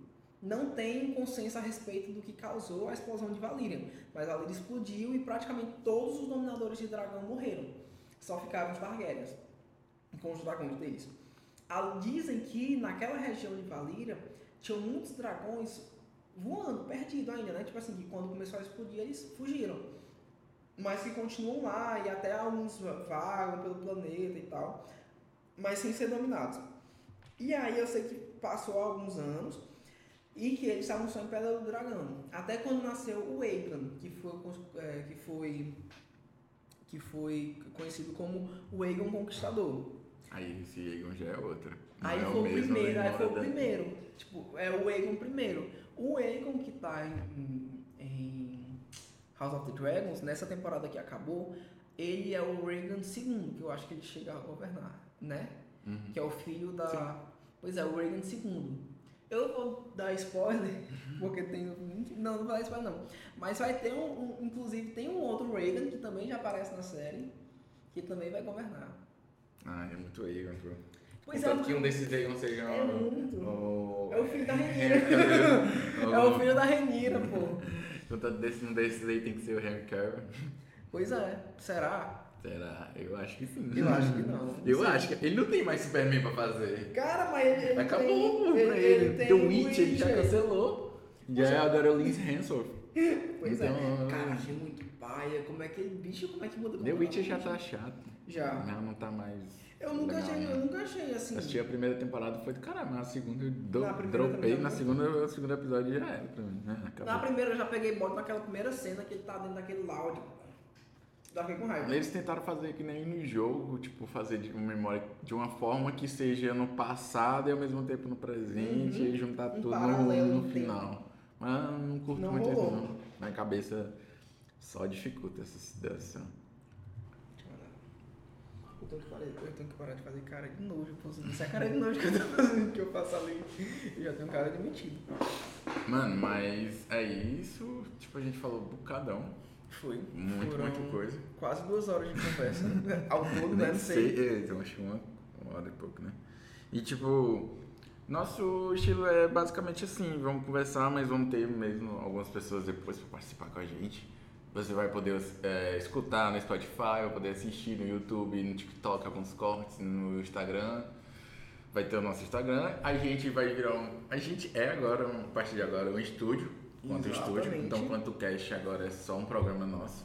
não tem consenso a respeito do que causou a explosão de Valyrian, mas Valyrian explodiu e praticamente todos os dominadores de dragão morreram. Só ficaram os Targaryens com os dragões deles. Dizem que naquela região de Valyria tinham muitos dragões voando, perdidos ainda, né? Tipo assim, que quando começou a explodir eles fugiram. Mas que continuam lá e até alguns vagam pelo planeta e tal, mas sem ser dominados. E aí eu sei que passou alguns anos, e que eles estavam só em Pedra do Dragão. Até quando nasceu o Aegon, que foi, é, que foi, que foi conhecido como o Aegon Conquistador. Aí esse Aegon já é outra. aí é foi o, primeiro, aí foi o primeiro. Tipo, é o Aegon primeiro. O Aegon que tá em, em House of the Dragons, nessa temporada que acabou, ele é o Aegon II, que eu acho que ele chega a governar, né? Uhum. Que é o filho da... Sim. Pois é, o Aegon II. Eu vou dar spoiler, porque tem. Não, não vou dar spoiler não. Mas vai ter um, um, Inclusive tem um outro Reagan que também já aparece na série, que também vai governar. Ah, é muito Reagan, bro. Pois é. que um desses Reagan seja é muito. O... É o filho da Renira. é o filho da Renira, pô. Então desse, um desses aí tem que ser o Henry Cavill. Pois é, será? Será? Eu acho que sim. Eu acho que não. não eu acho que ele não tem mais Superman pra fazer. Cara, mas ele. ele Acabou tem, pra ele. ele. ele The Witch, ele já cancelou. Já é agora o Liz Hemsworth. Pois é. então, é. Cara, achei muito paia. Como é que ele. Bicho, como é que muda? The Witch já tá chato. Já. Não, não tá mais. Eu nunca, legal, achei, né? eu nunca achei assim. Assisti a primeira temporada foi do caramba, a segunda eu do, na dropei, na segunda, o segundo episódio já era pra mim. Né? Na primeira eu já peguei bode naquela primeira cena que ele tá dentro daquele loud com raiva. Eles tentaram fazer que nem no jogo, tipo, fazer de uma memória de uma forma que seja no passado e ao mesmo tempo no presente uhum. e juntar um tudo no, no final. Mas não curto não muito rolou. isso não. Na cabeça só dificulta essa dessa. Eu tenho, que parar, eu tenho que parar de fazer cara de nojo. Isso é cara de nojo que eu tô fazendo, que eu faço ali. Eu já tenho cara de mentido. Mano, mas é isso. Tipo, a gente falou bocadão. Foi. Muito, Foram muita coisa. Quase duas horas de conversa. Ao todo, né? Não sei. sei. É, então, acho que uma, uma hora e pouco, né? E tipo, nosso estilo é basicamente assim, vamos conversar, mas vamos ter mesmo algumas pessoas depois para participar com a gente. Você vai poder é, escutar no Spotify, vai poder assistir no YouTube, no TikTok, alguns cortes, no Instagram. Vai ter o nosso Instagram. A gente vai virar um. A gente é agora, a partir de agora, um estúdio quanto Exatamente. estúdio. Então, quanto cast agora é só um programa nosso.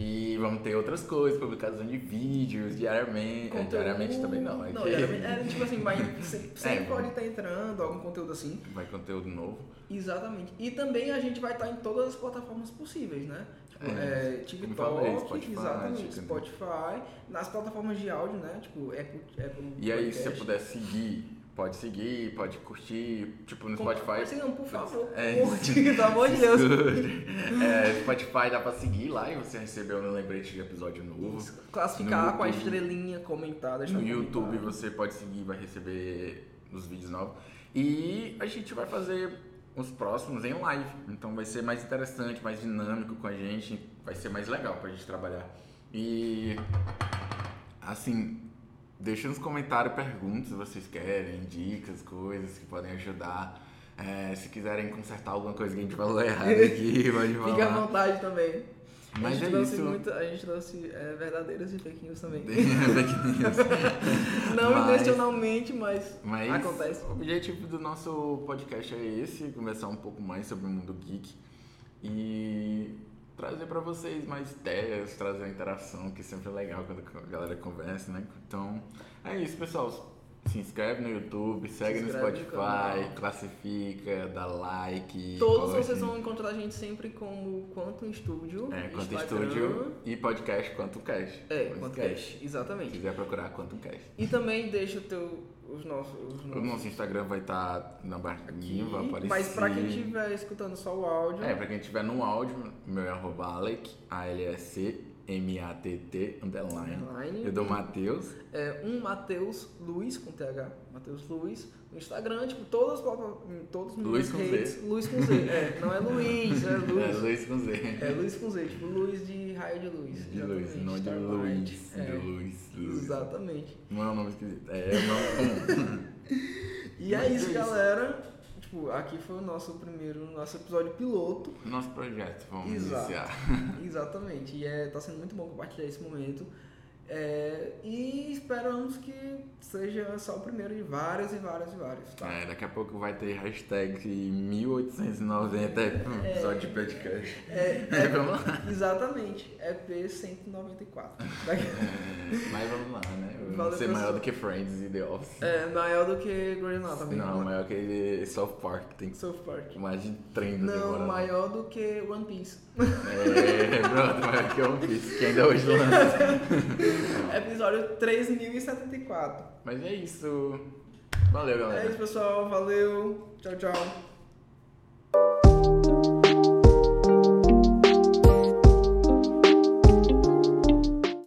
E vamos ter outras coisas, publicação de vídeos diariamente. Conteúdo... Diariamente também não. É, não, diariamente, é tipo assim, vai, sempre é, pode estar entrando algum conteúdo assim. Vai conteúdo novo. Exatamente. E também a gente vai estar em todas as plataformas possíveis, né? Tipo, é, é, TikTok, falei, Spotify, exatamente, Spotify, nas plataformas de áudio, né? Tipo, Apple, Apple E aí, se você puder seguir Pode seguir, pode curtir, tipo no Spotify. Sigam, por favor. É, curte, pelo amor de Deus. É, Spotify dá pra seguir lá e você recebeu um lembrete de episódio novo. Isso. Classificar com a estrelinha comentada. No YouTube você pode seguir, vai receber os vídeos novos. E a gente vai fazer os próximos em live. Então vai ser mais interessante, mais dinâmico com a gente. Vai ser mais legal pra gente trabalhar. E assim, Deixa nos comentários perguntas se vocês querem, dicas, coisas que podem ajudar. É, se quiserem consertar alguma coisa que a gente falou errado aqui, pode falar. Fique à vontade também. Mas a gente é trouxe isso. Muito, a gente trouxe é, verdadeiras e fake news também. fake news. Não mas, intencionalmente, mas, mas acontece. O objetivo do nosso podcast é esse, conversar um pouco mais sobre o mundo geek. E trazer para vocês mais ideias, trazer interação, que sempre é legal quando a galera conversa, né? Então, é isso, pessoal. Se se inscreve no YouTube, segue Se no no Spotify, canal. classifica, dá like. Todos vocês vão encontrar a gente sempre como Quantum Studio. É, Quanto Instagram. Estúdio e podcast Quanto Cash. É, Quantum Cash, Se exatamente. quiser procurar Quanto Cash. E também deixa o teu, os nossos... Os O nossos nosso Instagram vai estar na barquinha, vai aparecer. Mas pra quem estiver escutando só o áudio, É, pra quem estiver no áudio, meu é arroba Alec, A-L-S-C, M-A-T-T, underline. Underline. Eu dou Matheus. é um Matheus Luiz com TH, Matheus Luiz, no Instagram, tipo, todas todos os Luiz com redes, Luiz com Z. É, não é Luiz, é É, Luiz. Luiz com Z. É Luiz com Z, tipo Luiz de raio de luz. De exatamente, não de. Luiz. É, De Luiz, Luiz. Exatamente. Não é um nome esquisito. É, é um nome comum. E é é isso. galera. Tipo, aqui foi o nosso primeiro, nosso episódio piloto. Nosso projeto, vamos Exato. iniciar. Exatamente. E é, tá sendo muito bom compartilhar esse momento. É, e esperamos que seja só o primeiro de vários e vários e vários, tá? É, daqui a pouco vai ter hashtag 1890 episódio de podcast. É, É, vamos lá. Exatamente. EP 194. Mas vamos lá, né? Vamos ser maior do que Friends e The Office. É maior do que Grey's Anatomy. Não, maior que South Park, tem South Park. mais de 30 Não, maior do que One Piece. É, pronto, maior que One Piece, que ainda hoje lança. Episódio 3074. Mas é isso. Valeu, galera. É isso, pessoal. Valeu. Tchau, tchau.